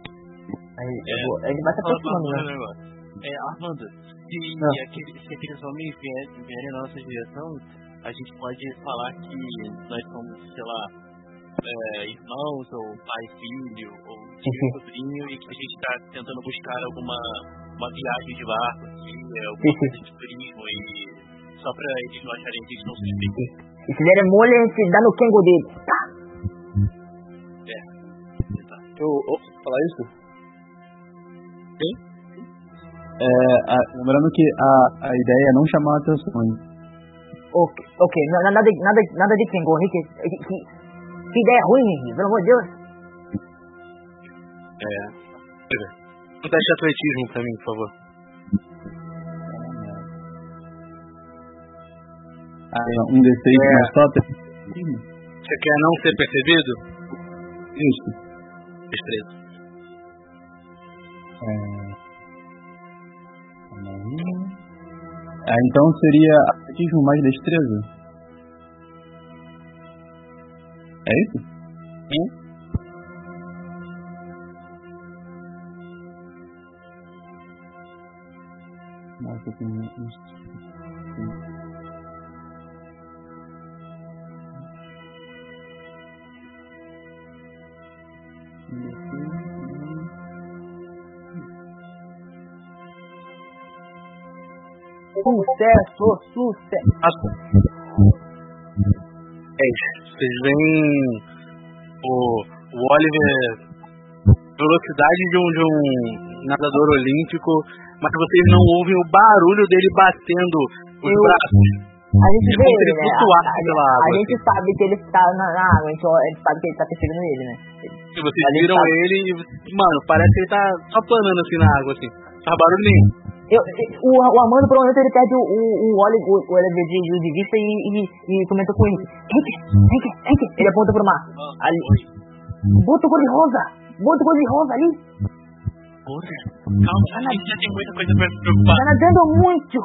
Aí, eu vou, ele vai se aproximando, né? É, Armando, se, Ah. aquele, se aqueles homens vierem, vierem na nossa direção, a gente pode falar que nós somos, sei lá, é, irmãos, ou pai filho, ou tio sobrinho, e que a gente está tentando buscar alguma uma viagem de barco, aqui, é, alguma coisa de turismo, e só pra eles não acharem que a gente não suspeita. E se derem mole, a gente dá no Kengo dele. Tá. Tá. Eu, posso falar isso? Sim. É, a- lembrando que a, a ideia é não chamar a atenção. Ok, ok, na- nada, de- nada, nada de Kengo, Rick. Que, ideia ruim, pelo amor de Deus. É. Um teste de atletismo pra mim, por favor. Ah, um D6 É. mais top. Você quer não ser percebido? Isso. Destreza. É... Ah, então seria atletismo mais destreza? É isso? Sim. Tem uns- Sucesso, sucesso. É. Vocês veem o, o Oliver velocidade de um, de um nadador olímpico, mas vocês não ouvem o barulho dele batendo os Eu- braços. A gente É vê ele, né? A, a- a gente assim. sabe que ele tá na, na água, a gente, olha- a gente sabe que ele tá perseguindo ele, né? Se vocês viram sabe. ele, mano, parece que ele tá só planando assim na água, assim. Faz barulho nenhum. Eu, o, o Amando, provavelmente, ele perde o, o, o óleo o, o Oliver de, de, de vista e, e, e comenta com ele. Henk, Henk, Henk. Ele aponta pro mar. Ali. Bota cor de rosa. Bota cor de rosa ali. Porra. Calma, gente já tem muita coisa pra se preocupar. Tá nadando muito.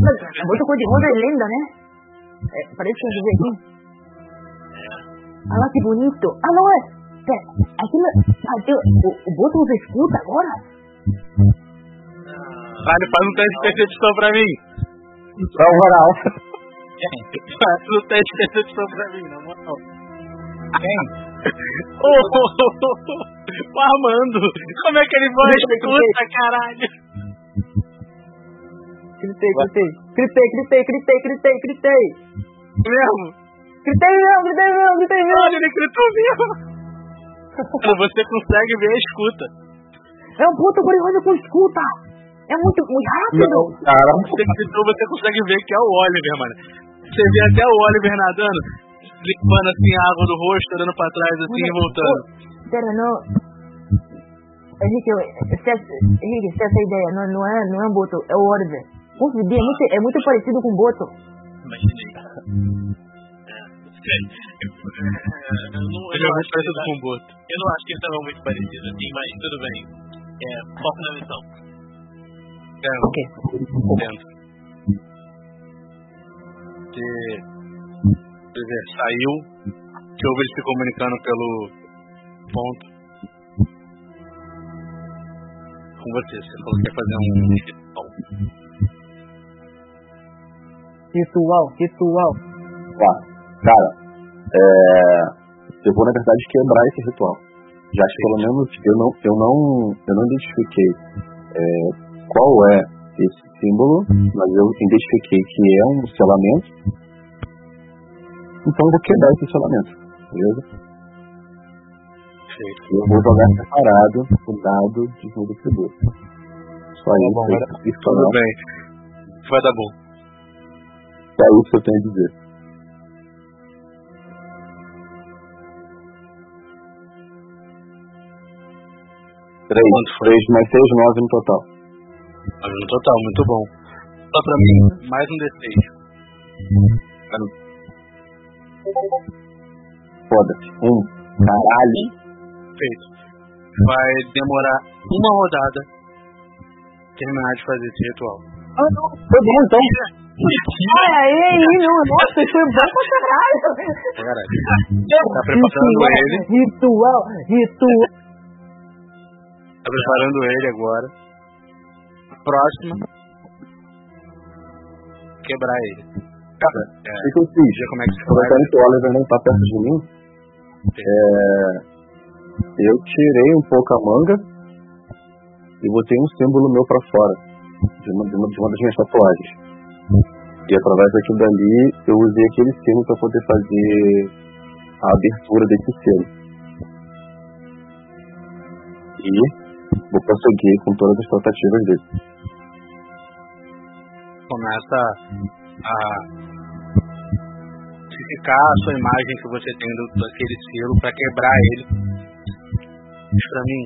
Bota cor de rosa é linda, né? É, parece que eu vi aqui. Olha lá que bonito. Ah, não é? Pera, aquilo... Teu- o, o boto você escuta agora? Vale, faz um teste de percepção pra mim. Na moral. Faz um teste de percepção pra mim, na moral. Quem? Ô, ô, ô, ô, o Armando. Como é que ele vai? Puta caralho. Gritei, gritei. Gritei, gritei, gritei, gritei, gritei. Mesmo? Gritei mesmo, gritei mesmo, gritei mesmo. Olha, ele gritou mesmo. Você consegue ver a escuta. É um puto curioso com escuta. É muito, muito rápido. Cara, Você gritou, você consegue ver que é o Oliver, mano. Você vê até o Oliver nadando, limpando assim a água do rosto, olhando pra trás assim e voltando. Pera, não. Henrique, eu- esquece, Henrique, esquece essa ideia. Não, não, é, não é um boto, é o Oliver. Confundi, é muito, é muito parecido com o boto. Imaginei. É, eu não, eu Ele é não muito acho que parecido ele com o Boto. tá- eu não acho que eles estavam muito parecidos assim, mas tudo bem. É, foco na missão. É, Ok. dentro. Que quer dizer, saiu, que houve eles se comunicando pelo ponto. Com você, você falou que ia fazer um ritual. Ritual, ritual. Tá. Cara, é, eu vou na verdade quebrar esse ritual. Já que pelo menos eu não, eu não, eu não identifiquei é, qual é esse símbolo, mas eu identifiquei que é um selamento. Então eu vou quebrar esse selamento, beleza? Perfeito. Eu vou jogar separado o dado de mundo tributo. Só isso, bom, aí, vai- isso Tudo não, bem. Vai dar bom. é isso que eu tenho a dizer. Três, Quanto foi? três mais seis, nove no total. No total, muito bom. Só pra mim, mais um D6. Foda-se. Um. Caralho. Feito. Vai demorar uma rodada terminar de fazer esse ritual. Ah, não. Foi bom, então. Ai, aí, aí, não. Nossa, foi bom pra caralho. Caralho. Tá preparando ele. Ritual, ritual. Tá preparando ele agora. Próxima. Quebrar ele. Cara, o que eu fiz? Como é que. Aproveitando que o Oliver não tá perto de mim, é, eu tirei um pouco a manga e botei um símbolo meu pra fora, de uma, de uma, de uma das minhas tatuagens. E através daquilo dali, eu usei aquele símbolo pra poder fazer a abertura desse selo. E vou prosseguir com todas as tratativas dele. Começa a modificar a sua imagem que você tem do, daquele selo para quebrar ele. Diz pra mim.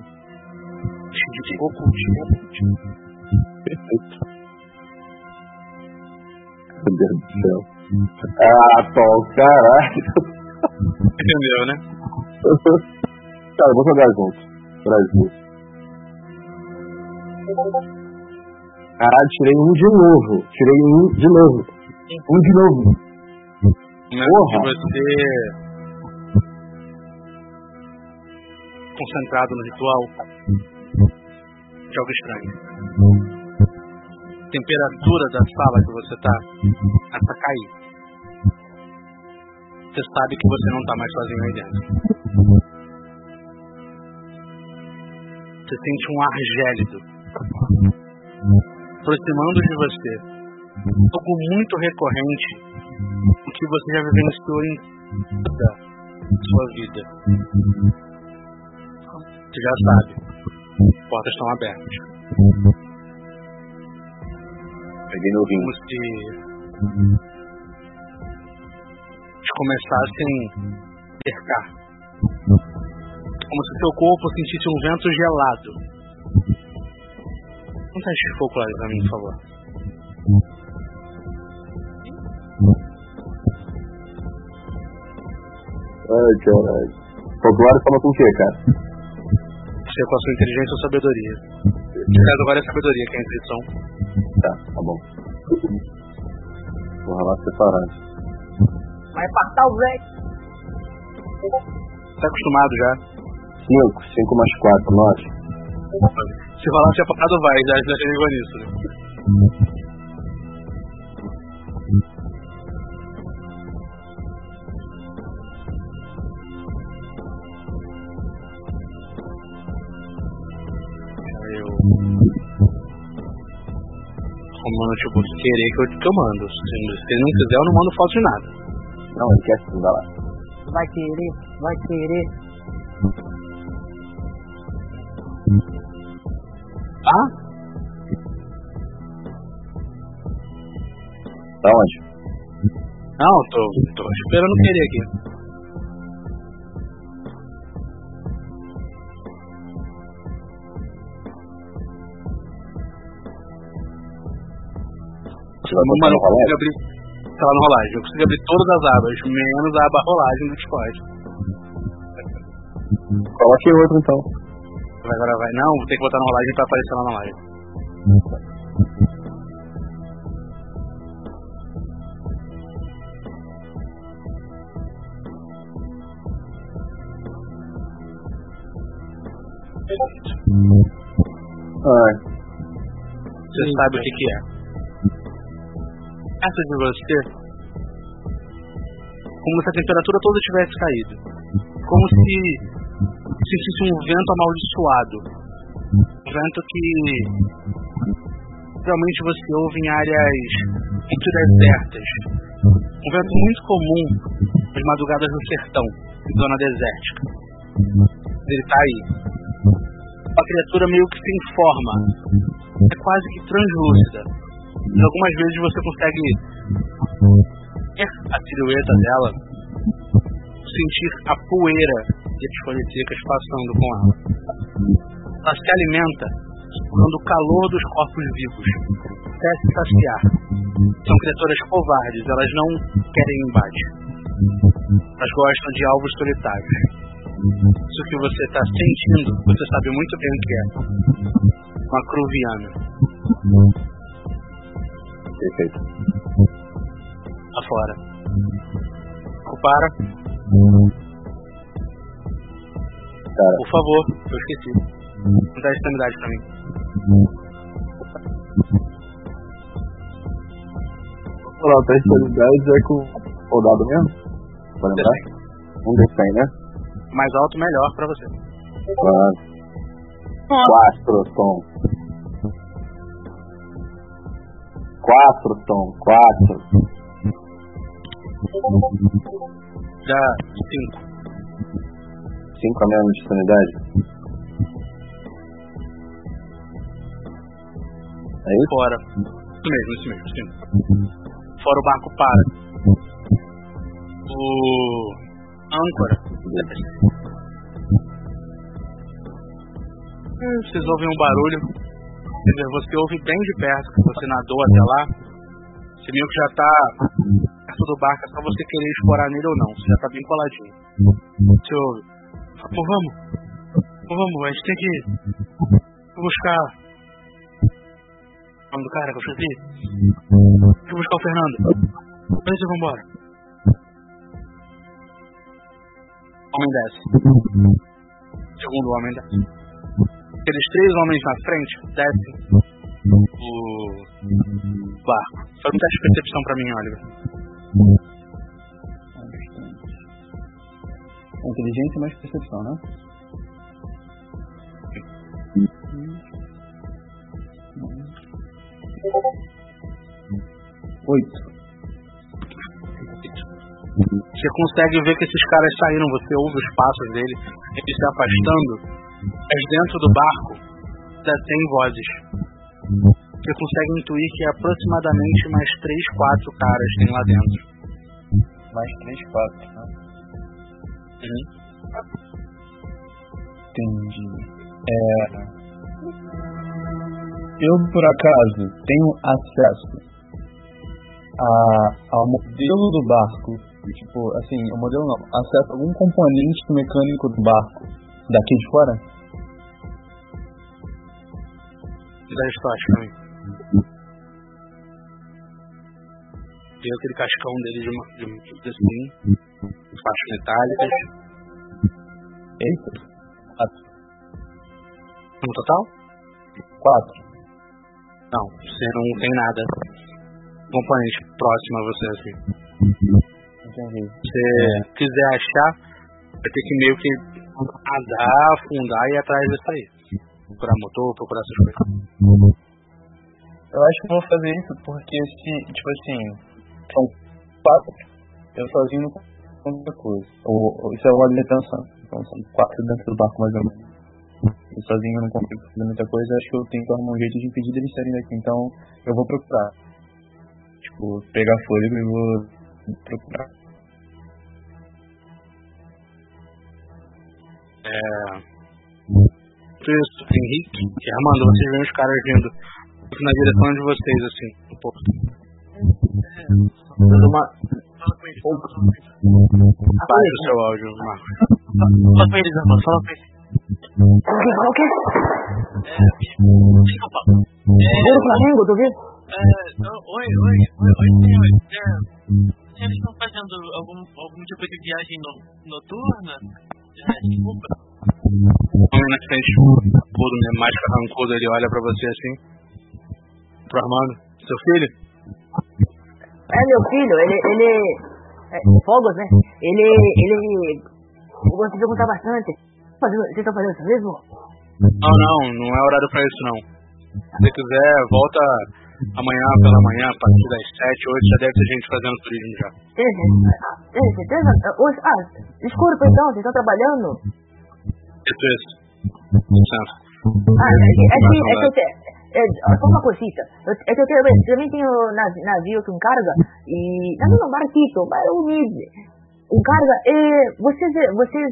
Ocultismo. Perfeito. Meu Deus do céu. Ah, Paul, caralho. Entendeu, né? Cara, eu vou jogar junto. Brasil. Caralho, tirei um de novo. Tirei um de novo. Um de novo. Porra. Você concentrado no ritual de algo estranho. Temperatura da sala que você tá começa a cair. Você sabe que você não tá mais sozinho aí dentro. Você sente um ar gélido aproximando de você. Algo muito recorrente o que você já vivenciou em toda a sua vida. Você já sabe. As portas estão abertas. Peguei no vinho. Como se te começassem a cercar. Como se seu corpo sentisse um vento gelado. Um teste de folclore pra mim, por favor. Ai, caralho. Folclore fala com o quê, cara? Você com a sua inteligência ou sabedoria. No caso agora é sabedoria, que é a intuição. Tá, tá bom. Vou ralar separado. Vai passar o velho. Tá acostumado já? 5, 5 mais 4, 9. Se falar separado vai, já, já chegou nisso. Né? Eu. Romano, tipo, se querer que eu, que eu mando. Se, se não quiser, eu não mando foto de nada. Não, ele quer sim, vai lá. Vai querer, vai querer. Ah? Tá onde? Não, tô, tô esperando querer aqui. Você vai Mano, eu consigo abrir. Tá lá no rolagem. Eu consigo abrir todas as abas, menos a aba rolagem do Discord. Coloque outro então. Vai, Agora vai. Não, vou ter que botar na rolagem pra aparecer lá na live. Ai, Você sabe o que, que é. Essa de você. Como se a temperatura toda tivesse caído. Como se sentisse um vento amaldiçoado. Um vento que geralmente você ouve em áreas muito desertas. Um vento muito comum nas madrugadas do sertão, em zona desértica. Ele tá aí. Uma criatura meio que sem forma. É quase que translúcida. E algumas vezes você consegue ver a silhueta dela, sentir a poeira e as secas passando com ela. Ela se alimenta usando o calor dos corpos vivos, até se saciar. São criaturas covardes, elas não querem embate. Elas gostam de alvos solitários. Isso que você está sentindo, você sabe muito bem o que é. Uma cruviana. perfeito. Afora. Para, Cara, por favor, eu esqueci. Não dá extremidade pra mim. vamos lá, o teste de é com o dado mesmo? Pra lembrar? Um de 100, né? Mais alto, melhor pra você. Claro. Quatro, Tom. Quatro, Tom. Quatro. Dá cinco. Cinco a menos de sanidade. É isso? Fora. Isso mesmo, isso mesmo, sim. Fora o barco para. O âncora. Hum, Vocês ouvem um barulho. Quer dizer, você ouve bem de perto, que você nadou até lá. Você meio que já tá perto do barco, é só você querer explorar nele ou não. Você já tá bem coladinho. Você ouve. Pô, vamos. Pô, vamos, a gente tem que buscar. O nome do cara que eu esqueci? Tem que buscar o Fernando. Beleza, vambora. Homem desce. Segundo homem desce. Aqueles três homens na frente descem o barco. Faz um teste de percepção pra mim, Oliver. Inteligência mais percepção, né? Oito. Você consegue ver que esses caras saíram, você ouve os passos dele, eles se afastando, mas dentro do barco ainda tem vozes. Você consegue intuir que aproximadamente mais três, quatro caras tem lá dentro. Mais três, quatro, né? Entendi. É... Eu, por acaso, tenho acesso a, ao modelo do barco. Tipo, assim, o modelo não. Acesso a algum componente mecânico do barco daqui de fora? Da história pra. Tem aquele cascão dele de uma de, de, faixas metálicas. Eita. Quatro. No total? Quatro. Não, você não tem nada. Componente próximo a você assim. Entendi. Se você quiser achar, vai ter que meio que nadar, afundar e ir atrás disso aí. Procurar motor, procurar essas coisas. Eu acho que vou fazer isso porque se, tipo assim, são quatro, eu sozinho não muita coisa. Ou, ou, isso é uma detenção. Então são quatro dentro do barco mais ou menos. Eu sozinho não consigo fazer muita coisa, acho que eu tenho que arrumar um jeito de impedir deles saírem daqui. Então eu vou procurar. Tipo, pegar fôlego e vou procurar. É... Isso, Henrique e Armando, vocês veem os caras vindo na direção de vocês, assim, um pouco. Uma... Baixa o seu áudio, Marcos. Fala com eles, Armando, fala com eles. O que? O que? Desculpa. Gol do Flamengo, tu viu? É, não, oi, oi, oi, oi, senhor. É, eles estão fazendo algum, algum tipo de viagem no, noturna? É, desculpa. O na frente, tudo, né, mais carrancudo, ele olha pra você assim. Pro Armando. Seu filho? É meu filho, ele. ele é, Fogos, né? Ele. ele. Eu gosto de perguntar bastante. Fazendo, vocês estão fazendo isso mesmo? Não, não, não é horário pra isso não. Se você quiser, volta amanhã pela manhã, a partir das 7, 8, já deve ter gente fazendo turismo já. Tem, tem certeza? Hoje, ah, desculpa então, vocês estão trabalhando? Isso, isso. Licença. Ah, é que, é que, é que eu te, é, só uma coisita. Eu, é que eu eu também tenho nav- navio com carga e. Não, não, barquito, mas humilde. Com carga, é, vocês, vocês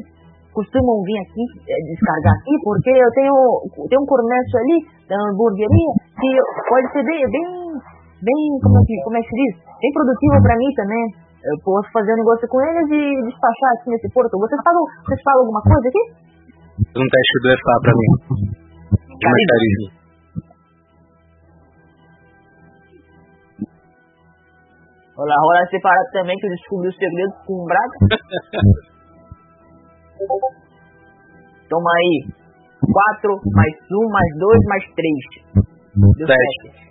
costumam vir aqui é, descargar aqui? Porque eu tenho, tenho um comércio ali, da hamburgueria, que pode ser bem, bem, bem, como é que, como é que se diz? Bem produtivo pra mim também. Eu posso fazer um negócio com eles e despachar aqui nesse porto. Vocês pagam, vocês pagam alguma coisa aqui? Um teste do EFA pra mim. De mais Olha, rola separado também, que eu descobri o segredo com o Braga. Toma aí. 4 mais 1 mais 2 mais 3. Deu Sete. 7.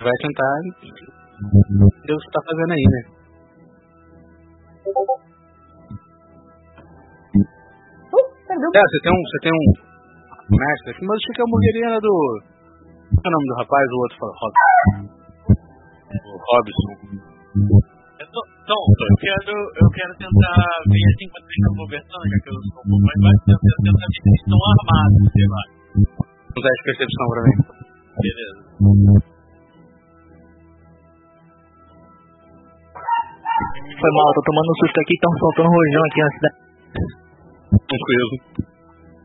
Vai tentar ver o que tá fazendo aí, né? Uh, perdeu. É, você tem um. Você tem um. Mestre, mas acho que é a hamburgueria era do. Qual é o nome do rapaz? O outro fala. Rob. O Robson. Eu tô, então, eu quero, eu quero tentar ver assim enquanto eles estão conversando, já que eu sou um pouco mais baixo, eu quero tentar ver se eles estão armados, sei lá. Um teste de percepção pra mim. Beleza. Foi mal, tô tomando um susto aqui, tão soltando rojão aqui na cidade. Tranquilo.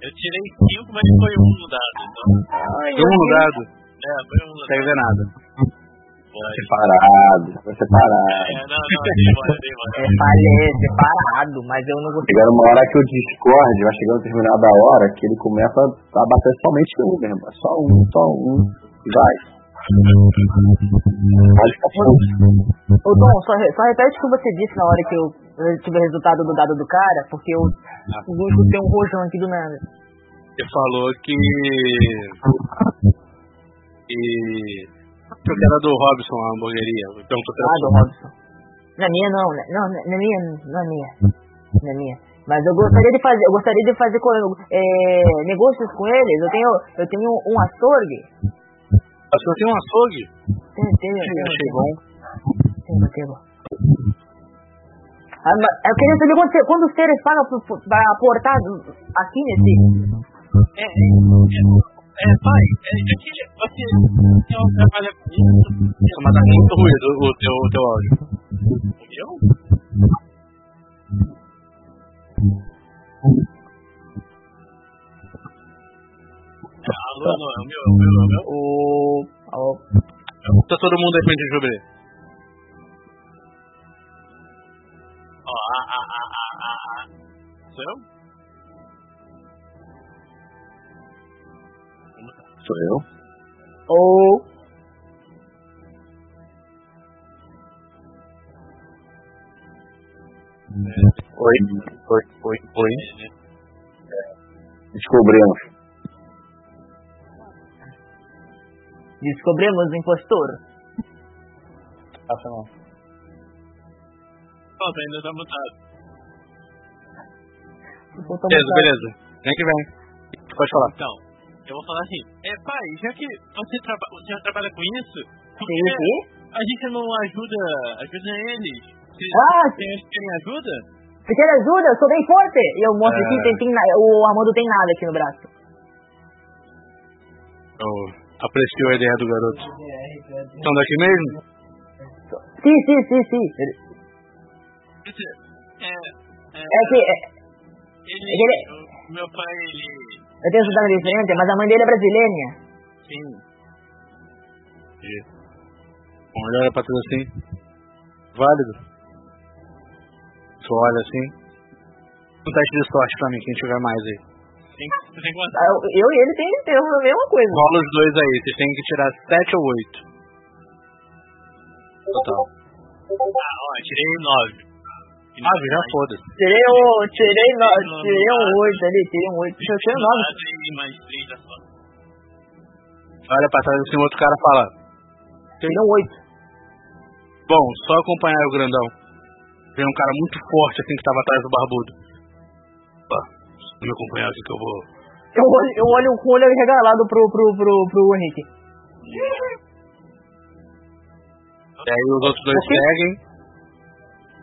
Eu tirei 5, mas foi um no dado. Então, Ai, um dado. é, foi um no Não dado. ver nada. Separado, foi separado. É, não, não, dei mole, dei mole. É, é separado, mas eu não gostei. Chegando uma hora que o Discord vai chegando a determinada hora que ele começa a bater somente um, meu irmão. Só um, só um. E vai. Pode ficar puto. Ô Tom, só, re- só repete o que você disse na hora que eu, eu tive o resultado do dado do cara, porque eu eu escutei um rojão aqui do nada. Ele falou que. E. Que era do Robson, a hamburgueria. Era Ah, do Robson. Na minha não, né? não, na na minha, não é minha. Na minha. Mas eu gostaria de fazer, eu gostaria de fazer é, negócios com eles. Eu tenho, eu tenho um açougue. Senhora tem um açougue? Tem, tem, tem, Achei bom. tem, tem, tem. Ah, eu queria saber quantos, quantos seres pagam para aportar aqui nesse. É, é, é, é, pai, é, aquele, você, você trabalha com isso? Mas tá muito ruído o teu, o teu áudio. Eu? Alô, não, é o meu, é o meu, é o meu. O. o Tá todo mundo aí pra gente descobrir. Ó, a, a, a, a, a, a. Sou eu? Sou eu? o Oi, oi, oi, oi. Descobrimos. descobrimos o impostor. Passa. Pronto, ainda tá mutado. Beleza, beleza. Vem que vem. Pode falar. Então, eu vou falar assim, é pai, já que você, traba você já trabalha com isso, por que a gente não ajuda, ajuda eles? Se Ah, eles querem ajuda? Você quer ajuda? Eu sou bem forte. E eu mostro É. aqui, tem, tem, o Armando tem nada aqui no braço. Eu aprecio a ideia do garoto. São daqui mesmo? Sim, sim, sim, sim. É, que é, ele, é que ele- o meu pai, ele, eu tenho sotaque diferente, mas a mãe dele é brasileira. sim, Bom, olha pra tudo assim. Válido. Tu olha assim. Um teste de sorte pra mim, quem tiver mais aí. tem, você tem que Ah. Eu, e ele tem, tem a mesma coisa. Rola os dois aí, vocês têm que tirar 7 ou 8. Total. Ah, ó, tirei nove. Ah, já foda-se. Tirei o. Tirei, no, tirei um 8 ali, tirei um 8. Eu tirei um 9. E mais três da sorte. Olha pra trás assim, o outro cara fala. Tirei um 8. Bom, só acompanhar o grandão. Vem um cara muito forte assim que tava atrás do barbudo. Se me acompanhar aqui que eu vou. Eu olho, eu olho com o olho regalado pro, pro, pro, pro Henrique. E aí os outros dois seguem.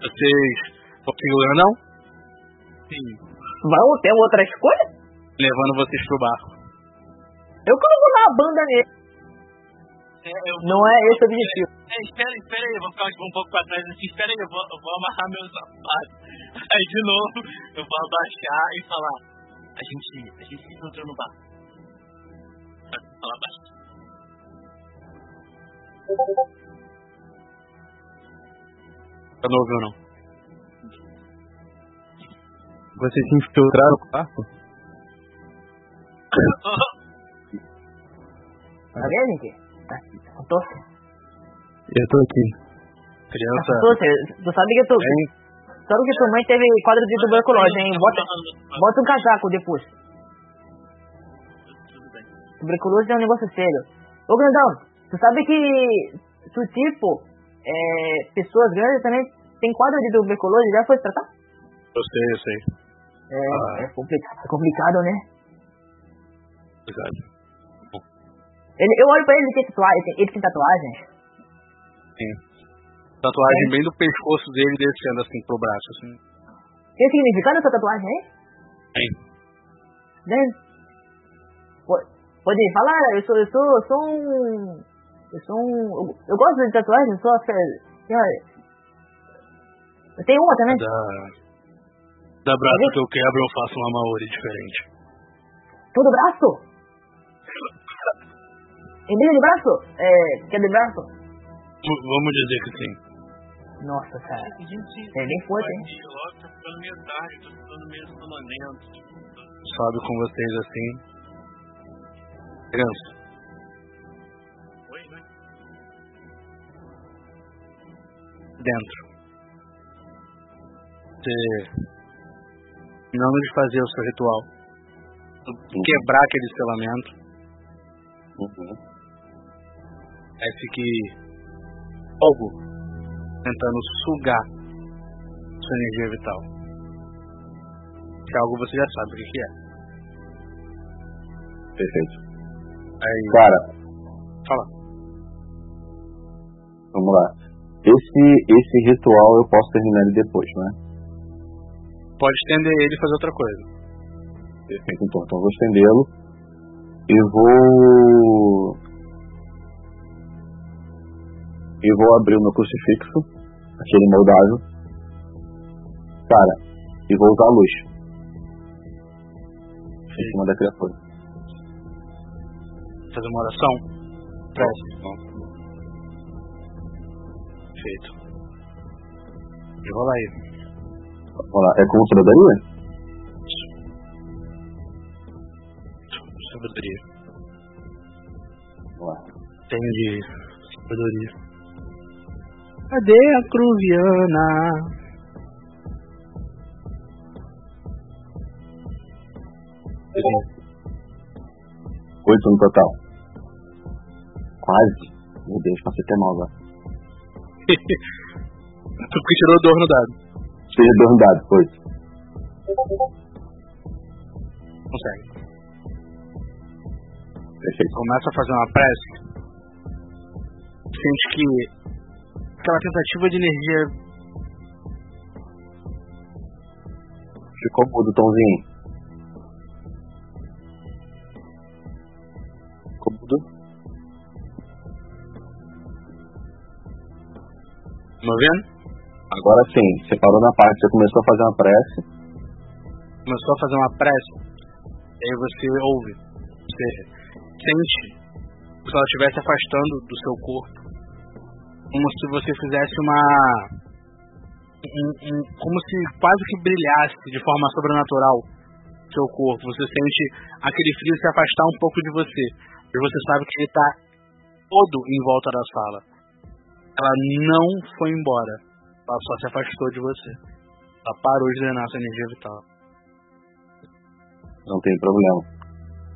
Vocês vão seguir o grandão? Sim. Vamos, tem outra escolha? Levando vocês pro barco. Eu que não vou dar a banda nele. É, eu Não é esse o objetivo. É, espera, espera aí, eu vou ficar um pouco pra trás assim, espera aí, eu vou, eu vou amarrar meus sapatos. Aí de novo, eu vou abaixar e falar, a gente, a gente se encontrou no bar. Sabe, falar baixo. Eu não ouviu não. Vocês se infiltraram no barco? Tá vendo, Henrique? Tá, tô, Eu tô aqui. Criança. tô, tu sabe que tu, sabe que tua mãe teve quadro de tuberculose, hein? Bota, bota um casaco depois. Tuberculose é um negócio sério. Ô, grandão, tu sabe que tu, tipo, é, pessoas grandes também tem quadro de tuberculose, já foi tratar? Eu sei, eu sei. É, é, complicado, é complicado, né? Obrigado. Ele, eu olho pra ele, ele tem tatuagem, ele tem tatuagens. Sim. Tatuagem bem do pescoço dele descendo assim pro braço, assim. Tem significado essa tatuagem aí? Tem. Né? Po- Pode falar, eu sou, eu sou, eu sou um. Eu sou um. Eu, eu gosto de tatuagem, eu sou. Eu tenho uma também. Da. Da braço que eu quebro, eu faço uma Maori diferente. Todo braço? Em vez de braço? É, quer de braço? V- vamos dizer que sim. Nossa, cara. É bem forte, hein? Meio meio. Sobe com vocês assim. Criança, Oi, oi. dentro. Você. Não de fazer o seu ritual. Quebrar aquele selamento. Uhum. Parece que algo tentando sugar sua energia vital. Que algo você já sabe o que, que é. Perfeito. Aí, Cara, fala. vamos lá. Esse, esse ritual eu posso terminar ele depois, né? Pode estender ele e fazer outra coisa. Perfeito, então. Então eu vou estendê-lo e vou. E vou abrir o meu crucifixo, aquele moldável. Cara, e vou usar a luz. Em cima da criatura. Fazer uma oração? Prece. Feito. E rola aí. Vamos lá, é com sabedoria? Sabedoria. Vamos lá. Tenho de sabedoria. Cadê a Cruviana? Oito no total. Quase. Meu Deus, passei até mal agora. Tu que tirou dor no dado. Seja dois dados, oito. Consegue. Perfeito. Começa a fazer uma prece. Sente que aquela tentativa de energia Ficou mudo, Tomzinho. Ficou mudo? Tá vendo? Agora sim, você parou na parte, você começou a fazer uma prece. Começou a fazer uma prece. Aí você ouve. Você sente como se ela estivesse afastando do seu corpo. Como se você fizesse uma. um- um- como se quase que brilhasse de forma sobrenatural seu corpo. Você sente aquele frio se afastar um pouco de você. E você sabe que ele está todo em volta da sala. Ela não foi embora. Ela só se afastou de você. Ela parou de drenar sua energia vital. Não tem problema.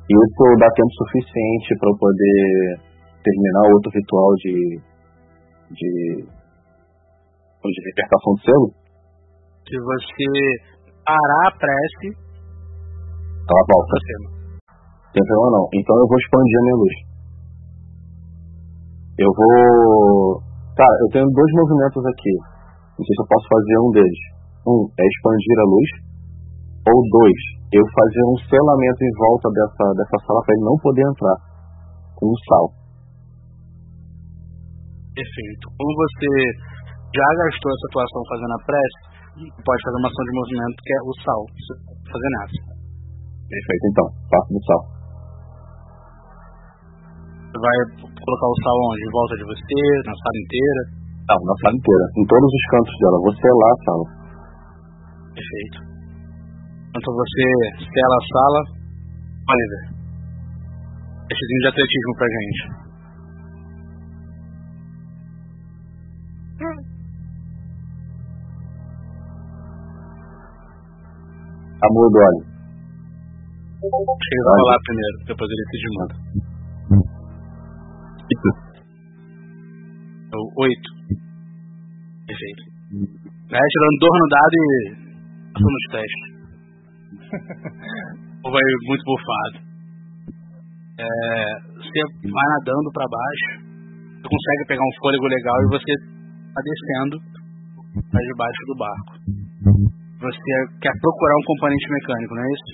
Isso dá tempo suficiente para eu poder terminar outro ritual de. de. de libertação do selo? Se você parar a prece, Ela volta. você Não tem problema não. Então eu vou expandir a minha luz. Eu vou. Cara, eu tenho dois movimentos aqui. Não sei se eu posso fazer um deles. Um é expandir a luz. Ou dois, eu fazer um selamento em volta dessa, dessa sala para ele não poder entrar. Com um sal. Perfeito. Como você já gastou essa atuação fazendo a prece, pode fazer uma ação de movimento que é o sal. Fazer nessa. Perfeito, então. Faço do sal. Você vai colocar o sal onde? Em volta de você, na sala inteira. Não, na sala inteira. Em todos os cantos dela. Vou selar a sala. Perfeito. Enquanto você sela a sala, Oliver, testezinho de atletismo pra gente. Amor do óleo. Acho que ele vai falar primeiro, depois ele se desmanda. É o 8. Perfeito. Vai tirando dor no dado e passando nos testes. Ou vai muito bufado. É, você vai nadando pra baixo, você consegue pegar um fôlego legal e você tá descendo pra debaixo do barco. Você quer procurar um componente mecânico, não é isso?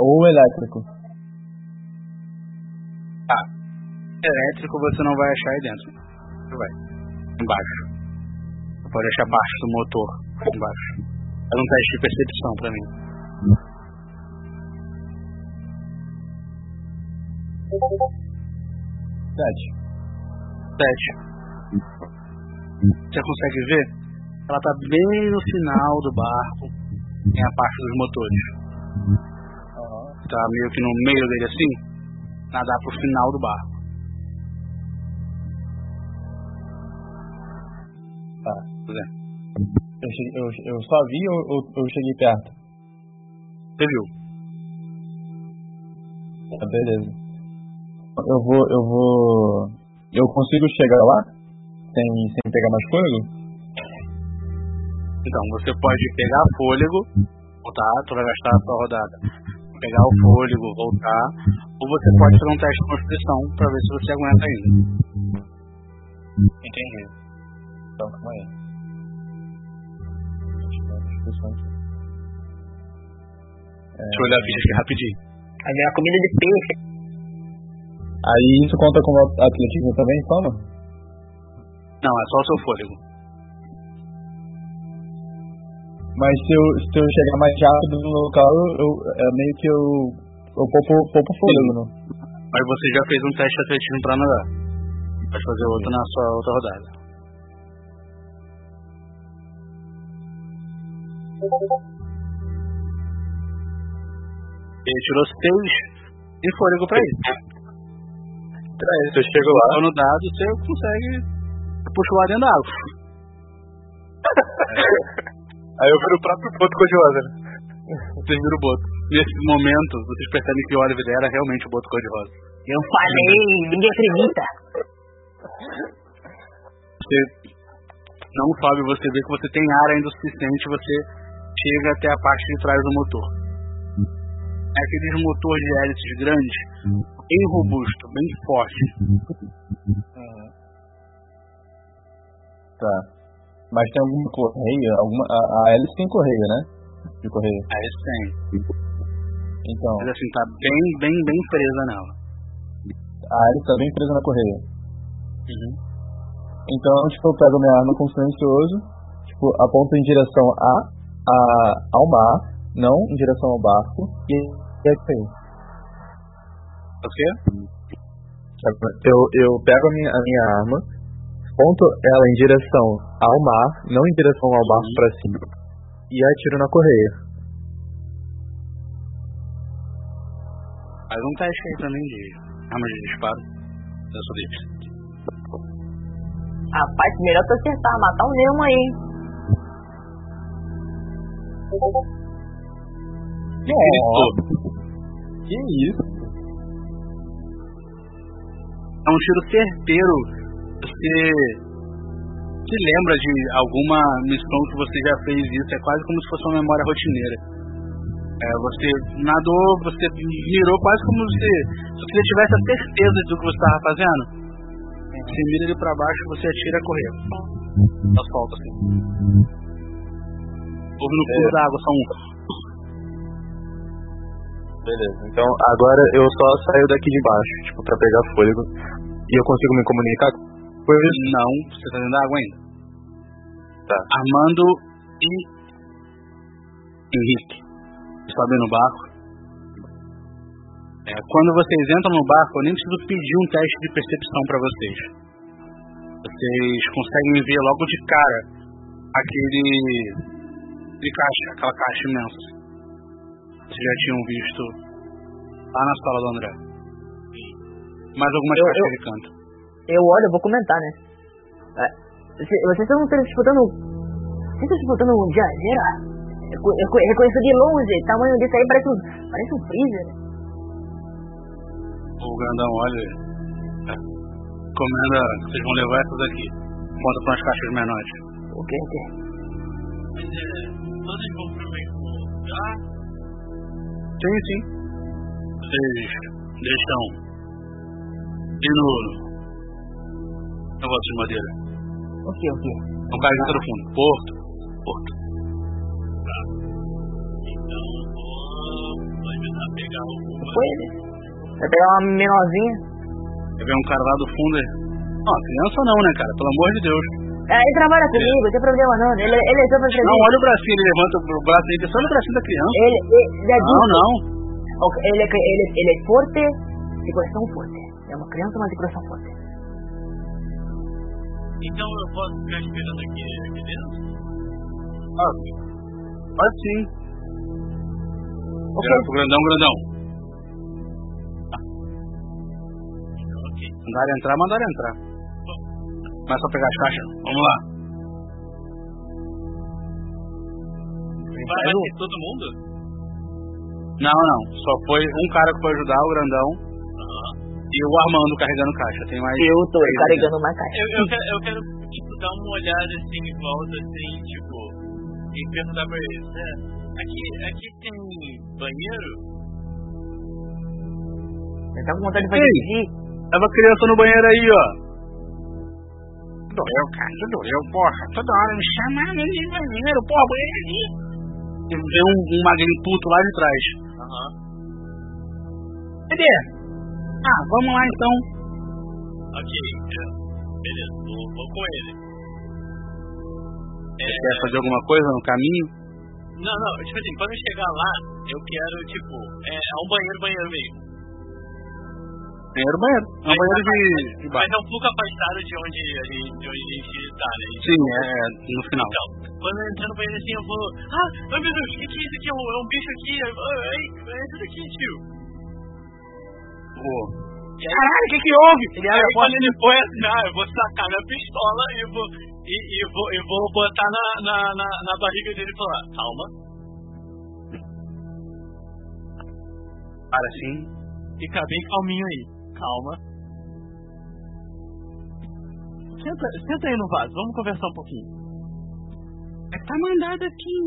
Ou elétrico. Elétrico você não vai achar aí dentro. Você vai. Embaixo. pode achar parte do motor embaixo. Faz um teste de percepção pra mim. Sete. Sete. Você consegue ver? Ela tá bem no final do barco. Tem a parte dos motores. Tá meio que no meio dele assim. Nadar pro final do barco. Eu, eu, só vi ou ou eu cheguei perto? Você viu? Tá, beleza. Eu vou, eu vou. Eu consigo chegar lá? Sem, sem pegar mais fôlego? Então, você pode pegar fôlego, voltar, tu vai gastar a sua rodada. Pegar o fôlego, voltar, ou você pode fazer um teste de constituição pra ver se você aguenta ainda. Entendi. Então, calma aí. Deixa eu olhar a ficha aqui rapidinho. Aí vem a comida de peixe. Aí isso conta como atletismo também, toma? Não, é só o seu fôlego. Mas se eu, se eu chegar mais rápido no local, eu, é meio que eu. Eu poupo, poupo fôlego, não? Mas você já fez um teste de atletismo pra nadar. Pode fazer outro na sua outra rodada. Ele tirou seis de fôlego pra ele. Se eu chego lá. No dado, você consegue puxar lá dentro da água. Aí eu viro o próprio ponto cor-de-rosa, né? Vocês viram o boto. Nesse momento, vocês percebem que o Oliver era realmente o boto cor-de-rosa. Eu falei, ninguém acredita. Você não sobe, você vê que você tem ar ainda o suficiente, você chega até a parte de trás do motor. É aqueles motores de hélices grandes, bem robusto, bem forte. Tá. Mas tem alguma correia? Alguma, a, a hélice tem correia, né? De correia. É isso tem. Então, Mas assim, tá bem, bem, bem presa nela. a hélice tá bem presa na correia. Uhum. Então, tipo, eu pego minha arma com silencioso, tipo, aponto em direção a, a, ao mar, não em direção ao barco, e é isso aí. O quê? Eu, eu pego a minha, a minha arma, ponto ela em direção ao mar, não em direção ao barco pra cima, e atiro na correia. Faz um teste aí também de arma de disparo. Eu sou deles. Rapaz, melhor tu acertar, matar um Nemo aí. Que isso? É um tiro certeiro. Você se lembra de alguma missão que você já fez isso? É quase como se fosse uma memória rotineira. É, você nadou, você mirou quase como se, se você tivesse a certeza do que você estava fazendo. Você mira ele pra baixo, você atira a correr. Só assim. No fundo da água, só um. Beleza. Então agora eu só saio daqui de baixo, tipo, pra pegar fôlego. E eu consigo me comunicar com eles? Não, você tá dentro da água ainda. Tá. Armando e Henrique sobem no barco. É, quando vocês entram no barco, eu nem preciso pedir um teste de percepção para vocês. Vocês conseguem ver logo de cara aquele, aquele caixa, aquela caixa imensa. Vocês já tinham visto lá na sala do André. Mais algumas Eu- caixas eu- de canto. Eu olho, eu vou comentar, né? É, você- vocês estão disputando. Vocês estão disputando um? Eu, co- eu, co- eu reconheço de longe, o tamanho desse aí parece um, parece um freezer. O grandão olha. É. Comenda, vocês vão levar essas aqui. Conta para as caixas menores. O que que é? Todos vão pro mesmo lugar. Sim, sim. Vocês deixam. E no. Negócio de madeira. O que, o que? No caso do fundo. Porto. Porto. Então eu vou ajudar a pegar o Foi ele? Vai pegar uma menorzinha? Aí vem um cara lá do fundo. Não, criança não, né, cara? Pelo amor de Deus. É, ele trabalha comigo, não tem problema não. Ele, ele é super Não, olha o bracinho, ele levanta o braço aí, só olha o bracinho da criança. Ele, ele, ele é Não, duro. não. Ele, é, ele, ele é forte, de coração forte. É uma criança, mas de coração forte. Então eu posso ficar esperando aqui, aqui dentro? Ah, pode sim. Ok. Pro grandão, grandão. Então, ok. Mandaram entrar, mandaram entrar. Começa a pegar as caixas. Vamos lá. Vai Aí todo mundo? Não, não. Só foi um cara que foi ajudar o grandão e o Armando carregando caixa. Tem mais. Eu tô três carregando uma caixa. Eu, eu, quero, eu quero, tipo, dar uma olhada assim em volta, assim, tipo, e perguntar pra eles, é, aqui, aqui tem banheiro? Eu tava com vontade de fazer Ei. xixi. Leva a criança no banheiro aí, ó. Doeu, cara. Doeu, porra. Toda hora me chamando de banheiro, porra, banheiro ali. Vem um, um puto lá de trás. Aham. Cadê? Ah, vamos lá então. Ok, é, beleza, vou, vou com ele. É, Quer fazer alguma coisa no caminho? não, não, tipo assim, quando eu chegar lá, eu quero, tipo, é, é um banheiro, banheiro mesmo. Banheiro, banheiro. É um banheiro de, de Mas é um pouco afastado de onde a gente, de onde a gente tá, né? Sim, é no final. Então, quando eu entrar no banheiro assim, eu vou. Ah, meu Deus, o que, que é isso aqui? É um, é um bicho aqui? Ai, é isso daqui, tio. Pô. Aí, Caralho, o que que houve? Ele abre aí a porta. quando ele põe assim, ah, eu vou sacar minha pistola e vou. E, e vou, e vou botar na, na, na, na barriga dele e falar, calma, Para assim. fica bem calminho aí, calma. Senta, senta aí no vaso, vamos conversar um pouquinho. É que tá mandado aqui.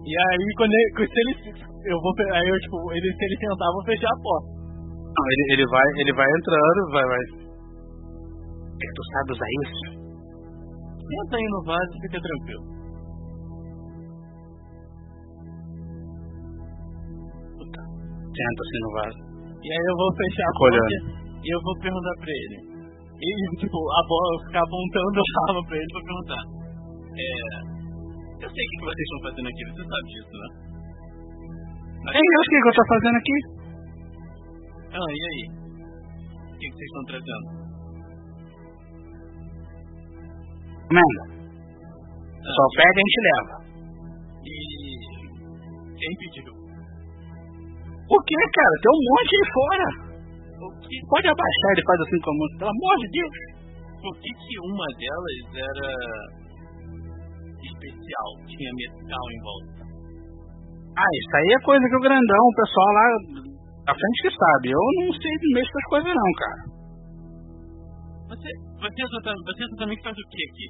E aí, quando ele, se ele, eu vou, aí eu, tipo, ele, se ele sentar, eu vou fechar a porta. Não, ele, ele vai, ele vai entrando, vai, vai. É que tu sabe usar isso? Senta aí no vaso e fica tranquilo. Senta assim no vaso. E aí eu vou fechar a porta e eu vou perguntar pra ele. E, tipo, a bola ficar apontando a arma pra ele pra perguntar. É. Eu sei o que vocês estão fazendo aqui, você sabe disso, né? Mas- Ei, eu sei o que eu tô fazendo aqui. Ah, e aí? O que, que vocês estão trazendo? Manda. Só pega e a gente leva. E. Quem pediu? O que, cara? Tem um monte aí fora. Pode abaixar, ele faz assim com a mão. Pelo amor de Deus. por que, que uma delas era. especial? Tinha metal em volta? Ah, isso aí é coisa que o grandão, o pessoal lá à frente que sabe. Eu não sei mexer com as coisas não, cara. Você, você, exatamente, você exatamente faz o que aqui?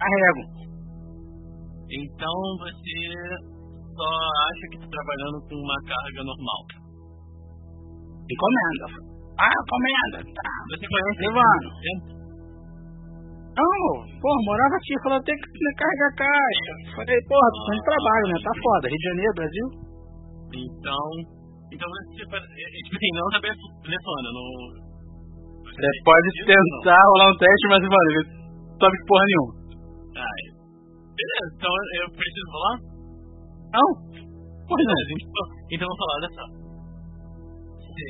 Carrego. Então você só acha que está trabalhando com uma carga normal. Encomenda. Ah, encomenda. Tá. Você conhece Levando. Tempo? Não, pô, morava aqui, falou, tem que carregar caixa. Falei, porra, tô de trabalho, né? Tá foda. Rio de Janeiro, Brasil. Então. Então você. pare- é, Tipo assim, não tá telefone, não. Você pode tentar rolar um teste, mas, mano, não sabe porra nenhuma. Ai. Beleza, então eu preciso falar? Não? Pois não. Beleza, então, então eu vou falar, olha só. Você,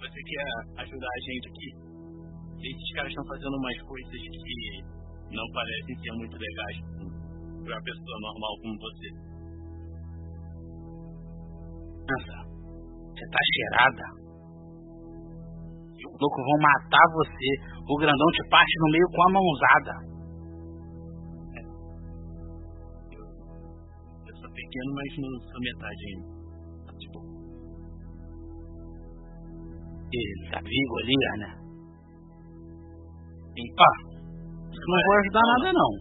você quer ajudar a gente aqui? Esses caras estão fazendo umas coisas que não parecem ser muito legais pra uma pessoa normal como você. Nossa, você tá cheirada. Os loucos vão matar você. O grandão te parte no meio com a mãozada. Pequeno, mas não sou metade ainda. Tipo, E tá vivo ali, né? Ó, não vou ajudar nada não.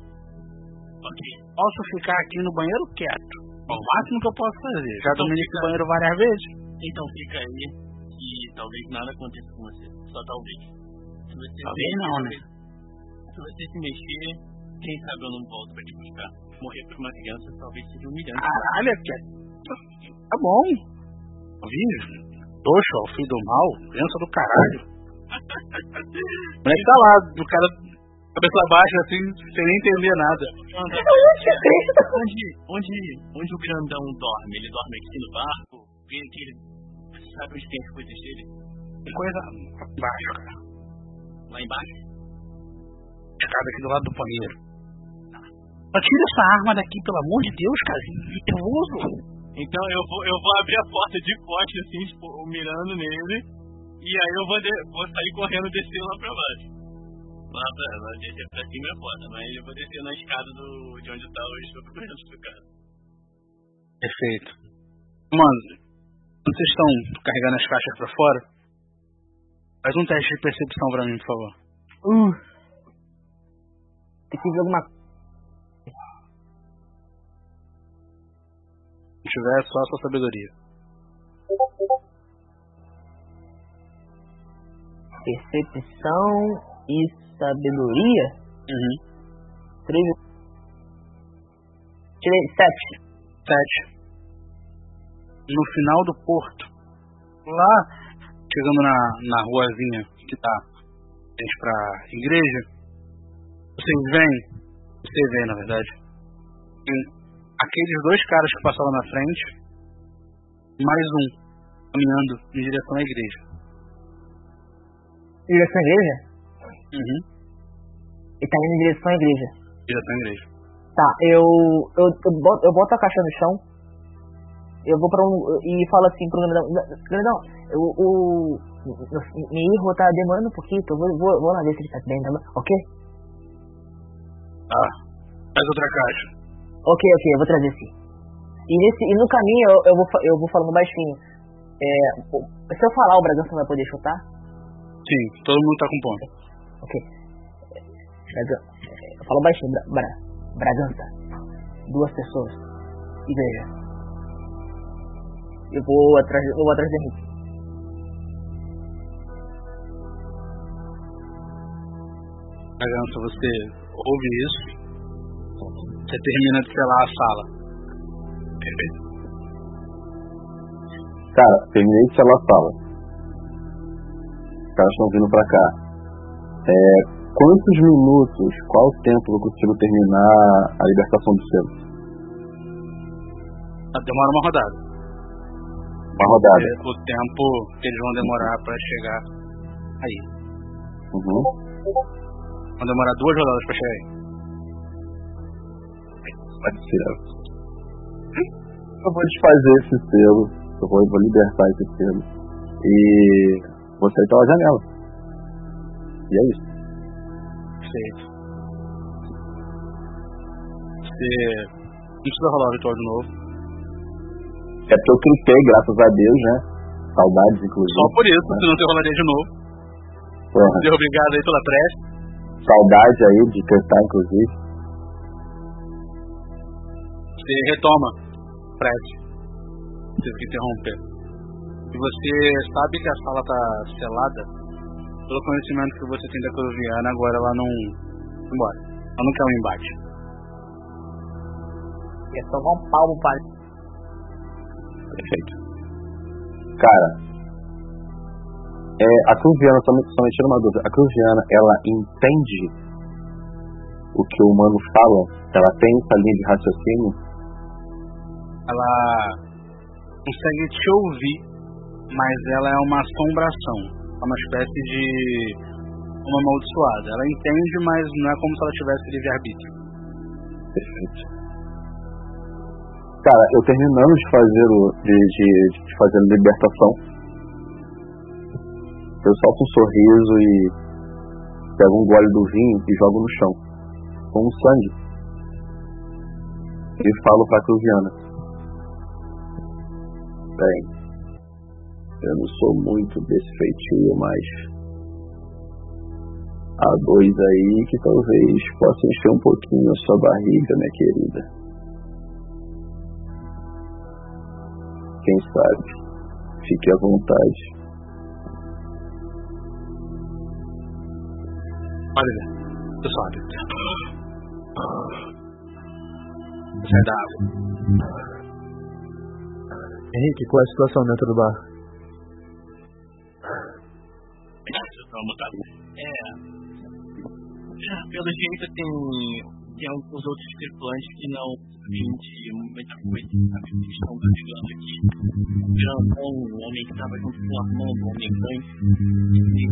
ok. Posso ficar aqui no banheiro quieto. É o máximo que eu posso fazer. Já Então dormi fica- nesse banheiro várias vezes. Então fica aí e talvez nada aconteça com você. Só talvez. Se você Talvez não, né? Se você se mexer, quem sabe eu não volto pra te buscar. Morrer por uma criança talvez seja humilhante. Caralho, que... tá bom. Viu? Poxa, o filho do mal, criança do caralho. É que tá lá? O cara Cabeça baixa, assim, sem nem entender nada. Onde, onde, onde o grandão dorme? Ele dorme aqui no barco? Vem aqui, ele sabe onde tem as coisas dele? Tem coisa embaixo, cara. Lá embaixo? Escada aqui do lado do banheiro. Mas tira essa arma daqui, pelo amor de Deus, cara. Nervoso. Então eu vou, eu vou abrir a porta de poste, assim, tipo, mirando nele. E aí eu vou, de- vou sair correndo e descer lá pra baixo. Lá pra, lá descer pra cima é foda, mas eu vou descer na escada do, de onde tá o estupro correndo pro cara. Perfeito. Mano, vocês estão carregando as caixas pra fora, faz um teste de percepção pra mim, por favor. Uh. Tem que ver alguma tiver, só a sua sabedoria. percepção e sabedoria. Uhum. Três. Tirei sete. Sete. No final do porto, lá, chegando na, na ruazinha que tá frente pra igreja, vocês veem, você vê na verdade, aqueles dois caras que passavam na frente, mais um caminhando em direção à igreja. Direção à igreja? Uhum. Ele tá indo em direção à igreja. Direção à igreja. Tá, eu. Eu, eu, boto, eu boto a caixa no chão. Eu vou pra um. E falo assim pro grandão. Grandão, eu, o. Meu erro tá demorando um pouquinho. Eu vou, vou, vou lá ver se ele tá bem, tá? Ok? Ah, faz outra caixa. Ok, ok, eu vou trazer sim. E, nesse, e no caminho eu, eu, vou, eu vou falando baixinho. É, se eu falar, o Bragança vai poder chutar? Sim, todo mundo tá com ponto. Ok. Braga- Eu falo baixinho, Bra, Bra, Bragança. Duas pessoas. Igreja. Eu vou atrás, eu vou atrás Henrique. Bragança, você ouve isso? Você termina de selar a sala. Perfeito. Cara, terminei de selar a sala. Os caras estão vindo pra cá. É, quantos minutos, qual o tempo eu consigo terminar a libertação do selo? Ah, Demora uma rodada. Uma rodada. É o tempo que eles vão demorar pra chegar aí. Uhum. Vão demorar duas rodadas pra chegar aí. Ser. Eu vou desfazer esse selo. Eu vou, vou libertar esse selo. E vou sair pela janela. E é isso. Perfeito. Você não precisa rolar o ritual de novo. É porque eu cliquei, graças a Deus, né? Saudades, inclusive. Só por isso, senão você rolaria de novo. Porra, obrigado aí pela prece. saudade aí de testar, inclusive. Você retoma prece. Teve que interromper. E você sabe que a sala tá selada pelo conhecimento que você tem da Coroviana, agora ela não. Embora. Ela não quer um embate. Ia tomar um palmo para. Perfeito. Cara, é, a Cruviana, só me, só me tira uma dúvida, a Cruviana, ela entende o que o humano fala? Ela tem essa linha de raciocínio? Ela consegue te ouvir, mas ela é uma assombração. É uma espécie de. uma amaldiçoada. Ela entende, mas não é como se ela tivesse livre-arbítrio. Perfeito. Cara, eu terminando de fazer o. de, de, de fazer a libertação. Eu solto um sorriso e pego um gole do vinho e jogo no chão. Com o sangue. E falo pra Cruviana. Bem, eu não sou muito desse feitio, mas há dois aí que talvez possam encher um pouquinho a sua barriga, minha querida. Quem sabe? Fique à vontade. Olha, eu sobe. Sai da água. Henrique, qual é a situação dentro do bar? Tá. É. Pelo jeito tem, tem alguns outros tripulantes que não vêm de muita coisa, sabe? Eles estão navegando aqui. O grandão, o homem que estava junto com o Armando, o homem grande, e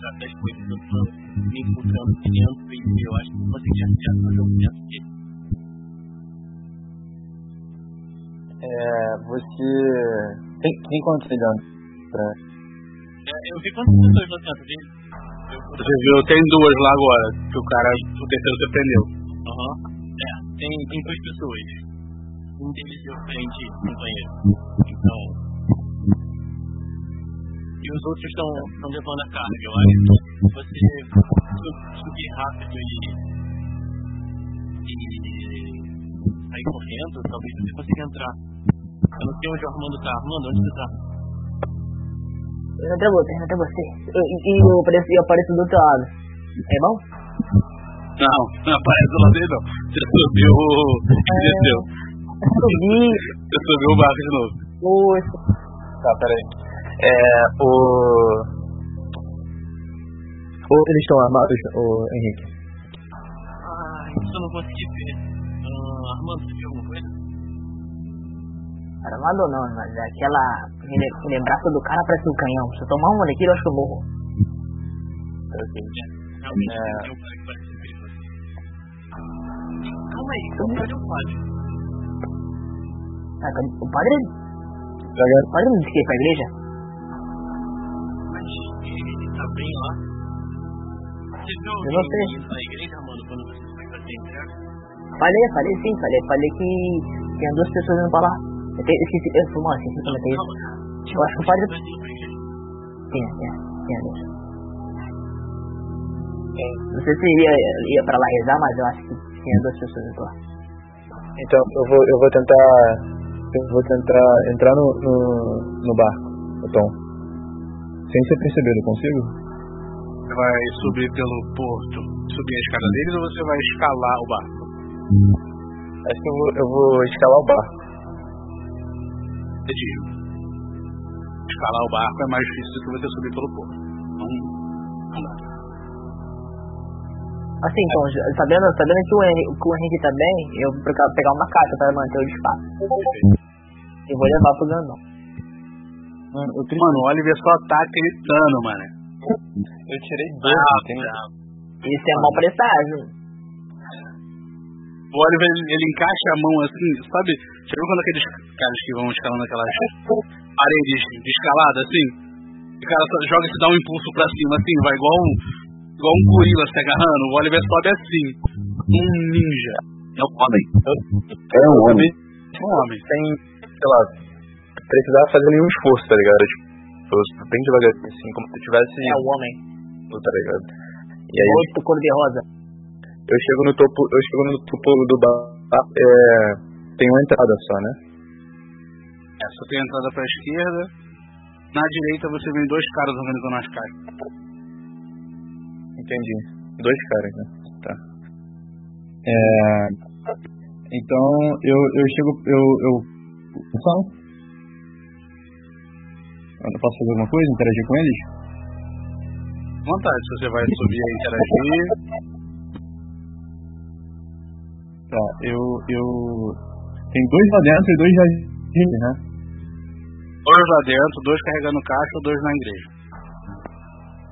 sabe das coisas do plano, me encontrando dentro e eu acho que você já tem a fazer o dentro dele. É, você. Tem, tem quantos anos? Pra... É, eu vi quantas pessoas no centro dele? Eu, Você viu, tem duas lá agora, que o cara, o terceiro você prendeu. Aham. É, tem, tem duas pessoas. Um deles eu prendi no banheiro. Então. E os outros estão estão levando a carga. Eu acho você su- subir rápido e. e. sair correndo, talvez você consiga entrar. Eu não sei onde o Armando tá. Armando, onde você tá? Eu até você, eu até você. E, e eu, apareço, eu apareço do outro lado. É bom? Não, não aparece do lado dele não. Você subiu e desceu. Subi, Você subiu o barco de novo. poxa. Tá, peraí. É. O. o eles estão armados, o Henrique? Ai, isso eu não consegui ver. Armado não, mas é aquela. Braço do cara parece um canhão. Se eu tomar um daquilo, eu acho que eu morro. Realmente, É. um cara que parece perigoso. Calma aí, cadê o padre? Ah, cadê- O padre. Joga- O padre não disse que ia pra igreja? Mas ele tá bem lá. Você viu Eu não sei. igreja, mano, quando você foi fazer entrega? Falei, falei sim, falei. Falei que tinha duas pessoas indo pra lá. Eu te- esqueci, eu mal, esqueci de comentar isso. Eu acho que o padre. Igreja. Tinha, tinha, tinha dois. Não sei se ia, ia pra lá rezar, mas eu acho que tinha duas pessoas indo lá. Então, eu vou, eu vou tentar. Eu vou tentar entrar no, no, no barco, o Tom. Sem ser percebido, eu consigo? Você vai subir pelo porto, subir a escada deles ou você vai escalar o barco? Acho que eu vou, eu vou escalar o barco. Entendi. Escalar o barco é mais difícil do que você subir pelo porto. Então, não dá. Assim, então, sabendo, sabendo que o, Henrique, que o Henrique tá bem, eu vou pegar, pegar uma carta pra manter o espaço. E vou levar pro grandão. Mano, eu, Mano, o Oliver só tá gritando, mano. eu tirei dois, Ah, tem... Isso é mal presságio. O Oliver, ele, ele encaixa a mão assim, sabe? Viu quando aqueles caras que vão escalando aquelas paredes de escalada, assim? O cara só joga e se dá um impulso pra cima, assim, vai igual um, igual um gorila se agarrando. O Oliver sobe assim, um ninja. É um homem. É um homem. É um homem. Sem, sei lá, precisar fazer nenhum esforço, tá ligado? Tipo, bem devagarzinho, assim, como se tivesse... É o homem. Tá ligado? E aí, Outro cor de rosa. Eu chego no topo, eu chego no topo do bar, é, tem uma entrada só, né? É, só tem a entrada pra esquerda. Na direita você vê dois caras organizando as caixas. Entendi. Dois caras, né? Tá. É, então, eu, eu chego, eu, eu... Eu posso fazer alguma coisa, interagir com eles? Vontade, se você vai subir e interagir. Tá, eu, eu... Tem dois lá dentro e dois já... né? Dois lá dentro, dois carregando caixa, dois na igreja.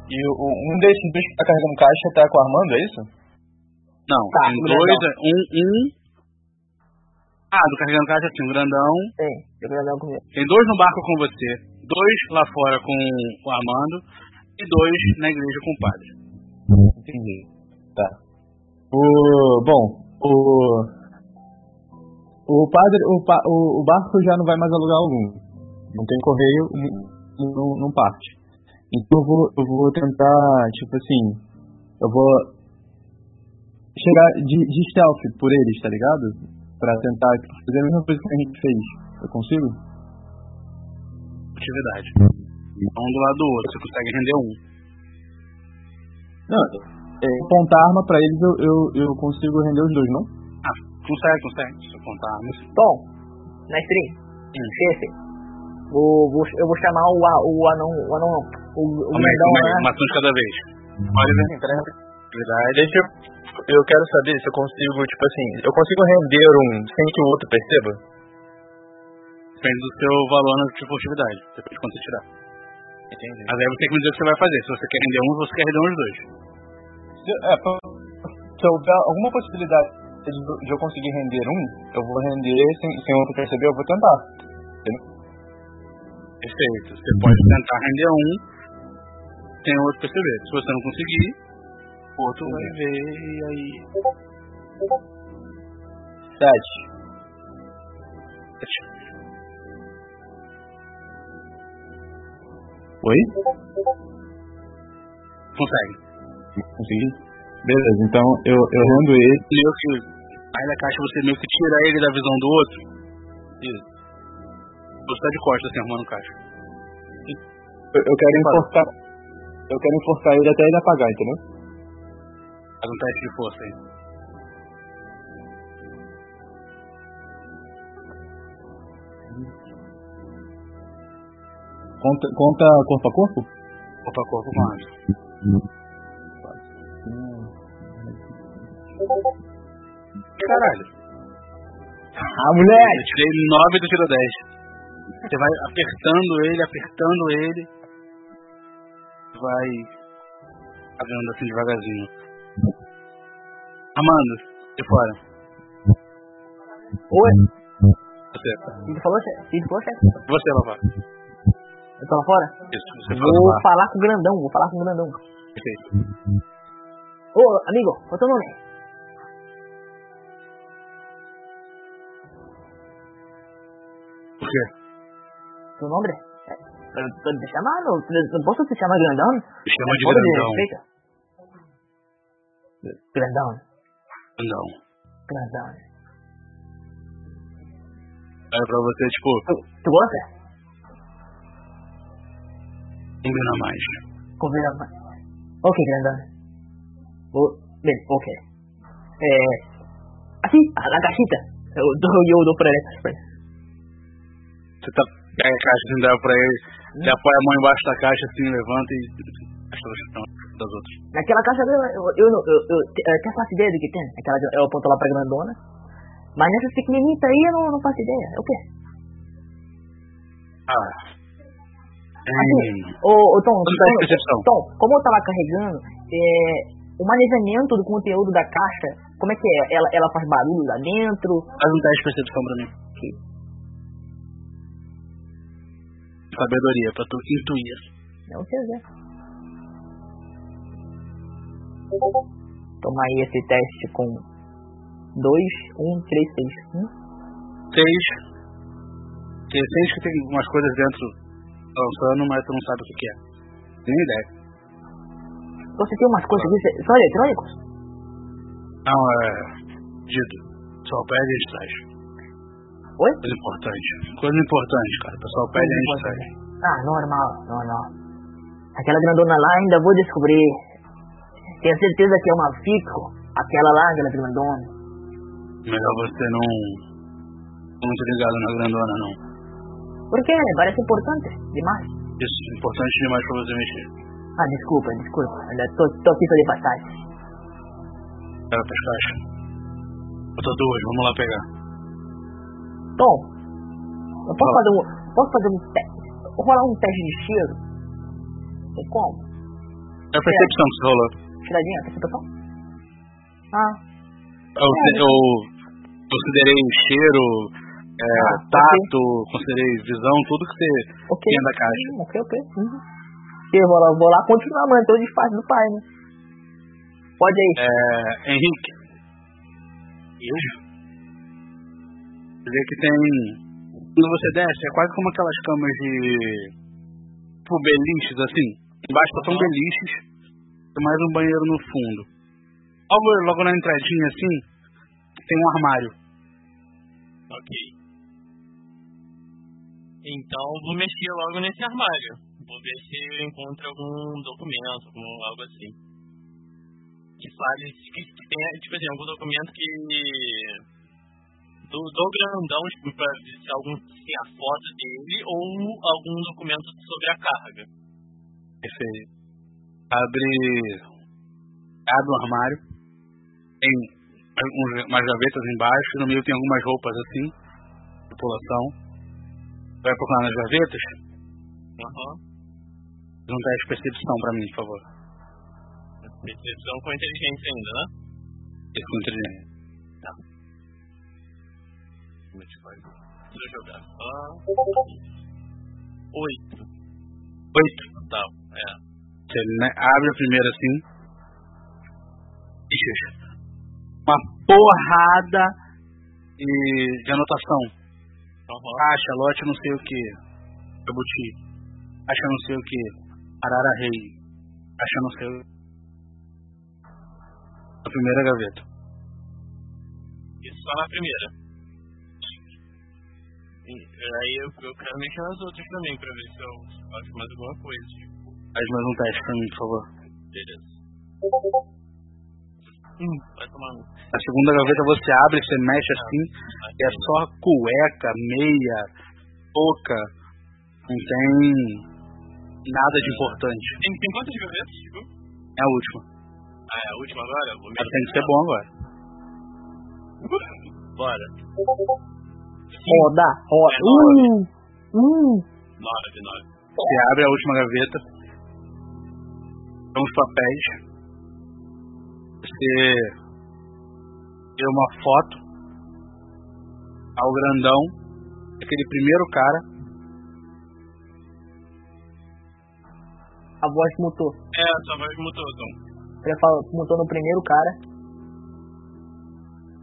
E o, um desses dois que tá carregando caixa tá com o Armando, é isso? Não, Tá, tem dois, grandão. um, um. Ah, do carregando caixa tem um grandão. Eu quero dar comigo. Tem dois no barco com você, dois lá fora com o Armando e dois na igreja com o padre. Entendi. Tá. O. Bom, o. O padre. O, pa, o, o barco já não vai mais a lugar algum. Não tem correio, não, não, não parte. Então eu vou, eu vou tentar, tipo assim. Eu vou. Chegar de, de stealth por eles, tá ligado? Pra tentar fazer a mesma coisa que a gente fez. Eu consigo? Atividade. Um do lado do outro, você consegue render um. Não, é, apontar arma pra eles eu, eu, eu consigo render os dois, não? Ah, consegue, consegue. Se eu contar armas. Tom, mestre, chefe, vou, vou, eu vou chamar o, a- o anão, o anão não, o, o calma aí, né? uma ação de cada vez. Peraí, atividade. Deixa eu. Eu quero saber se eu consigo, tipo assim, eu consigo render um sem que o outro perceba? Depende do seu valor na tipo atividade. Depois de quanto você tirar. Entendi. Mas aí você tem que me dizer o que você vai fazer. Se você quer render um, você quer render uns dois. Se- É, pra- se houver alguma possibilidade de, de eu conseguir render um, eu vou render sem, sem o outro perceber, eu vou tentar. Perfeito. Você pode tentar render um sem o outro perceber. Se você não conseguir, o outro vai ver e aí. Sete. Oi? Consegue. Consegui? Beleza, então eu, eu rendo ele. Meio que aí da caixa você meio que tira ele da visão do outro. Isso. Você tá de costas assim, arrumando caixa. Eu, eu quero enforcar. Eu quero enforcar ele até ele apagar, entendeu? Faz um teste de força aí. Conta, conta corpo a corpo? Corpo a corpo quanto? Caralho. Ah, moleque! Eu tirei 9 e tu tirou 10. Você vai apertando ele, apertando ele. Vai fazendo assim devagarzinho. Amanda, de fora. Oi? Você. Ele falou? Ele falou, chefe? Você, Lava. Eu tô lá fora? Isso, você Vou falar com o grandão, vou falar com o grandão. Perfeito. Ô, amigo, qual é teu nome? Por quê? Teu nome? É, eu tô te chamando, eu posso te chamar grandão? Me chama de grandão. Grandão, Grandão. grandão. Olha pra você, tipo, Tu, tu gosta? combina mais. Combina mais. Ok, grandão. O, bem, ok. É, assim, a, caixita. Eu dou, eu dou pra ele. Você tá, pega a caixa assim, dá pra ele, ele apoia a mão embaixo da caixa assim, levanta e o das outras. Naquela caixa dela, eu, eu, não- eu, eu, eu até faço ideia do que tem. Aquela, eu aponto lá pra grandona. Mas nessas pequeninitas aí eu não, não faço ideia. É o quê? Ah. Assim, Hum. ô, ô Tom, percepção. Tom, como eu tava carregando, é, o manejamento do conteúdo da caixa, como é que é? Ela, ela faz barulho lá dentro? Faz um teste de percepção pra mim. Ok. Sabedoria, pra tu intuir. Não sei ver. Toma aí esse teste com 2, 1, 3, 6. Hum? Seis. Que seis que tem umas coisas dentro lançando, mas tu não sabe o que, é. Nem ideia. Você tem umas coisas aqui, são eletrônicos? Não, é. Dito. Só pede e traz. Oi? Coisa importante. Coisa importante, cara. O pessoal pede e a gente traz. Ah, normal, normal. Aquela grandona lá ainda vou descobrir. Tenho certeza que é uma fico. Aquela lá, aquela grandona. Melhor você não. Não muito ligado na grandona, não. Por quê? Parece importante demais. Isso, importante demais pra você mexer. Ah, desculpa, desculpa. Tô aqui só de passagem. As caixas. Botou duas, vamos lá pegar. Tom, eu posso fazer um. Posso fazer um teste? Vou rolar um teste de cheiro? Tem como? É a percepção que você rolou. Tiradinha, percepção? Ah, Eu, eu considerei cheiro, é, Ah, tato, considerei visão, tudo que você ok. tinha da caixa. Ok, ok. Uhum. Eu vou lá, vou lá continuar, mano. Tem o disfarce do pai, né? Pode aí. É, Henrique. Isso. Quer dizer que tem. Quando você desce, é quase como aquelas camas de. Tipo beliches, assim. Embaixo só são beliches. Tem mais um banheiro no fundo. Logo, logo na entradinha, assim, tem um armário. Ok. Então vou mexer logo nesse armário. Vou ver se eu encontro algum documento, algum, algo assim. Que fale, que, que tenha, tipo assim, algum documento que. Do, do grandão, tipo, pra ver se algum se a foto dele ou algum documento sobre a carga. Perfeito. Abre. abre o armário, tem umas gavetas embaixo, no meio tem algumas roupas assim, tripulação. Vai procurar nas gavetas? Aham. Não um teste de percepção pra mim, por favor. Percepção com inteligência ainda, né? Esse com inteligência. Como é que faz? Deixa eu jogar. Oito. Oito. Tá, é. Você abre a primeira assim. Ixi, uma porrada de, de anotação. Aham. Caixa, lote não sei o que. Jabuti. Caixa não sei o que. Arara Rei. Caixa não sei o A primeira gaveta. Isso só na primeira. E aí eu, eu quero mexer nas outras também pra ver se eu acho mais alguma coisa. Tipo, Faz mais um teste pra mim, por favor. beleza. Hum, vai tomar. A segunda gaveta você abre, você mexe assim, e é só cueca, meia, touca. Não tem nada de importante. Tem, tem quantas gavetas, tipo? É a última. Ah, é a última agora? Vou Ela mexer. tem que ser bom agora. Bora. Roda, roda. Uh, uh. Nove, nove. Você abre a última gaveta. São os papéis. Você vê uma foto ao grandão, aquele primeiro cara. A voz mutou. É, sua voz mutou, Tom. Ele fala, mutou no primeiro cara.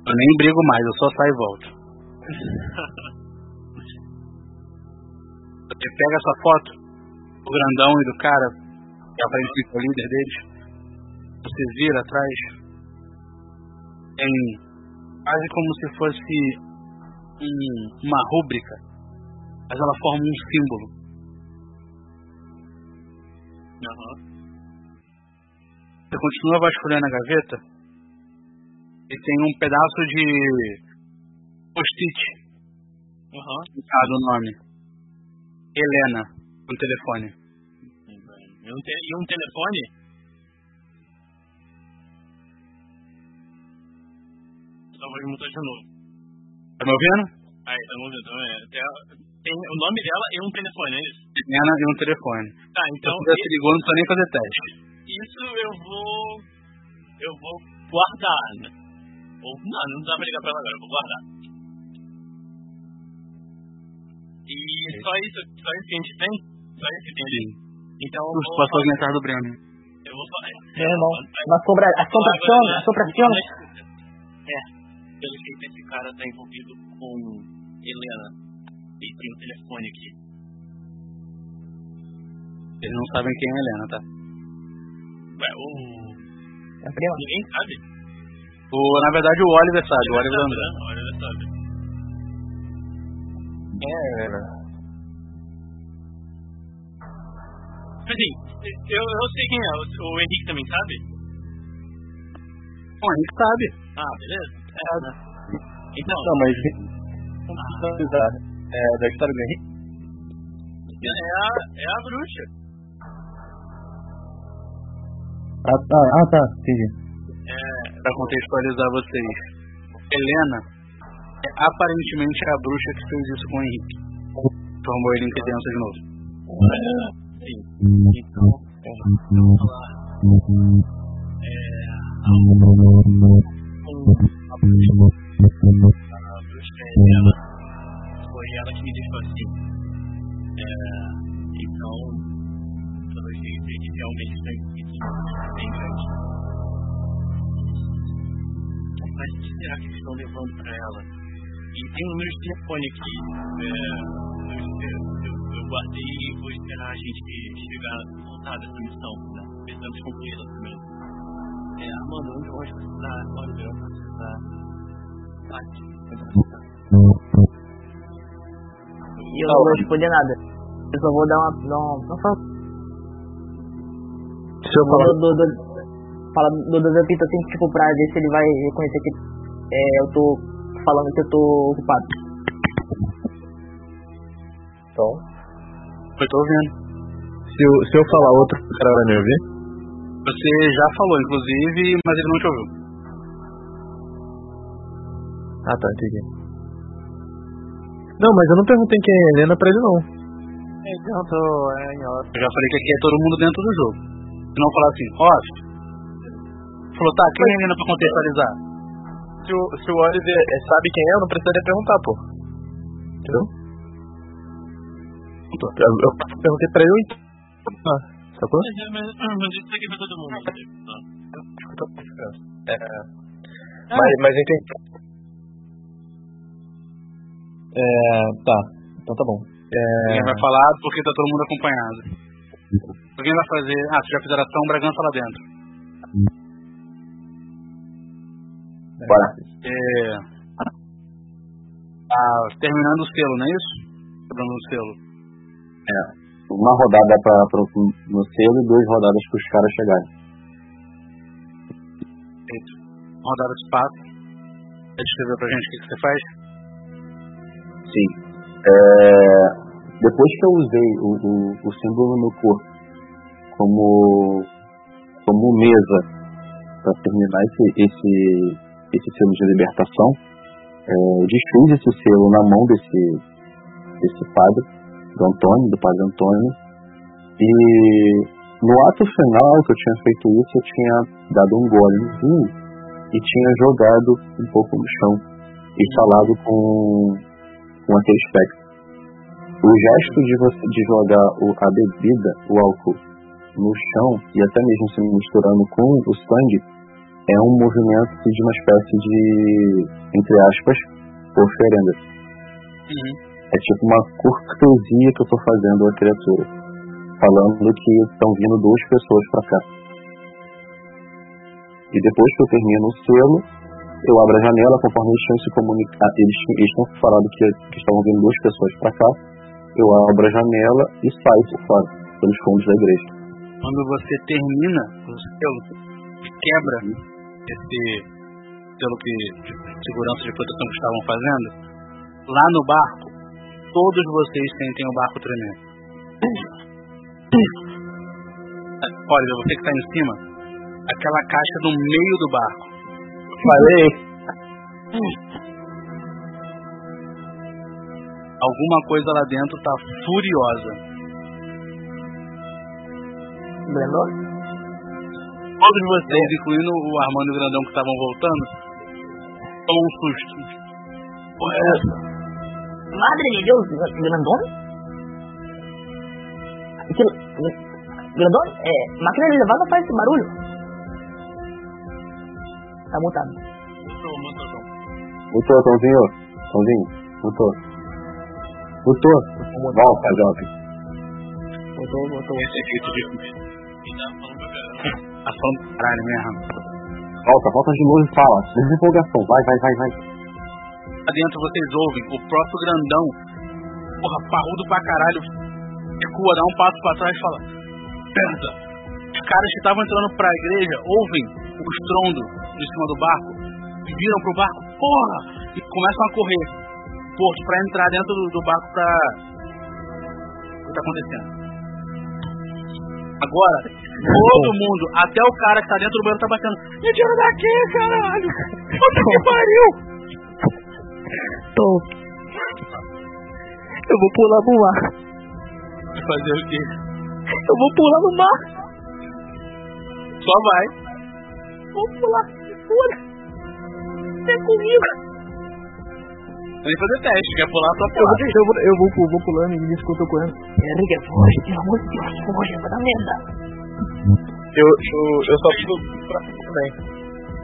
Eu nem brigo mais, eu só saio e volto. Você pega essa foto do grandão e do cara, que aparentemente é o líder deles. Você vira atrás. Tem quase como se fosse um- uma rúbrica, mas ela forma um símbolo. Aham. Você continua vasculhando a gaveta e tem um pedaço de post-it Aham. Ah, do nome. Helena, no telefone. E um, te- e um telefone? Sua voz mutou de novo. Tá me ouvindo? Aí, tá me ouvindo? É, tem, tem o nome dela e um telefone, é isso? Helena e um telefone. Tá, então Então, se você ligou, não precisa nem fazer teste. isso eu vou. Eu vou guardar, né? Ou, não, não dá pra ligar pra ela agora, eu vou guardar. E só isso, só isso que a gente tem? Só isso que tem ali? Então eu Os vou, casa do Breno. eu vou falar. Meu irmão, na sombra, a assombração, a assombração. É, pelo jeito esse cara tá envolvido com Helena. E tem o telefone aqui. Eles não sabem quem é a Helena, tá? Ué, o. É prima. Ninguém sabe. O, na verdade, o Oliver sabe, o Oliver sabe, André. né? Olha, ele sabe. É, Assim, eu, eu sei quem é. O, o Henrique também sabe? O Henrique sabe. Ah, beleza. É, né? Então, Não, mas. Não da, é, da história do Henrique? é a, é a bruxa. Ah, tá, ah, tá, entendi. Pra contextualizar vocês. Helena é aparentemente a bruxa que fez isso com o Henrique. Formou ele em criança de novo. Sim. Então, vamos falar. É. A bruxa. A bruxa é ela. Foi ela que me deixou assim. É, então, pelo jeito, ele realmente tem isso bem grande. Mas o que será que eles estão levando pra ela? E tem número de telefone aqui. É, eu, eu, eu guardei e vou esperar a gente chegar voltar dessa missão, né? Precisamos concluí-la primeiro. É, Amanda, onde eu acho que você tá? Olha, onde você tá? Aqui. Onde você tá? E eu não vou responder nada. Eu só vou dar uma. Dar uma não fala. Se eu falar. Do, do, fala do Dozapito assim, tipo, pra ver se ele vai reconhecer que é, eu tô falando que eu tô ocupado. Então. Eu tô ouvindo. Se eu, se eu falar outro, o cara vai me ouvir? Você já falou, inclusive, mas ele não te ouviu. Ah, tá, entendi. Não, mas eu não perguntei quem é Helena pra ele, não. Adianto, é em hora. Eu já falei que aqui é todo mundo dentro do jogo. Se não falar assim, Ross. Falou, tá, quem é Helena pra contextualizar? Se o, se o Oliver eh, sabe quem é, eu não precisaria perguntar, pô. Entendeu? Eu, eu perguntei pra ele, então. Ah, sacou? Mas, mas, mas isso aqui é pra todo mundo. É, mas, mas eu entendi. É, tá. Então tá bom. É, Ninguém vai falar porque tá todo mundo acompanhado. Alguém vai fazer. Ah, vocês já fizeram ação Bragança lá dentro. Bora. É. Ah, terminando o selo, não é isso? Quebrando o selo. Uma rodada pra, pra, no selo e duas rodadas pros caras chegarem. Feito. Rodada de espaço. Quer descrever pra gente o que, que você faz? Sim. É, depois que eu usei o, o, o símbolo no corpo como, como mesa para terminar esse, esse, esse selo de libertação, é, eu desfiz esse selo na mão desse, desse padre, do Antônio, do padre Antônio, e no ato final que eu tinha feito isso, eu tinha dado um gole no vinho e tinha jogado um pouco no chão e falado com, com aquele espectro. O gesto de você de jogar o, a bebida, o álcool, no chão e até mesmo se misturando com o sangue é um movimento de uma espécie de, entre aspas, oferenda. Uhum. É tipo uma cortesia que eu tô fazendo à criatura, falando que estão vindo duas pessoas para cá. E depois que eu termino o selo, eu abro a janela conforme eles tinham se comunicado. Eles, eles tinham falado que, que estavam vindo duas pessoas para cá. Eu abro a janela e saio por fora, pelos fundos da igreja. Quando você termina o selo, quebra esse selo que, segurança de proteção que estavam fazendo, lá no barco, todos vocês sentem o barco tremendo. Olha, você que está em cima, aquela caixa no meio do barco. Falei. Alguma coisa lá dentro tá furiosa. Brandon? Todos vocês, incluindo o Armando e o Grandão que estavam voltando, tomam um susto. Porra, é essa? Madre de Deus, Grandon? Aquilo, Grandon, é, máquina de elevador faz esse barulho. Tá mutado. Mutou, mutou, Tom. Mutou, Tomzinho. Tomzinho. Mutou. Mutou. Volta, jovem. Voltou, voltou. Esse falando pra caramba. ação do caralho mesmo. Volta, volta de novo e fala. Desempolgação. Vai, vai, vai, vai. Lá dentro vocês ouvem o próprio grandão, porra, parrudo pra caralho, recua, dá um passo pra trás e fala: Merda! Os caras que estavam entrando pra igreja ouvem o estrondo de cima do barco viram pro barco, porra! E começam a correr porto pra entrar dentro do, do barco pra. O que tá acontecendo? Agora, todo mundo, até o cara que tá dentro do banheiro tá batendo. Me tira daqui, caralho! Puta que pariu! Tô. Eu vou pular no mar. Fazer o quê? Eu vou pular no mar. Só vai. Vou pular. Pula. Vem comigo. Tem que fazer teste, quer pular só Eu vou, pular. eu vou, eu vou, pu- vou pulando e eu tô correndo. Henrique, foge, pelo amor de Deus, foge, vai dar merda. Eu, eu, eu só fico pra também.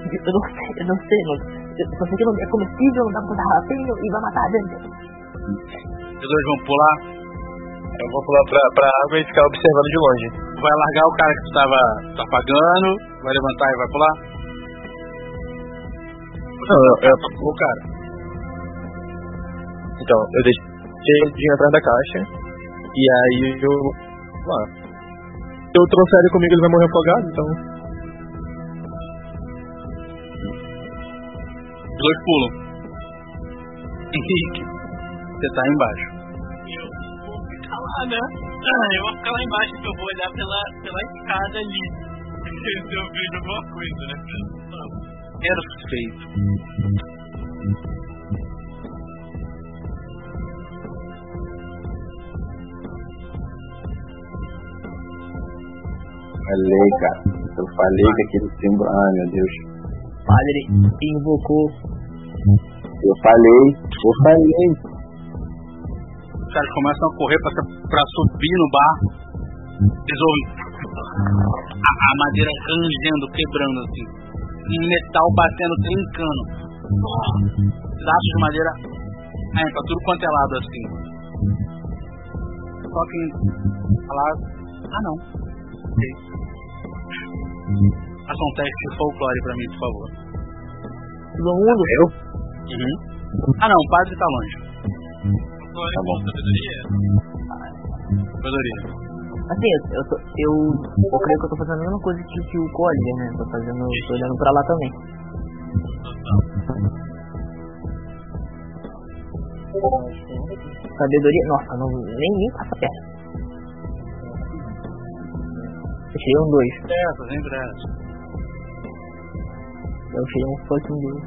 Eu não sei, eu não sei, não. Eu só sei que não é comestível, não dá pra botar rapinho e vai matar a gente. Os dois vão pular. Eu vou pular pra, pra água e ficar observando de longe. Vai largar o cara que tu tava tá pagando, vai levantar e vai pular. Não, eu, eu, O cara. então, eu deixei ele atrás da caixa. E aí eu. Lá. Se eu trouxer ele comigo, ele vai morrer afogado, então. Os dois pulam. Henrique, você tá embaixo. Eu vou ficar lá, né? Ah, eu vou ficar lá embaixo que eu vou olhar pela, pela escada ali. Esqueceu de alguma coisa, né, Perfeito. Falei, cara. Eu falei que aquele símbolo. Ai, meu Deus. Padre invocou. Eu falei, eu falei. Os caras começam a correr pra, pra subir no barco. Eles ouvem a, a madeira rangendo, quebrando assim. Um metal batendo, trincando. Pedaços de madeira caindo pra tudo quanto é lado assim. Só que falar. Ah não. Ok. Faça um teste de folclore pra mim, por favor. Todo mundo? Eu? Uhum. Ah não, o padre tá longe. Tá bom. Sabedoria. Assim, eu, eu, tô, eu, eu creio que eu tô fazendo a mesma coisa que, que o Collier, né? Tô fazendo, tô olhando pra lá também. Sabedoria, nossa, não, nem, nem passa perto. Eu tirei um 2. Essa, sempre essa. Eu tirei um fucking 2.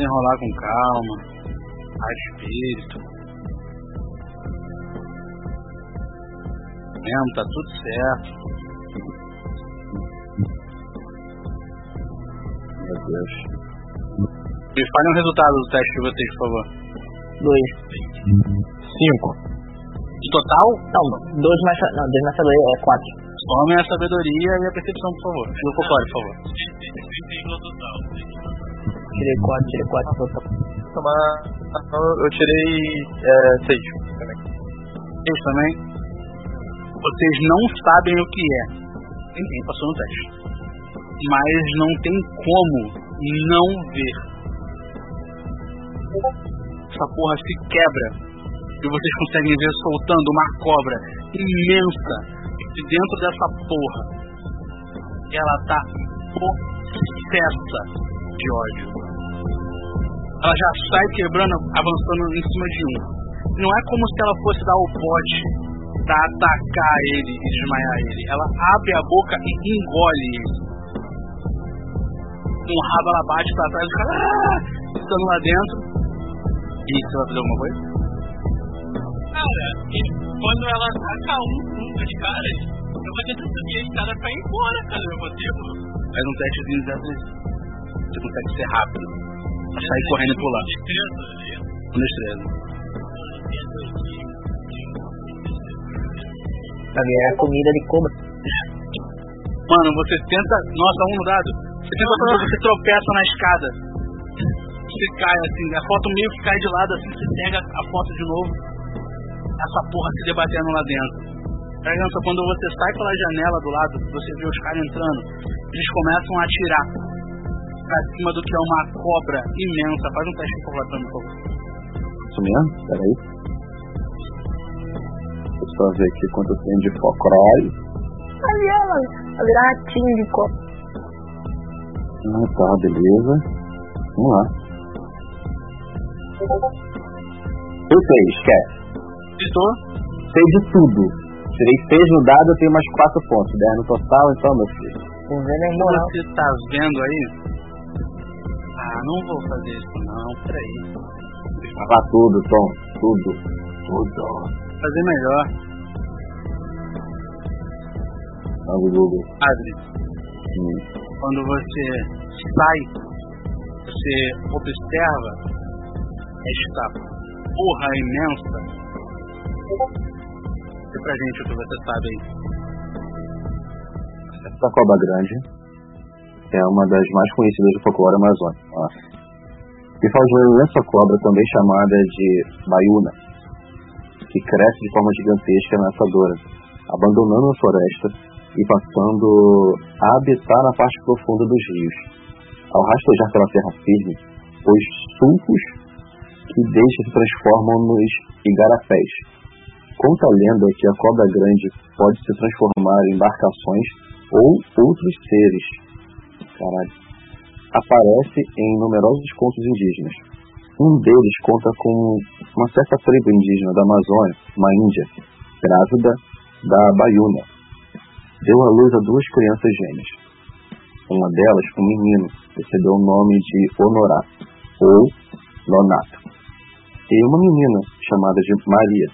Enrolar com calma. Ar espírito. Mesmo, tá tudo certo. Meu Deus. Me falem o resultado do teste de vocês, por favor. 2. 5. De total, Não, 2 mais. Não, 2 mais sabedoria é 4. some a sabedoria e a percepção, por favor. Do folclore, por favor. Tirei 4, tirei 4 total. Tomar. Eu tirei 6. Vocês também. Vocês não sabem o que é. Ninguém passou no teste. Mas não tem como não ver. Essa porra se quebra. E vocês conseguem ver soltando uma cobra imensa de dentro dessa porra. Ela tá possessa de ódio. Ela já sai quebrando, avançando em cima de um. Não é como se ela fosse dar o bote pra atacar ele e desmaiar ele. Ela abre a boca e engole ele. Com o rabo ela bate pra trás e fica "Ah!" gritando lá dentro. E você vai fazer alguma coisa? Cara, quando ela ataca um, um dos caras, eu vou tentar subir a escada pra ir embora, cara. Eu vou ter. Faz um testezinho de. Você consegue ser rápido. Sair correndo e pular. Um destreza. Pra ganhar comida de cobra. Mano, você tenta. Nossa, um dado. Você tenta fazer, você tropeça na escada. Você cai assim, a foto meio que cai de lado assim, você pega a foto de novo. Essa porra se debatendo lá dentro. Criança, quando você sai pela janela do lado, você vê os caras entrando, eles começam a atirar pra cima do que é uma cobra imensa. Faz um teste de informação, por favor. Isso mesmo? Peraí. Deixa eu só ver aqui quanto tem de folclore. Ali ela, a virar ratinho de copa. Ah, tá, beleza. Vamos lá. Eu sei, esquece. Estou? Sei de tudo. Tirei 6 no dado, eu tenho mais 4 pontos. 10 no total, então, meu filho. O vendo é moral. você tá vendo aí? Ah, não vou fazer isso não, peraí. Fala tudo, Tom. Tudo. Tudo. Fazer melhor. Fala, Google. Padre, Hum. quando você sai, você observa esta porra imensa. Diga pra gente o que você sabe aí. Essa cobra grande é uma das mais conhecidas do folclore amazônico. E faz essa cobra também chamada de baiuna, que cresce de forma gigantesca e ameaçadora, abandonando a floresta e passando a habitar na parte profunda dos rios. Ao rastejar pela terra firme, os sulcos que deixam se transformam nos igarapés. Conta a lenda que a cobra grande pode se transformar em embarcações ou outros seres. Caralho. Aparece em numerosos contos indígenas. Um deles conta com uma certa tribo indígena da Amazônia, uma índia, grávida da Baiuna. Deu à luz a duas crianças gêmeas. Uma delas, um menino, recebeu o nome de Honorato, ou Nonato, e uma menina chamada de Maria.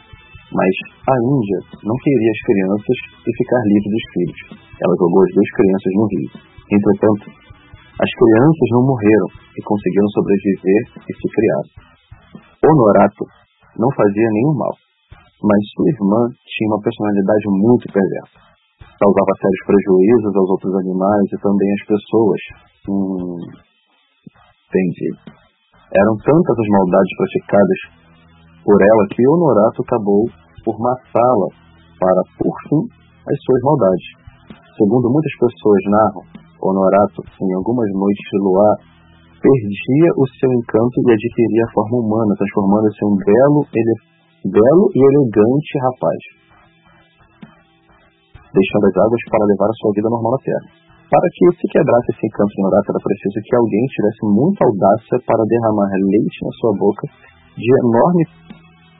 Mas a Índia não queria as crianças e ficar livre dos filhos. Ela jogou as duas crianças no rio. Entretanto, as crianças não morreram e conseguiram sobreviver e se criar. Honorato não fazia nenhum mal, mas sua irmã tinha uma personalidade muito perversa. Causava sérios prejuízos aos outros animais e também às pessoas. Hum, entendi. Eram tantas as maldades praticadas por ela que Honorato acabou por matá-la para, por fim, as suas maldades. Segundo muitas pessoas narram, Honorato, em algumas noites de luar, perdia o seu encanto e adquiria a forma humana, transformando-se em um belo, ele, belo e elegante rapaz, deixando as águas para levar a sua vida normal na Terra. Para que se quebrasse esse encanto de Honorato, era preciso que alguém tivesse muita audácia para derramar leite na sua boca, de enorme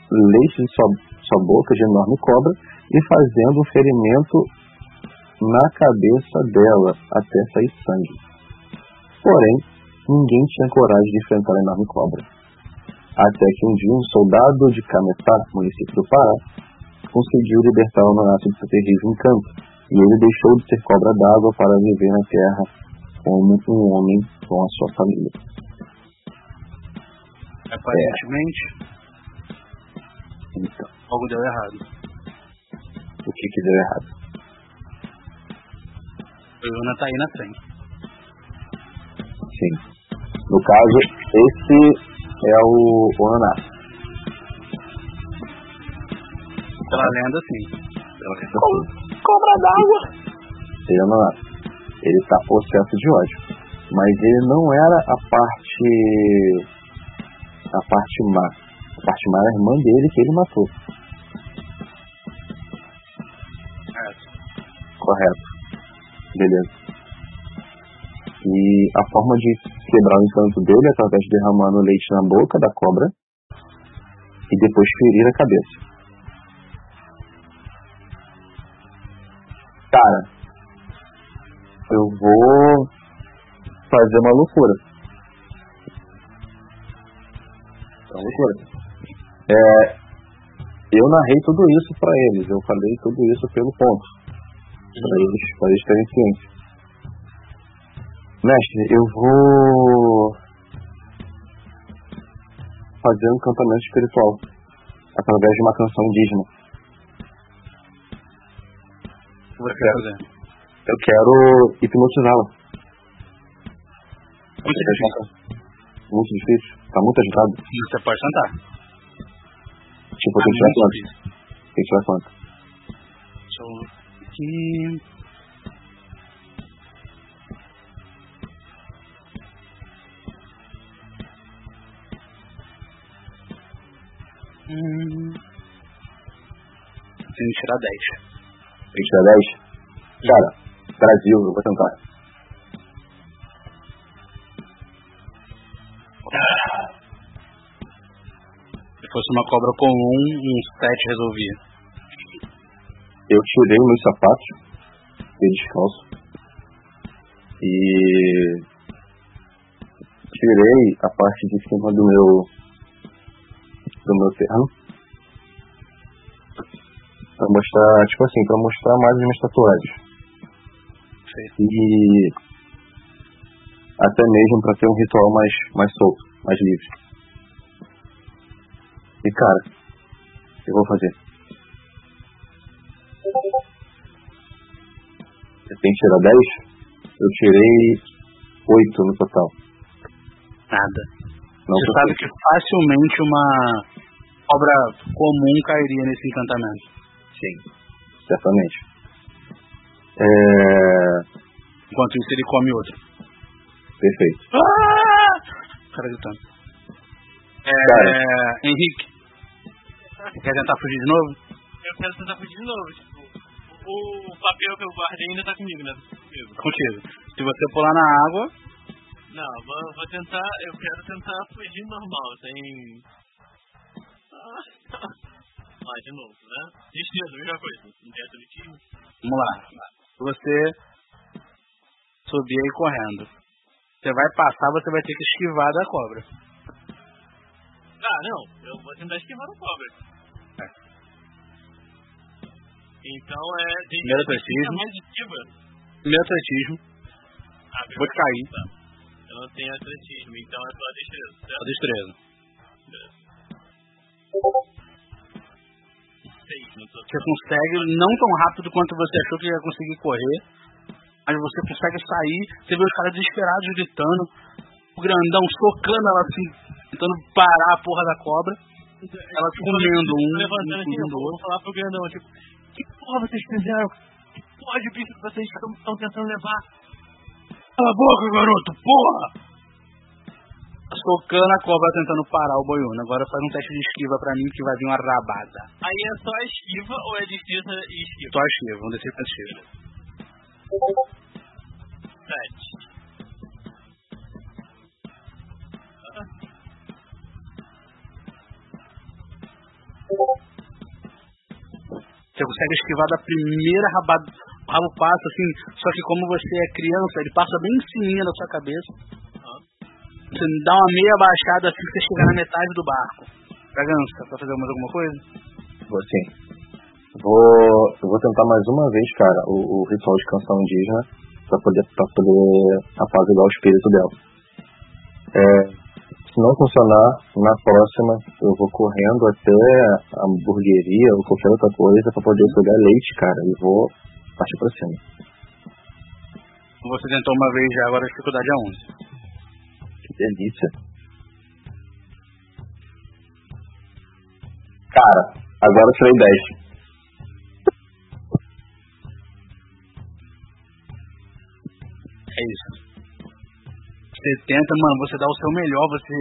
leite de sua, sua boca, de enorme cobra, e fazendo um ferimento na cabeça dela até sair sangue. Porém, ninguém tinha coragem de enfrentar a enorme cobra. Até que um dia um soldado de Cametá, município do Pará, conseguiu libertar o Nonato de seu terrível encanto, e ele deixou de ser cobra d'água para viver na terra como um homem com a sua família. Aparentemente, Então, algo deu errado. o que que deu errado? O Yuna tá aí na frente. Sim. No caso, esse é o Onaná. Pela lenda, sim. Pela questão Cobra d'água. Ele é Onaná. Ele tá possesso de ódio. Mas ele não era a parte. a parte má. A parte má era a irmã dele que ele matou. Correto. Beleza. E a forma de quebrar o encanto dele é através de derramando leite na boca da cobra e depois ferir a cabeça. Cara, eu vou fazer uma loucura. Uma loucura. É, eu narrei tudo isso pra eles, eu falei tudo isso pelo ponto. Pra eles, pra eles terem ciência. Mestre, eu vou fazer um encantamento espiritual através de uma canção indígena. Você quer fazer? Eu quero hipnotizá-la. Muito difícil. Muito difícil. Tá muito agitado. Você pode tentar. Tipo, tem que tirar quanto? Tem que tirar quanto? Deixa eu aqui. Hum. Tem que tirar 10. Tem que tirar 10? Cara, Brasil, eu vou tentar. Se fosse uma cobra comum, um 7 resolvia. Eu tirei meus sapatos, fiquei descalço. E tirei a parte de cima do meu do meu terno pra mostrar, tipo assim, pra mostrar mais as minhas tatuagens. E até mesmo pra ter um ritual mais, mais solto, mais livre. E cara, eu vou fazer. Eu tenho que tirar 10? Eu tirei 8 no total. Nada. Não Você sabe que facilmente uma cobra comum cairia nesse encantamento. Sim, certamente. É... Enquanto isso, ele come outro. Perfeito. Ah! Cara gritando. É, Cara. Henrique, quer tentar fugir de novo? Eu quero tentar fugir de novo, o papel que eu guardei ainda tá comigo, né? Comigo. Contigo. Se você pular na água, Não, vou, vou tentar, eu quero tentar fugir normal, sem... Ah, de novo, né? Destreza, mesma coisa. Não tem atletismo. Vamos lá. Você subir aí correndo. Você vai passar, você vai ter que esquivar da cobra. Ah, não. Eu vou tentar esquivar o cobra. É. Então é. Tem Primeiro atletismo. mais. Primeiro atletismo. Ah, Vou te cair. Tá. Eu não tenho atletismo, então é só destreza. A Certo? destreza. Você consegue, não tão rápido quanto você achou que ia conseguir correr, mas você consegue sair. Você vê os caras desesperados gritando, o grandão socando ela assim, tentando parar a porra da cobra. Ela comendo um, levantando eu incluindo o vou outro. falar pro grandão, tipo, que porra vocês fizeram? Que porra de bicho que vocês estão tentando levar? Cala a boca, garoto, porra! Socando a cobra tentando parar o boiúno. Agora faz um teste de esquiva pra mim que vai vir uma rabada. Aí é só esquiva ou é destreza e esquiva? Só esquiva, vamos descer pra esquiva. Sete. Você consegue esquivar da primeira rabada. Rabo passa assim, só que como você é criança, ele passa bem em cima da sua cabeça. Você dá uma meia baixada assim você chegar na metade do barco. Bragança, pra fazer mais alguma coisa? Vou sim. Vou, vou tentar mais uma vez, cara, o, o ritual de canção indígena pra poder, pra poder apaziguar o espírito dela. É, se não funcionar, na próxima eu vou correndo até a hamburgueria ou qualquer outra coisa pra poder pegar leite, cara, e vou partir pra cima. Você tentou uma vez já, agora a dificuldade é 11. Que delícia. Cara, agora eu tirei 10. É isso. Você tenta, mano, você dá o seu melhor, você.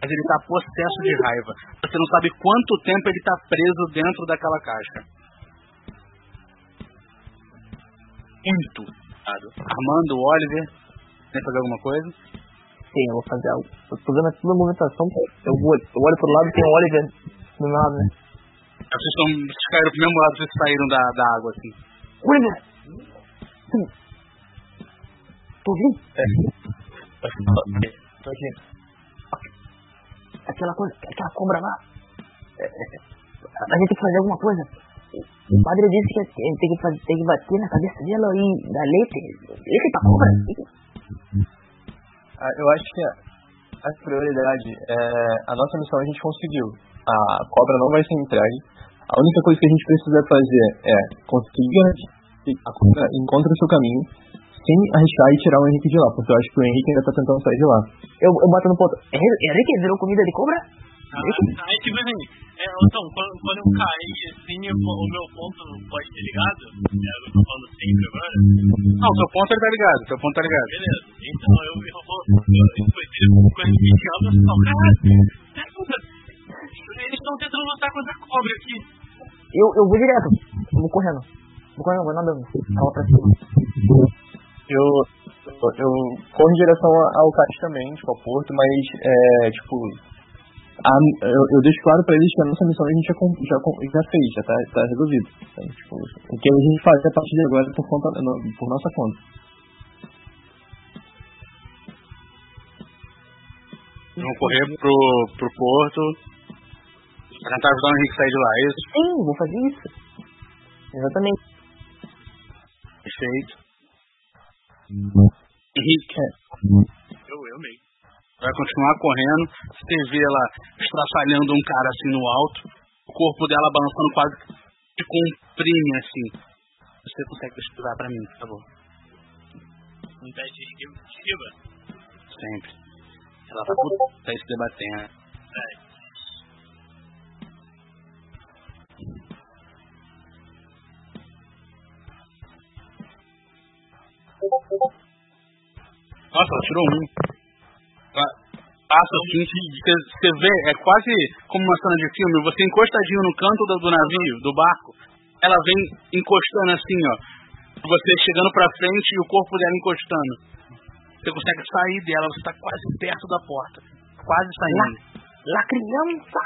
Mas ele tá possesso de raiva. Você não sabe quanto tempo ele tá preso dentro daquela caixa. Muito. Armando, Oliver, quer fazer alguma coisa? Sim, eu vou fazer algo. Eu tô vendo toda a movimentação. Eu, vou, eu olho pro lado e tem o Oliver do meu lado, né? Vocês, estão, vocês caíram pro mesmo lado, vocês saíram da, da água, assim. Oliver! Ouvindo? Tô aqui. Aquela coisa, aquela cobra lá. É, é, a gente tem que fazer alguma coisa. O padre disse que a gente tem que, fazer, tem que bater na cabeça dela e dar leite. Leite pra cobra? Ah, eu acho que a, a prioridade é a nossa missão a gente conseguiu. A cobra não vai ser entregue. A única coisa que a gente precisa fazer é conseguir que a cobra encontre o seu caminho sem arriscar e tirar o Henrique de lá, porque eu acho que o Henrique ainda tá tentando sair de lá. Eu, eu bato no ponto. É ele que virou comida de cobra? Ah, aí tipo assim, é, então, quando, quando eu caí assim, eu- o meu ponto não pode ser ligado? É, eu tô falando sempre agora. Não, seu ponto ele tá ligado, seu ponto tá ligado. Beleza. Então eu, eu vou. Eu, foi quando me chama, eu falo, caralho, eles estão tentando lutar contra a cobra aqui. Eu, eu vou direto. Eu vou correndo. Vou correndo, vou nadando. Ela pra cima. Eu, eu, corro em direção ao cais também, tipo, ao porto, mas, é, tipo, a- eu, eu deixo claro pra eles que a nossa missão a gente já, já, já fez, já tá, tá resolvido. Então, tipo, o que a gente faz a partir de agora é por, conta, por nossa conta. Vão correr pro, pro porto. Pra tentar ajudar o Henrique a sair de lá, é isso? Sim, vou fazer isso. Exatamente. Perfeito. Henrique, Eu, eu mesmo. vai continuar correndo. Você vê ela estraçalhando um cara assim no alto. O corpo dela balançando quase que comprime assim. Você consegue estudar pra mim, por favor? Um teste de esquiva. Sempre. Ela vai puta se debatendo. Sete. Nossa, ela tirou um. Passa assim, você você vê, é quase como uma cena de filme, você encostadinho no canto do, do navio, do barco, ela vem encostando assim, ó. Você chegando pra frente e o corpo dela encostando. Você consegue sair dela, você tá quase perto da porta. Quase saindo. La criança.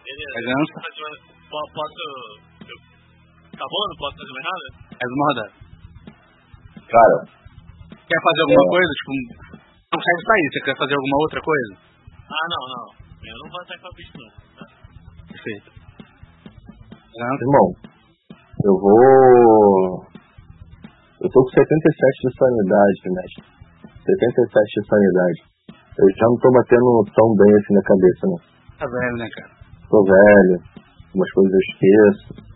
Beleza. É ganso. Fazer uma- po- Posso. eu- Tá bom? Não posso fazer mais nada? Uma rodada. Cara, Quer fazer alguma É. coisa? Tipo, não consegue sair. Você quer fazer alguma outra coisa? Ah, não, não. Eu não vou atacar o bicho, não. Tá. Perfeito. Ganso. irmão, eu vou. Eu tô com 77 de sanidade, mestre. 77 de sanidade. Eu já não tô batendo tão bem assim na cabeça, né? Tá velho, né, cara? Tô velho, algumas coisas eu esqueço.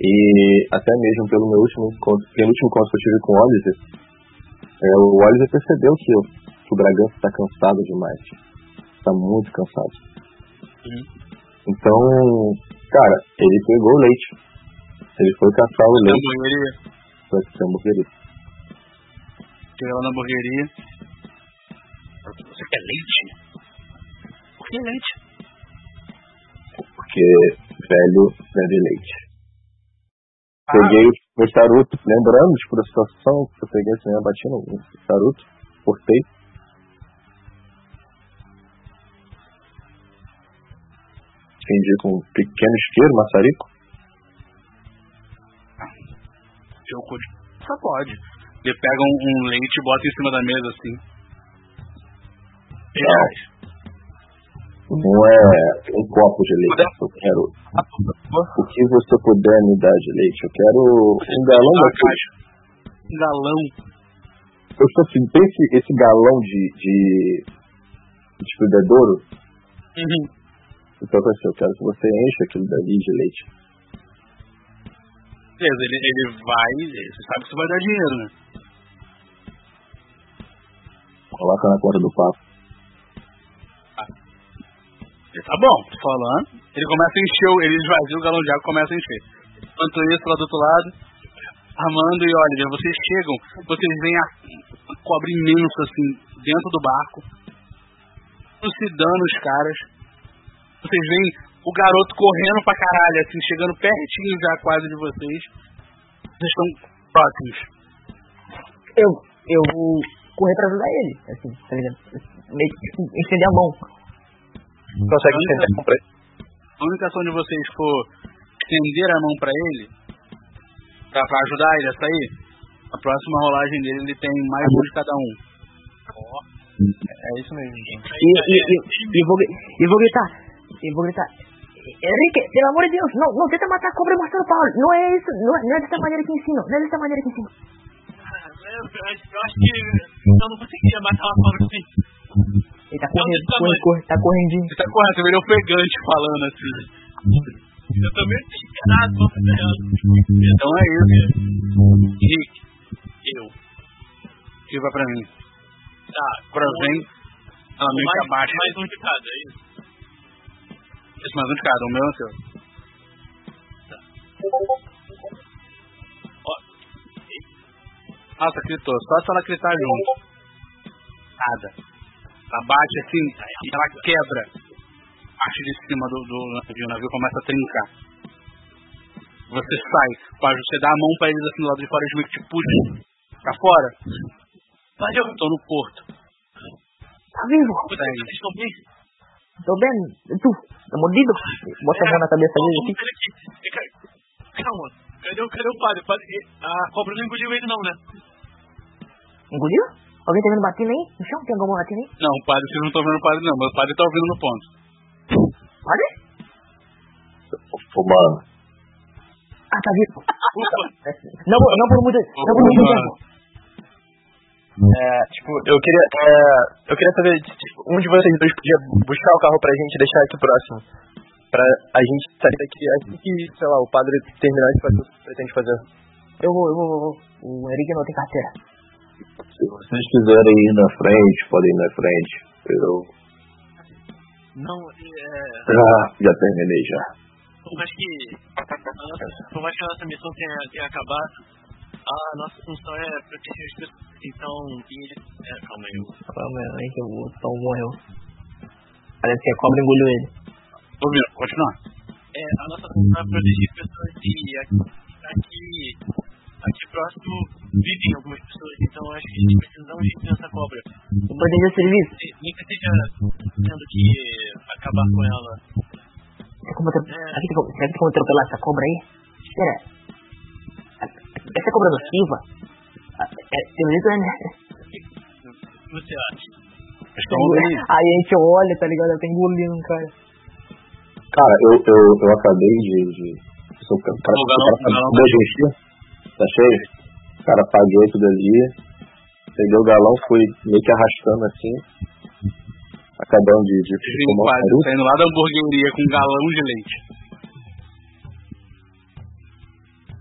E até mesmo pelo meu último encontro, penúltimo encontro que eu tive com o Oliver, é, o Oliver percebeu que, eu, que o Bragança tá cansado demais. Tá muito cansado. Então, cara, ele pegou o leite. Ele foi caçar o leite Hamburgueria. pra ser hamburgueria. Chega lá na hamburgueria. Você quer leite? Por que leite? Porque velho bebe leite. Peguei o charuto, lembrando tipo, da situação que eu peguei assim, eu bati no charuto, cortei. Acendi com um pequeno isqueiro, maçarico. Eu curto. Só pode. Ele pega um, um leite e bota em cima da mesa assim. Reais. Não é um copo de leite, eu quero o que você puder me dar de leite. Eu quero um galão daquele. caixa. Um galão. Eu sou assim, tem esse, esse galão de, de, de bebedouro, Uhum. então assim, eu quero que você encha aquilo dali de leite. Beleza, ele, ele vai. Você sabe que isso vai dar dinheiro, né? Coloca na conta do papo. Tá bom, tô falando. Ele começa a encher, ele esvazia o galão de água e começa a encher. Enquanto isso, lá do outro lado, Armando e Oliver, vocês chegam, vocês veem a cobra imensa assim, dentro do barco, trucidando os caras. Vocês veem o garoto correndo pra caralho, assim, chegando pertinho já quase de vocês. Vocês estão próximos. Eu, eu vou correr pra ajudar ele, assim, tá ligado? Meio que tipo, estender a mão. Consegue entender com preço? A única ação de vocês for estender a mão pra ele, pra, pra ajudar ele a sair, a próxima rolagem dele ele tem mais um de cada um. É isso mesmo. então. E, e, e, e, vou, e vou gritar, e vou gritar. Henrique, pelo amor de Deus, não, não tenta matar a cobra Marcelo Paulo. Não é isso, não é, não é dessa maneira que ensino, não é dessa maneira que ensino. Ah, Eu, eu acho eu acho que eu não conseguiria matar uma cobra assim. Ele tá correndo, corre, corre, tá correndinho. Ele tá correndo, você vê ele ofegante falando assim. Eu desesperado, tô ferrado. Então é isso. Henrique, eu. Que vai pra mim. Tá, ela meio que mais, um de cada, é isso? Esse mais um de cada, o meu é o seu. Nossa, gritou. Só se ela gritar junto. Nada. Ela bate assim ela quebra a parte de cima do, do navio. O navio começa a trincar. Você sai, pá, você dá a mão pra eles assim do lado de fora, eles meio que te puxam pra fora. Valeu, Eu tô no porto. Tá vivo? vocês estão bem? Tô bem? E tu? Tá mordido? Bota a mão na cabeça dele aqui. Calma, cadê, o- cadê o padre? Padre? A cobra não engoliu ele não, né? Engoliu? Alguém tá vendo batendo aí? No chão? Tem alguma batendo aí? Não, o padre, vocês não estão vendo o padre não, mas o padre tá ouvindo no ponto. Padre? Ô, mano, Ah, tá vivo. Não, não por muito, não por muito tempo. É, tipo, eu queria, é, eu queria saber, tipo, um de vocês dois podia buscar o carro pra gente e deixar aqui próximo. Pra a gente sair daqui assim que, sei lá, o padre terminar de fazer o que pretende fazer. Eu vou, eu vou, eu vou. O Henrique não tem carteira. Se vocês quiserem ir na frente, podem ir na frente. Eu não, é... já, já terminei já. Por mais que por mais que a nossa missão tenha, tenha acabado, a nossa função é proteger as pessoas. Então, e ele... É, calma aí. Calma aí que o Tom morreu. Parece que a cobra engoliu ele. Ouvindo, continua. É, a nossa função é proteger pessoas e aqui, aqui, aqui próximo vivem algumas pessoas, então acho que a gente precisa dar um jeito nessa cobra. Pode de serviço. Nem que esteja tendo que acabar com ela. Tem como atro- Será que tem como- será que tem como atropelar essa cobra aí? Espera. Essa cobra nociva. É, pelo jeito é, né? O que você acha? Aí a gente olha, tá ligado? Ela tá engolindo, cara. Cara, eu, eu, eu acabei de. de sou o cara, o cara, O galão- o o galão. Tá cheio? Cara, apaguei tudo ali. Peguei o galão, fui meio que arrastando assim. Acabando de, de um quase saindo lá da hamburgueria com um galão de leite.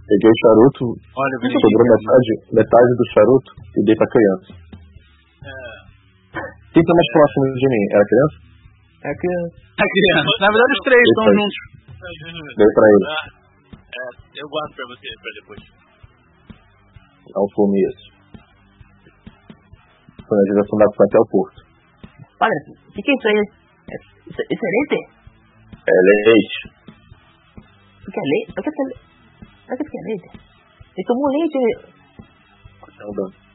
Peguei o charuto, Olha, sobrou metade, metade do charuto e dei pra criança. Quem tá mais próximo de mim? Era a criança? É que. a criança. Na verdade, os três estão juntos. Dei pra ele. Ah, é, eu guardo pra você, pra depois. Fume isso. Foi na direção da até o porto. Olha, o que, que é isso aí? É- Isso, isso é leite? É leite. O que é leite? O que é leite? O que é leite? Ele tomou leite. Não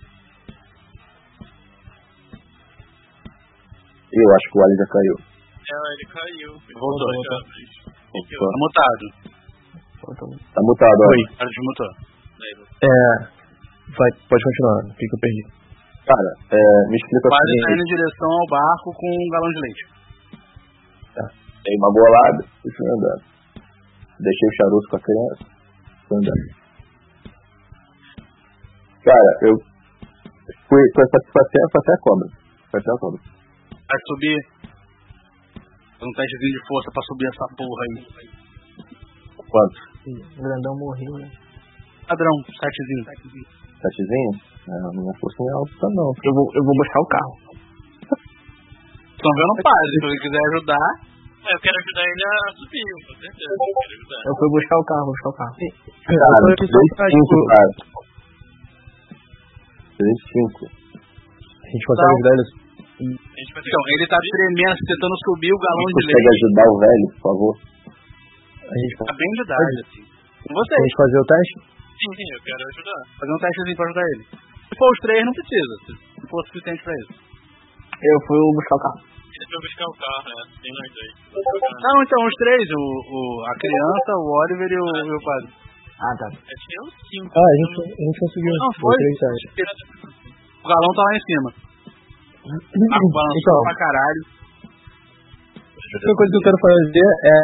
eu acho que o alho já caiu. É, ele caiu. Voltou, voltou. Tá mutado. Tá mutado, ó. Oi, cara desmutou. É. Vai, pode continuar. O que, que eu perdi? Cara, é, me explica o Quase tá indo em direção ao barco com um galão de leite. Dei uma bolada e fui andando. Deixei o charuto com a criança. Fui andando. Cara, eu fui, fui, até, fui, até, fui até a cobra. Fui até a cobra. Vai subir. Faz um testezinho de força pra subir essa porra aí. Quanto? O grandão morreu, né? Padrão, setezinho. Setezinho? Não, minha força não é alta não. Eu vou, eu vou buscar o carro. Estão vendo o padre. Se ele quiser ajudar, É, eu quero ajudar ele a subir, com certeza. Eu ajudar. Eu fui buscar o carro, vou buscar o carro. Cara, eu tô aqui só dois pra, cinco, tipo, cara. Três cinco. A gente consegue ajudar ele. A então, ele tá tremendo, tentando subir o galão de Consegue leite. ajudar o velho, por favor? A gente Tá bem de idade, assim. Com a vocês. gente fazer o teste? Sim, sim, eu quero ajudar. Fazer um testezinho pra ajudar ele. Se for os três, não precisa. Se for o suficiente pra isso. Eu fui buscar o carro. Ele foi buscar o carro, né? Tem nós dois. Não, então, os três. O, o, a criança, o Oliver e o, e o padre. Ah, tá. É que eu cinco. Ah, a gente, a gente conseguiu. Não, foi. O galão tá lá em cima. Tá balançando Então, pra caralho. a única coisa que eu quero fazer é,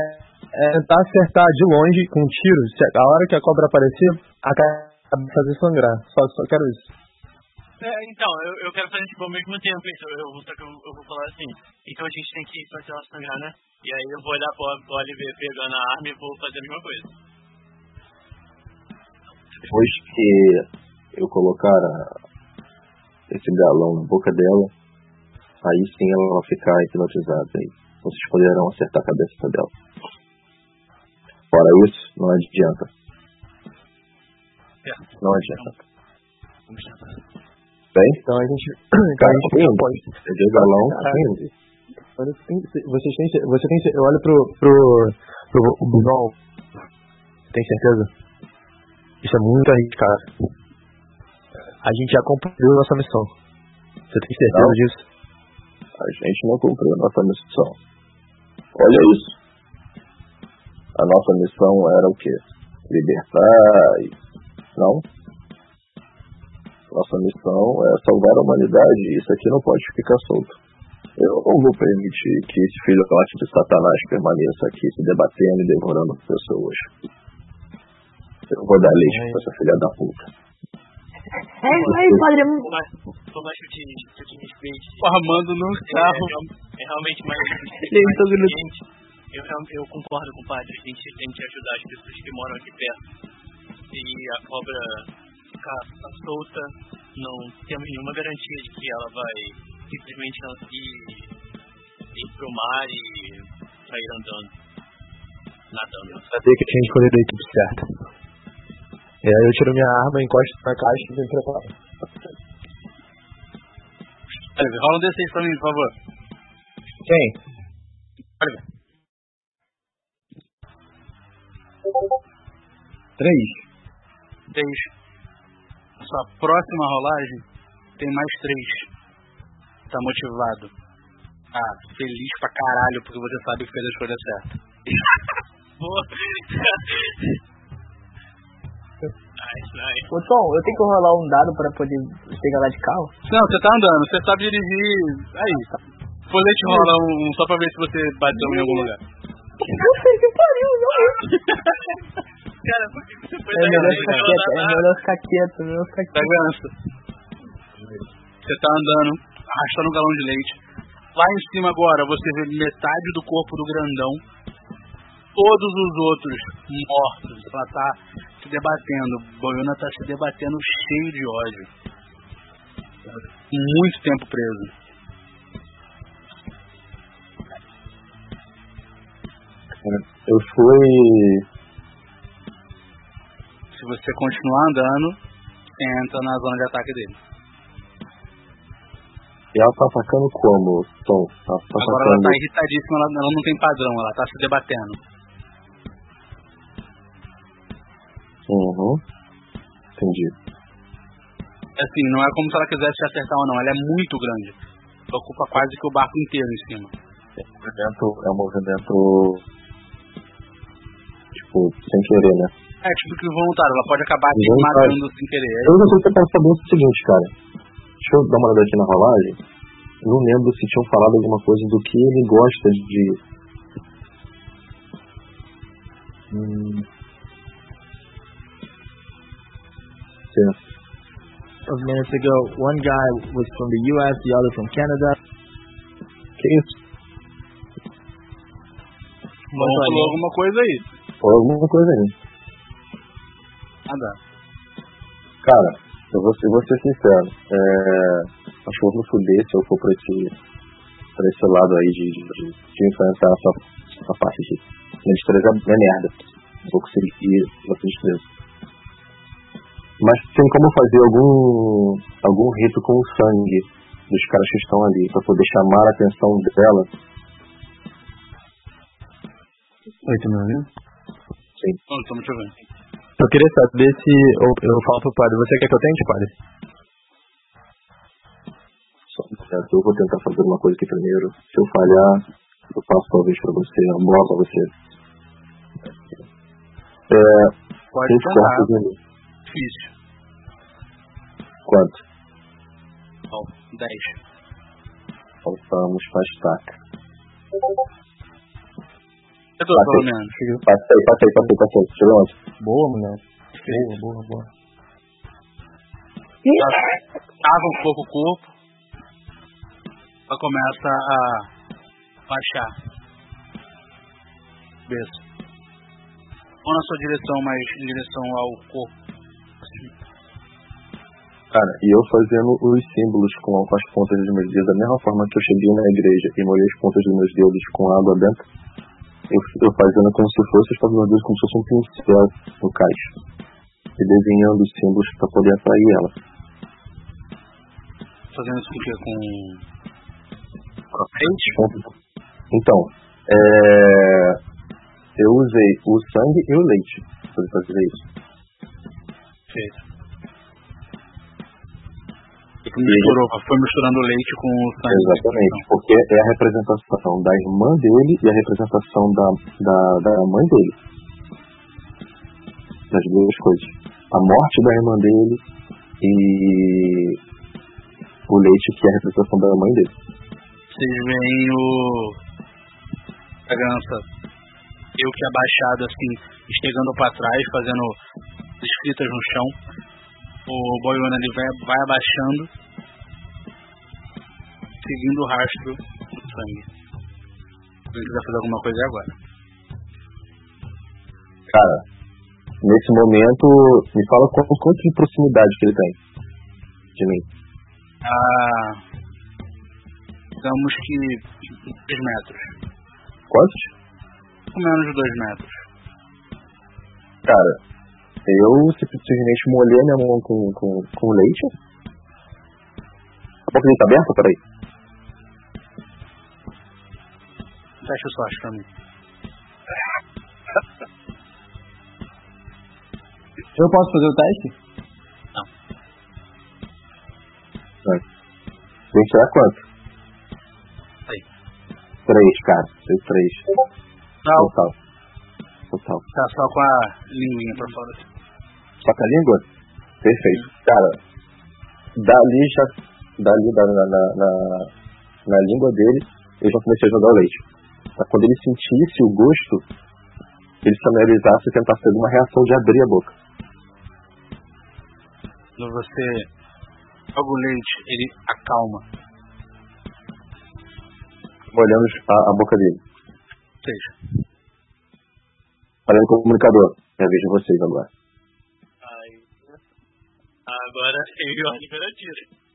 é tentar acertar de longe com um tiro. A hora que a cobra aparecer, acaba de fazer sangrar. Só, só quero isso. É, então, eu, eu quero fazer tipo ao mesmo tempo, então eu, vou- só que eu, eu vou falar assim. Então a gente tem que fazer ela sangrar, né? E aí eu vou olhar pro, pro Oliver pegando a arma e vou fazer a mesma coisa. Depois que eu colocar a- esse galão na boca dela, aí sim ela vai ficar hipnotizada. Aí vocês poderão acertar a cabeça dela. Fora isso, não adianta. Não adianta. Vamos tentar. Bem, Então a gente. Então a gente sim, pode. peguei o galão, tem- Vocês têm. Você tem. Eu olho pro. pro. pro o Bisol. Tem certeza? Isso é muito arriscado. A gente já cumpriu nossa missão. Você tem certeza Não. disso? A gente não cumpriu a nossa missão. Olha isso. A nossa missão era o quê? Libertar. e- Não. Nossa missão é salvar a humanidade e isso aqui não pode ficar solto. Eu não vou permitir que esse filho classe de Satanás permaneça aqui se debatendo e devorando pessoas. Eu vou dar leite pra essa filha da puta. É isso aí, padre. Mais que eu te, que eu te respeite, O Armando no carro. é realmente mais, tá. Eu, eu concordo com o padre, a gente tem que ajudar as pessoas que moram aqui perto. Se a cobra ficar solta, não temos nenhuma garantia de que ela vai simplesmente ir, ir pro mar e sair andando, nadando. Sabia que tinha escolhido a equipe certa. E aí eu tiro minha arma, encosto na caixa e venho preparado. Oliver, rola um D6 pra mim, por favor. Quem? Oliver. Três. Três. sua próxima rolagem, tem mais três. Tá motivado. Ah, feliz pra caralho, porque você sabe que fez a escolha certa. Boa. nice, nice. Ô Tom, eu tenho que rolar um dado pra poder pegar lá de carro? Não, você tá andando, você sabe dirigir. Aí. Depois a gente rola um só pra ver se você bateu em algum lugar. Puta que pariu, não. Cara, por que você foi É melhor ficar quieto, é melhor ficar quieto, é melhor ficar Tá quieto. ganso. Você tá andando, arrastando um galão de leite. Lá em cima agora você vê metade do corpo do grandão. Todos os outros mortos. Ela tá se debatendo. Boiona tá se debatendo cheio de ódio. Muito tempo preso. Eu fui. Você continuar andando, você entra na zona de ataque dele. E ela tá atacando como, Tom? Ela tá Agora ela atacando. tá irritadíssima, ela, ela não tem padrão, ela tá se debatendo. Uhum. Entendi. Assim, não é como se ela quisesse te acertar ou não, ela é muito grande. Ocupa quase que o barco inteiro em cima. É um movimento. É um movimento. Tipo, sem querer, né? É tipo que voluntário, ela pode acabar te matando sem querer. Eu não sei se eu quero saber o seguinte, cara. Deixa eu dar uma olhada aqui na rolagem. Eu não lembro se tinham falado alguma coisa do que ele gosta de. Hum. Certo. A minutes ago, one guy was from the U.S., the other from Canada. Que isso? Vamos falou alguma coisa aí. Ou alguma coisa aí. Nada. Cara, eu vou, eu vou ser sincero. É, acho que eu vou fuder se eu for pra esse, pra esse lado aí de, de, de, de enfrentar essa, essa parte de minha destreza é merda. Não vou conseguir essa destreza. Mas tem como fazer algum, algum rito com o sangue dos caras que estão ali, pra poder chamar a atenção dela. Oi, tá me ouvindo? Não, estamos te ouvindo. Eu queria saber se eu, eu falo pro padre, você quer que eu tente, padre? Só um Eu vou tentar fazer uma coisa aqui primeiro. Se eu falhar, eu passo talvez pra você, eu mostro pra você. É, Pode tentar. Difícil. Quanto? Ó, 10. Faltamos pra estaca. Eu tô, pelo menos. Passei, passei, passei, passei. Chegou onde? Boa, mulher. Boa, boa, boa. Tava um pouco o corpo. Ela começa a baixar. Cabeça. Ou na sua direção, mas em direção ao corpo. Cara, e eu fazendo os símbolos com, com as pontas dos meus dedos, da mesma forma que eu cheguei na igreja e molhei as pontas dos meus dedos com água dentro, eu, eu fazendo como se fosse os dedos como se fosse um pincel no cais. E desenhando os símbolos pra poder atrair ela. Fazendo isso com? Com. As pontas- Então, é, eu usei o sangue e o leite poder fazer isso. Feito. Misturou, foi misturando o leite com o sangue. Exatamente, porque é a representação da irmã dele e a representação da, da, da mãe dele. Das duas coisas. A morte da irmã dele e o leite que é a representação da mãe dele. Vocês veem o. A gança. Eu que abaixado assim, estegando pra trás, fazendo escritas no chão. O boiona ali vai, vai abaixando, seguindo o rastro do sangue. Se ele quiser fazer alguma coisa agora. Cara, nesse momento, me fala quanto, quanto de proximidade que ele tem de mim. Ah, digamos que 2 metros. Quantos? Menos de 2 metros. Cara, eu simplesmente molhei minha mão com, com, com leite. A boca dele tá aberta? Peraí. Fecha o sorte pra mim. Eu posso fazer o teste? Tem que tirar quanto? Aí. Três, cara. Tem três. Não, Total. Total. tá só com a linguinha pra fora. Só com a língua? Perfeito. Cara, dali já. Dali da, na, na, na, na língua dele, eu já comecei a jogar o leite. Pra quando ele sentisse o gosto, ele se analisasse e tentasse ter alguma reação de abrir a boca. Quando você joga o leite, ele acalma. Olhando a, a boca dele. Ou seja, Falando com o comunicador. É a vez de vocês agora. Aí. Agora eu e o Oliver atira.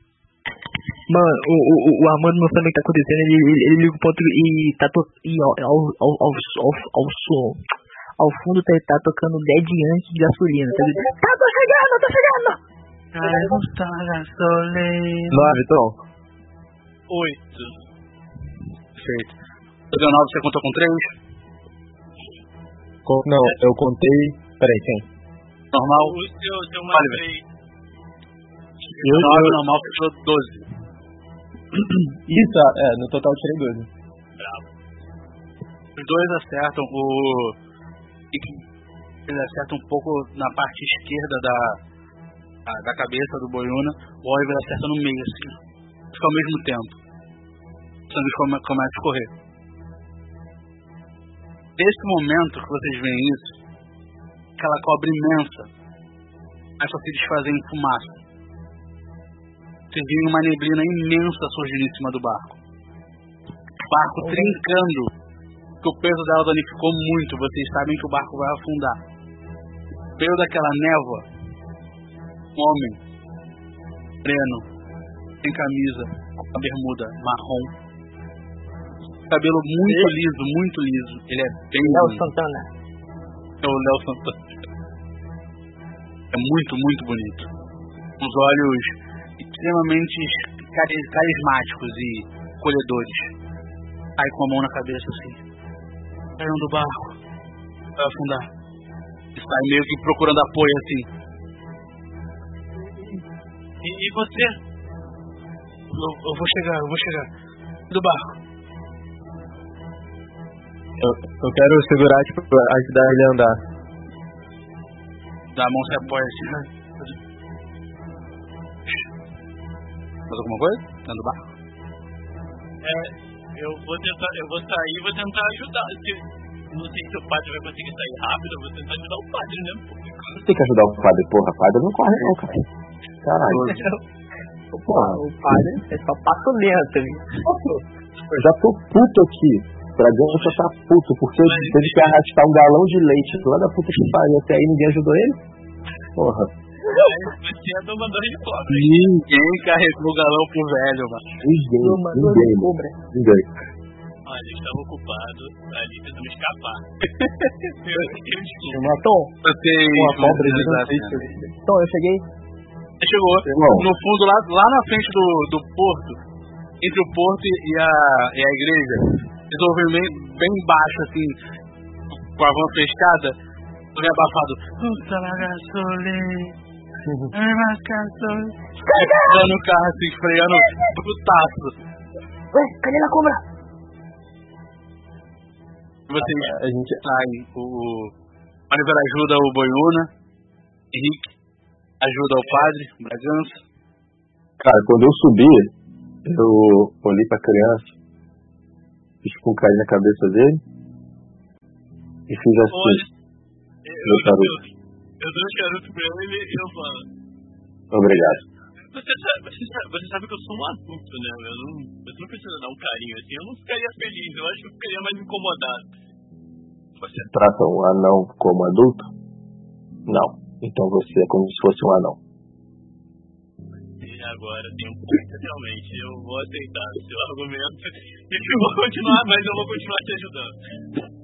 Mano, o, o, o Armando não sabe o que tá acontecendo, ele, ele, ele liga o ponto e tá to... e ao, ao, ao, ao, ao, ao som. Ao fundo tá, tá tocando Dead Yankee de gasolina, tá ligado? Tá, tô chegando, tô chegando! Ai, gusta gasolina. Nove, Tom. Oito. Perfeito. Nove, você contou com três? Co- Não, eu contei. Peraí, quem? Normal? O seu, seu mais três. Eu, Nove, eu, normal, tirou doze. Isso, é, no total eu tirei 12. Os dois acertam. O. Ele acerta um pouco na parte esquerda da, da, cabeça do Boiuna. O Oliver acerta no meio, assim. Fica ao mesmo tempo. O sangue come, começa a escorrer. Nesse momento que vocês veem isso, aquela cobra imensa começa a se desfazer em fumaça. Vocês veem uma neblina imensa surgindo em cima do barco. O barco trincando que o peso dela danificou muito, vocês sabem que o barco vai afundar. Meio daquela névoa, um homem, moreno, sem camisa, com a bermuda marrom, cabelo muito liso, muito liso. Ele é bem Léo. Santana. É o Léo Santana. É muito, muito bonito. Uns olhos extremamente cari- carismáticos e colhedores. Aí com a mão na cabeça assim. Saiam do barco. Vai afundar. E sai meio que procurando apoio assim. E, e você? Eu, eu vou chegar, eu vou chegar. Do barco. Eu, eu quero segurar, tipo, ajudar ele a andar. Da mão se apoia assim. né? Faz alguma coisa? Dentro do barco? É, eu vou tentar, eu vou sair e vou tentar ajudar. Se, não sei se o padre vai conseguir sair rápido, eu vou tentar ajudar o padre, né? Você tem que ajudar o padre, porra. O padre não corre não, cara. Caralho. Porra, O padre é só passo lento, viu? eu já tô puto aqui. Dragão já tá puto, porque eu teve que arrastar um galão de leite lá da puta que pariu. Até aí ninguém ajudou ele? Porra. Você é domador de cobra. Ninguém carregou o galão pro velho, mano. Ninguém, ninguém, de mano. cobra. ninguém. Olha, eu estava ocupado ali tentando escapar. eu, eu desculpa. Mas, Tom, Vocês Uma cobra a. Tom, eu cheguei. Chegou. Irmão, No fundo, lá, lá na frente do, do porto, entre o porto e a, e a igreja, resolveu bem, bem baixo, assim, com a van fechada, bem abafado. Puta la gasolina. Ai, mas gasolina. Freando o carro, assim, freando putaço. Ué, cadê a cobra? Vocês A gente, saem, o Oliver ajuda o Boiuna, Henrique ajuda o padre, Bragança. cara, quando eu subi, eu olhei pra criança, fiz com um carinho na cabeça dele e fiz assim. Olha, eu, Meu charuto. Eu dou um charuto pra ele e eu falo. Obrigado. Você sabe, você, sabe, você sabe que eu sou um adulto, né? Eu não, eu não preciso dar um carinho assim. Eu não ficaria feliz, eu acho que eu ficaria mais incomodado. Você trata um anão como adulto? Não. Então você é como se fosse um anão. E agora tem um ponto, realmente. Eu vou aceitar o seu argumento e eu vou continuar, mas eu vou continuar te ajudando.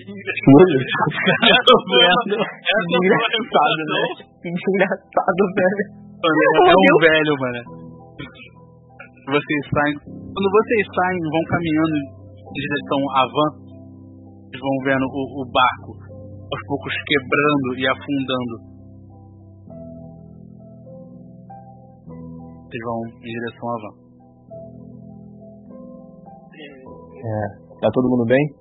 Essa foi a, essa foi Engraçado, né? engraçado, velho. Mano, é um velho, mano. Vocês saem. Quando vocês saem, vão caminhando em direção à van, vocês vão vendo o, o barco aos poucos quebrando e afundando. Vocês vão em direção à van. É, tá todo mundo bem?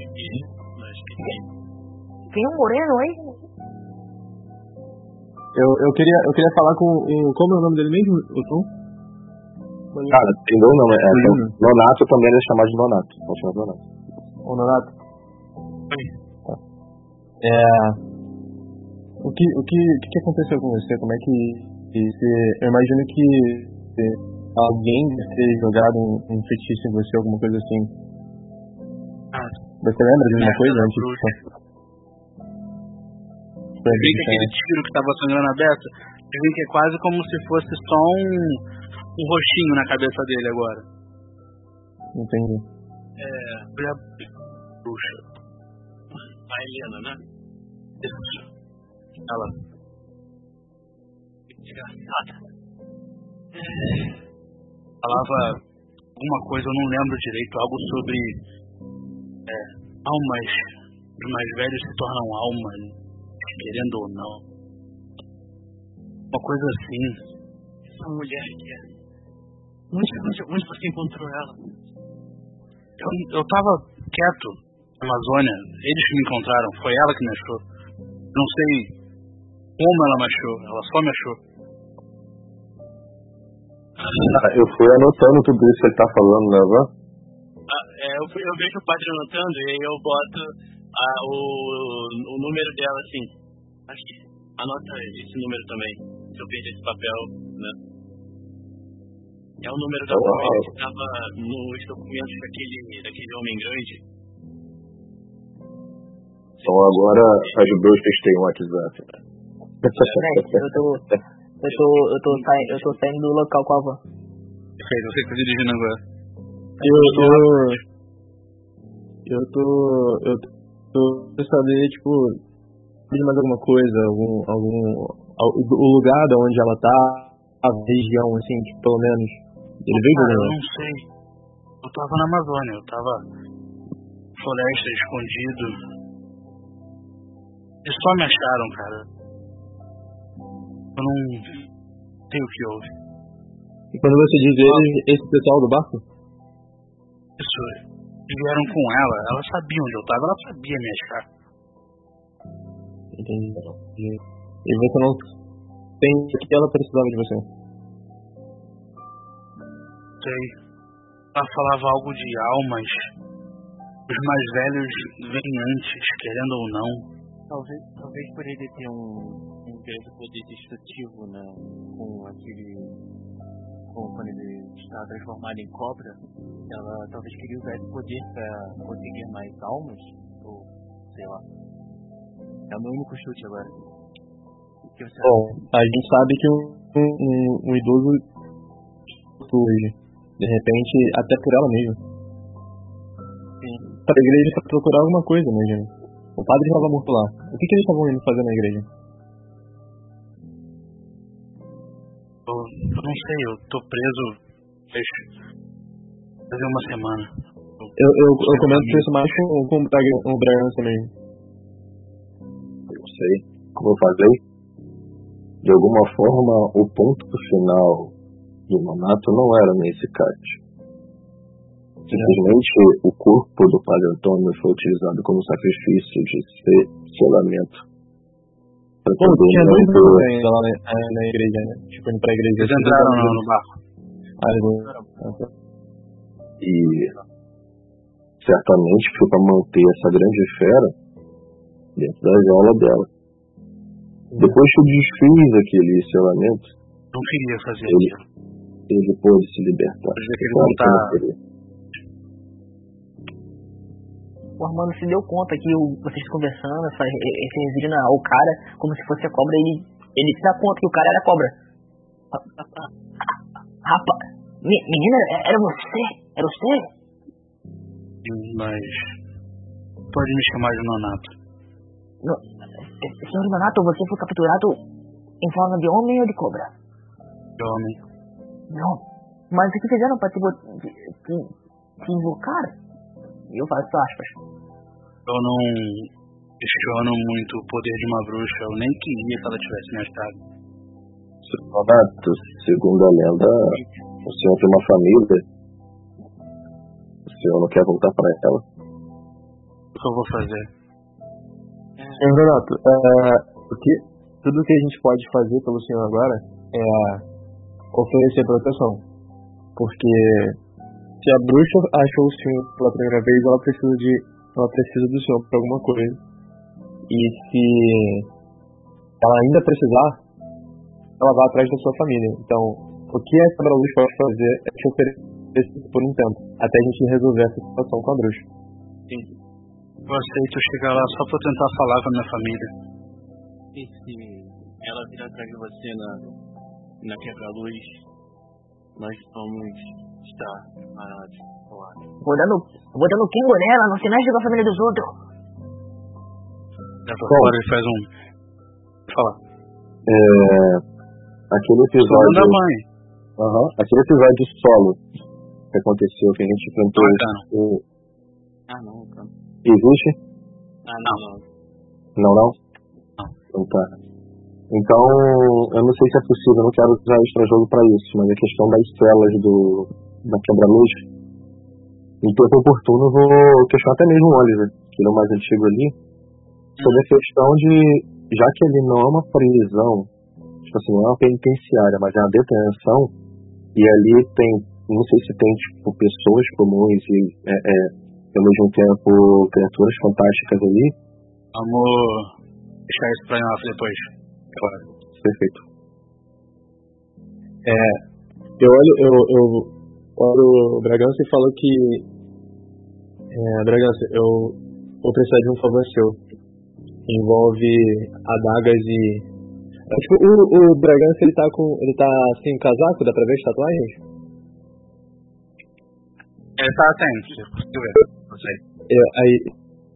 É. Tem um moreno aí? Eu, eu, queria, eu queria falar com o. Como é o nome dele mesmo, o Tom? Cara, tem dois nomes. É, tem- Nonato também ele é chamado de Nonato. Pode chamar de Nonato. O Nonato? Oi. Tá. É. O que, o que, o que aconteceu com você? Como é que. que você- eu imagino que que alguém deve ter jogado um, um feitiço em você, alguma coisa assim. Você lembra de alguma É, coisa antes vê que aquele tiro que tava sangrando aberto, vê que é quase como se fosse só um, um roxinho na cabeça dele agora. Entendi. É, bruxa. A Helena, né? Ela. Desgraçada. falava alguma coisa, eu não lembro direito, algo sobre é, almas, os mais velhos se tornam almas, querendo ou não. Uma coisa assim. Essa mulher que é. Onde, onde, onde você encontrou ela? Eu, eu tava quieto na Amazônia, eles que me encontraram, foi ela que me achou. Não sei como ela me achou, ela só me achou. Cara, eu fui anotando tudo isso que ele tá falando, né, Van? Ah, é, eu, eu vejo o padre anotando e aí eu boto ah, o, o número dela assim. Aqui. Anota esse número também. Se eu perder esse papel, né? É o número da família que estava nos documentos daquele, daquele homem grande. Então agora as bruxas têm um WhatsApp. Peraí, eu tô. Eu tô, eu tô, saindo, eu tô saindo do local com a van. Perfeito, você que tá dirigindo agora. Eu tô. Eu tô. Eu tô. Eu saber, tipo. De mais alguma coisa, algum. algum al- o lugar de onde ela tá, a região, assim, tipo, pelo menos. Ele veio Cara, algum eu não sei. Eu tava na Amazônia, eu tava floresta, escondido. Eles só me acharam, cara. Eu não sei o que houve. E quando você diz eles, esse pessoal do barco? Eles vieram com ela, ela sabia onde eu tava, ela sabia me achar. Entendi. E você não tem o que ela precisava de você? Sei. Ela falava algo de almas. Os mais velhos vêm antes, querendo ou não. Talvez, talvez por ele ter um, um grande poder destrutivo, né? Com aquele. Com, quando ele está transformado em cobra, ela talvez queria usar esse poder para conseguir mais almas, ou sei lá. É o meu único chute agora. O que você Bom, a gente sabe que um, um, um- idoso hoje, de repente, até por ela mesma. Sim. Para a igreja pra procurar alguma coisa, imagina. O padre estava morto lá. O que, que eles estavam indo fazer na igreja? Eu, eu não sei, eu tô preso fazer uma semana. Eu, eu, eu comento isso mais com, com o Braga- o Bragança mesmo. Eu sei, como eu falei, de alguma forma o ponto final do Nonato não era nesse card. Simplesmente o corpo do Padre Antônio foi utilizado como sacrifício de se- selamento. Poder tinha dois na, na- na igreja, né? Tipo, indo pra igreja. Eles entraram no, no barco. E certamente foi para manter essa grande fera dentro da jaula dela. Depois que eu desfiz aquele selamento, Não queria fazer Ele- ele pôde se libertar. Que ele não tá. O Armando se deu conta que o- vocês conversando, essa, esse referindo ao cara, como se fosse a cobra, ele, ele se dá conta que o cara era cobra. Rapaz, me- menina, é- era você? Era você? Mas. Pode me chamar de Nonato. No, eh, senhor Nonato, você foi capturado em forma de homem ou de cobra? De homem. Não. Mas o que fizeram para te, te, te, te invocar? Eu faço aspas. Eu não questiono muito o poder de uma bruxa. Eu nem queria que ela tivesse me achado. Nonato, segundo a lenda, o senhor tem uma família. O senhor não quer voltar para ela? O que eu vou fazer? É, Renato, é, o que, tudo que a gente pode fazer pelo senhor agora é oferecer proteção. Porque se a bruxa achou o senhor pela primeira vez, ela precisa de. Ela precisa do senhor para alguma coisa. E se ela ainda precisar, ela vai atrás da sua família. Então, o que a quebra-luz pode fazer é te oferecer por um tempo, até a gente resolver essa situação com a bruxa. Sim. Eu aceito chegar lá só pra tentar falar com a minha família. E se ela vir atrás de você na, na quebra-luz, nós vamos estar parados. Vou dando, vou dando quingo nela, não se mexe com a família dos outros. Fora ele faz um. Fala. É, aquele episódio. da mãe. Aham, aquele episódio solo que aconteceu, que a gente enfrentou. Bacana. o, Ah, não, cara. existe? Ah, não, não. Não, não? Não. Então tá. Então, eu não sei se é possível, eu não quero usar extra jogo pra isso, mas a questão das celas do, da quebra-luz, em tempo oportuno eu vou questionar até mesmo o Oliver, que ele é o mais antigo ali, sobre a questão de, já que ele não é uma prisão, tipo assim, não é uma penitenciária, mas é uma detenção, e ali tem, não sei se tem, tipo, pessoas comuns e, é, é, ao mesmo tempo, criaturas fantásticas ali, Vamos deixar isso pra off depois. Claro. perfeito. Eu olho, eu, eu olho o Bragança e falo que. É, Bragança, eu vou precisar de um favor seu. Envolve adagas e. É, tipo, o, o Bragança ele tá com. ele tá sem casaco, dá pra ver as tatuagens? Ele tá atento, você conseguiu ver. Não sei. Eu, aí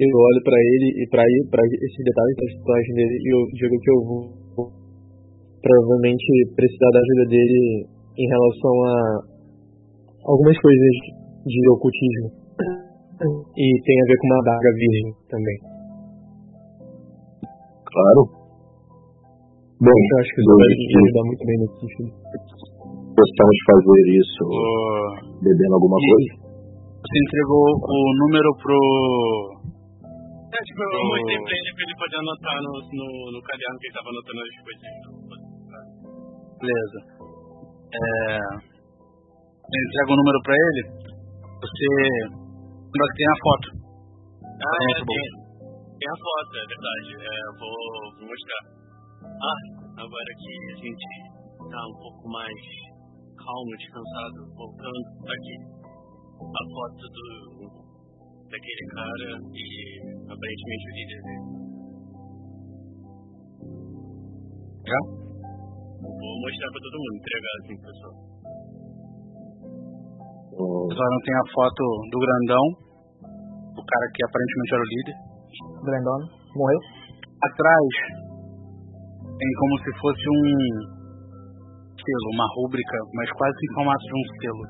eu olho pra ele e pra, ir- pra esses detalhes da tatuagem dele e eu digo que eu vou provavelmente precisar da ajuda dele em relação a algumas coisas de ocultismo. E tem a ver com uma adaga virgem também. Claro. Bem, Eu acho que isso vai ajudar muito bem nesse sentido. possamos fazer isso O- bebendo alguma E- coisa? Você entregou o número pro. É, tipo, eu mostrei pra ele pra ele poder anotar no, no, no caderno que ele tava anotando as coisas. Beleza. É... Você entrega o número pra ele, você. Lembra que tem a foto. Ah, é, tem, tem a foto, é verdade. É, eu vou, vou mostrar. Ah, agora que a gente tá um pouco mais calmo, descansado, voltando aqui. A foto do daquele cara e aparentemente o líder dele. Já? Vou mostrar pra todo mundo, entregar assim, pessoal. Hum, Só não tem a foto do grandão, o cara que aparentemente era o líder. Brandon morreu. Atrás tem como se fosse um selo, uma rúbrica, mas quase em formato de um selo.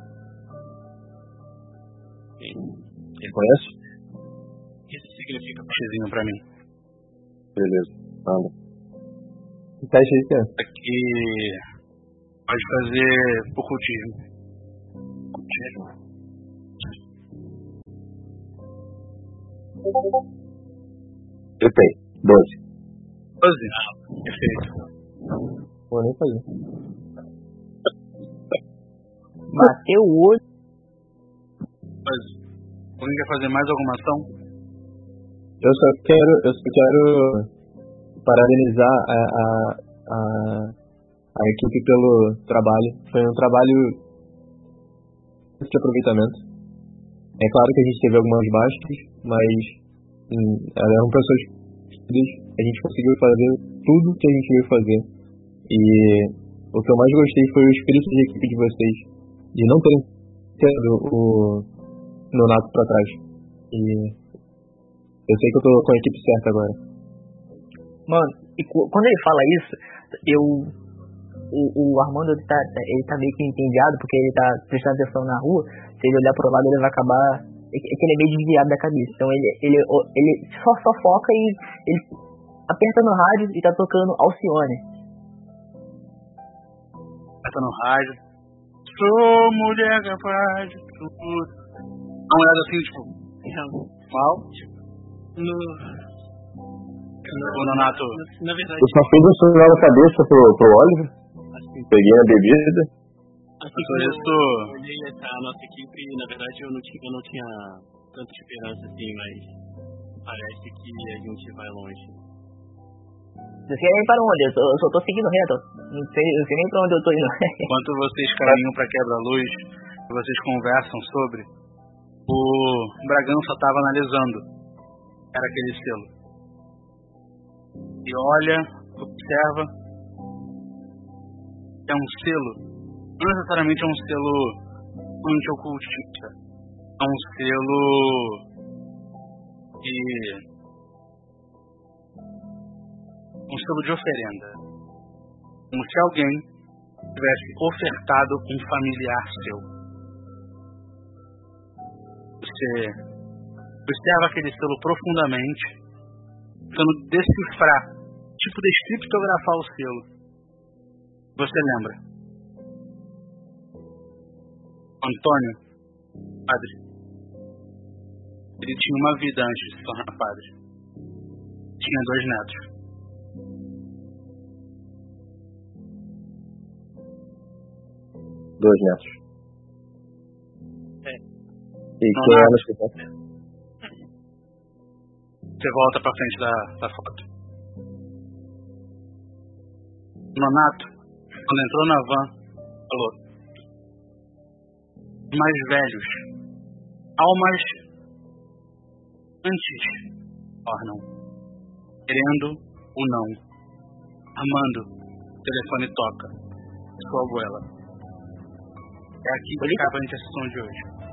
Você conhece? O que isso significa? Xizinho pra mim. Beleza. Anda. Que teste aí que é? Aqui pode fazer ocultismo. Ocultismo. Eu tenho. Doze. 12. Perfeito. Vou nem fazer. Bateu o olho. Mas alguém quer fazer mais alguma ação? Eu só quero, eu só quero parabenizar a, a, a, a equipe pelo trabalho. Foi um trabalho de aproveitamento. É claro que a gente teve algumas baixas, mas hum, eram pessoas queridas. a gente conseguiu fazer tudo que a gente veio fazer. E o que eu mais gostei foi o espírito de equipe de vocês, de não terem tido o Nonato pra trás. E eu sei que eu tô com a equipe certa agora. Mano, e quando ele fala isso, eu. O, o Armando ele tá, ele tá meio que entediado porque ele tá prestando atenção na rua. Se ele olhar pro lado, ele vai acabar. É que é ele é meio desviado da cabeça. Então ele, ele, ele só, só foca e ele aperta no rádio e tá tocando Alcione. aberta no rádio. Sou mulher capaz de tudo. Uma mulher assim, tipo, mal. No, O Nonato, na verdade, Eu só fiz um sinal na cabeça pro, pro Oliver. assim, Peguei a bebida. assim eu isso, olhei essa nossa equipe, na verdade eu não tinha, eu não tinha tanta esperança assim, mas parece que a gente vai longe. Vocês querem ir para onde? Eu, tô- eu só tô seguindo reto. Não sei, não sei nem pra onde eu tô indo. enquanto vocês caminham pra quebra-luz, vocês conversam sobre, o Bragança estava analisando. Era aquele selo. E olha, observa. É um selo. Não necessariamente é um selo antiocultista. É um selo de. Um selo de oferenda. Como se alguém tivesse ofertado um familiar seu. Você observa aquele selo profundamente, tentando decifrar, tipo descriptografar o selo. Você lembra? Antônio, padre. Ele tinha uma vida antes de se tornar padre. Tinha dois netos. Dois netos. É. E Não, quem era esse neto? Você volta pra frente da, da foto. Nonato, quando entrou na van, falou: Mais velhos, almas antes tornam, querendo ou não, amando, o telefone toca, sua abuela. É aqui que acaba a sessão de hoje.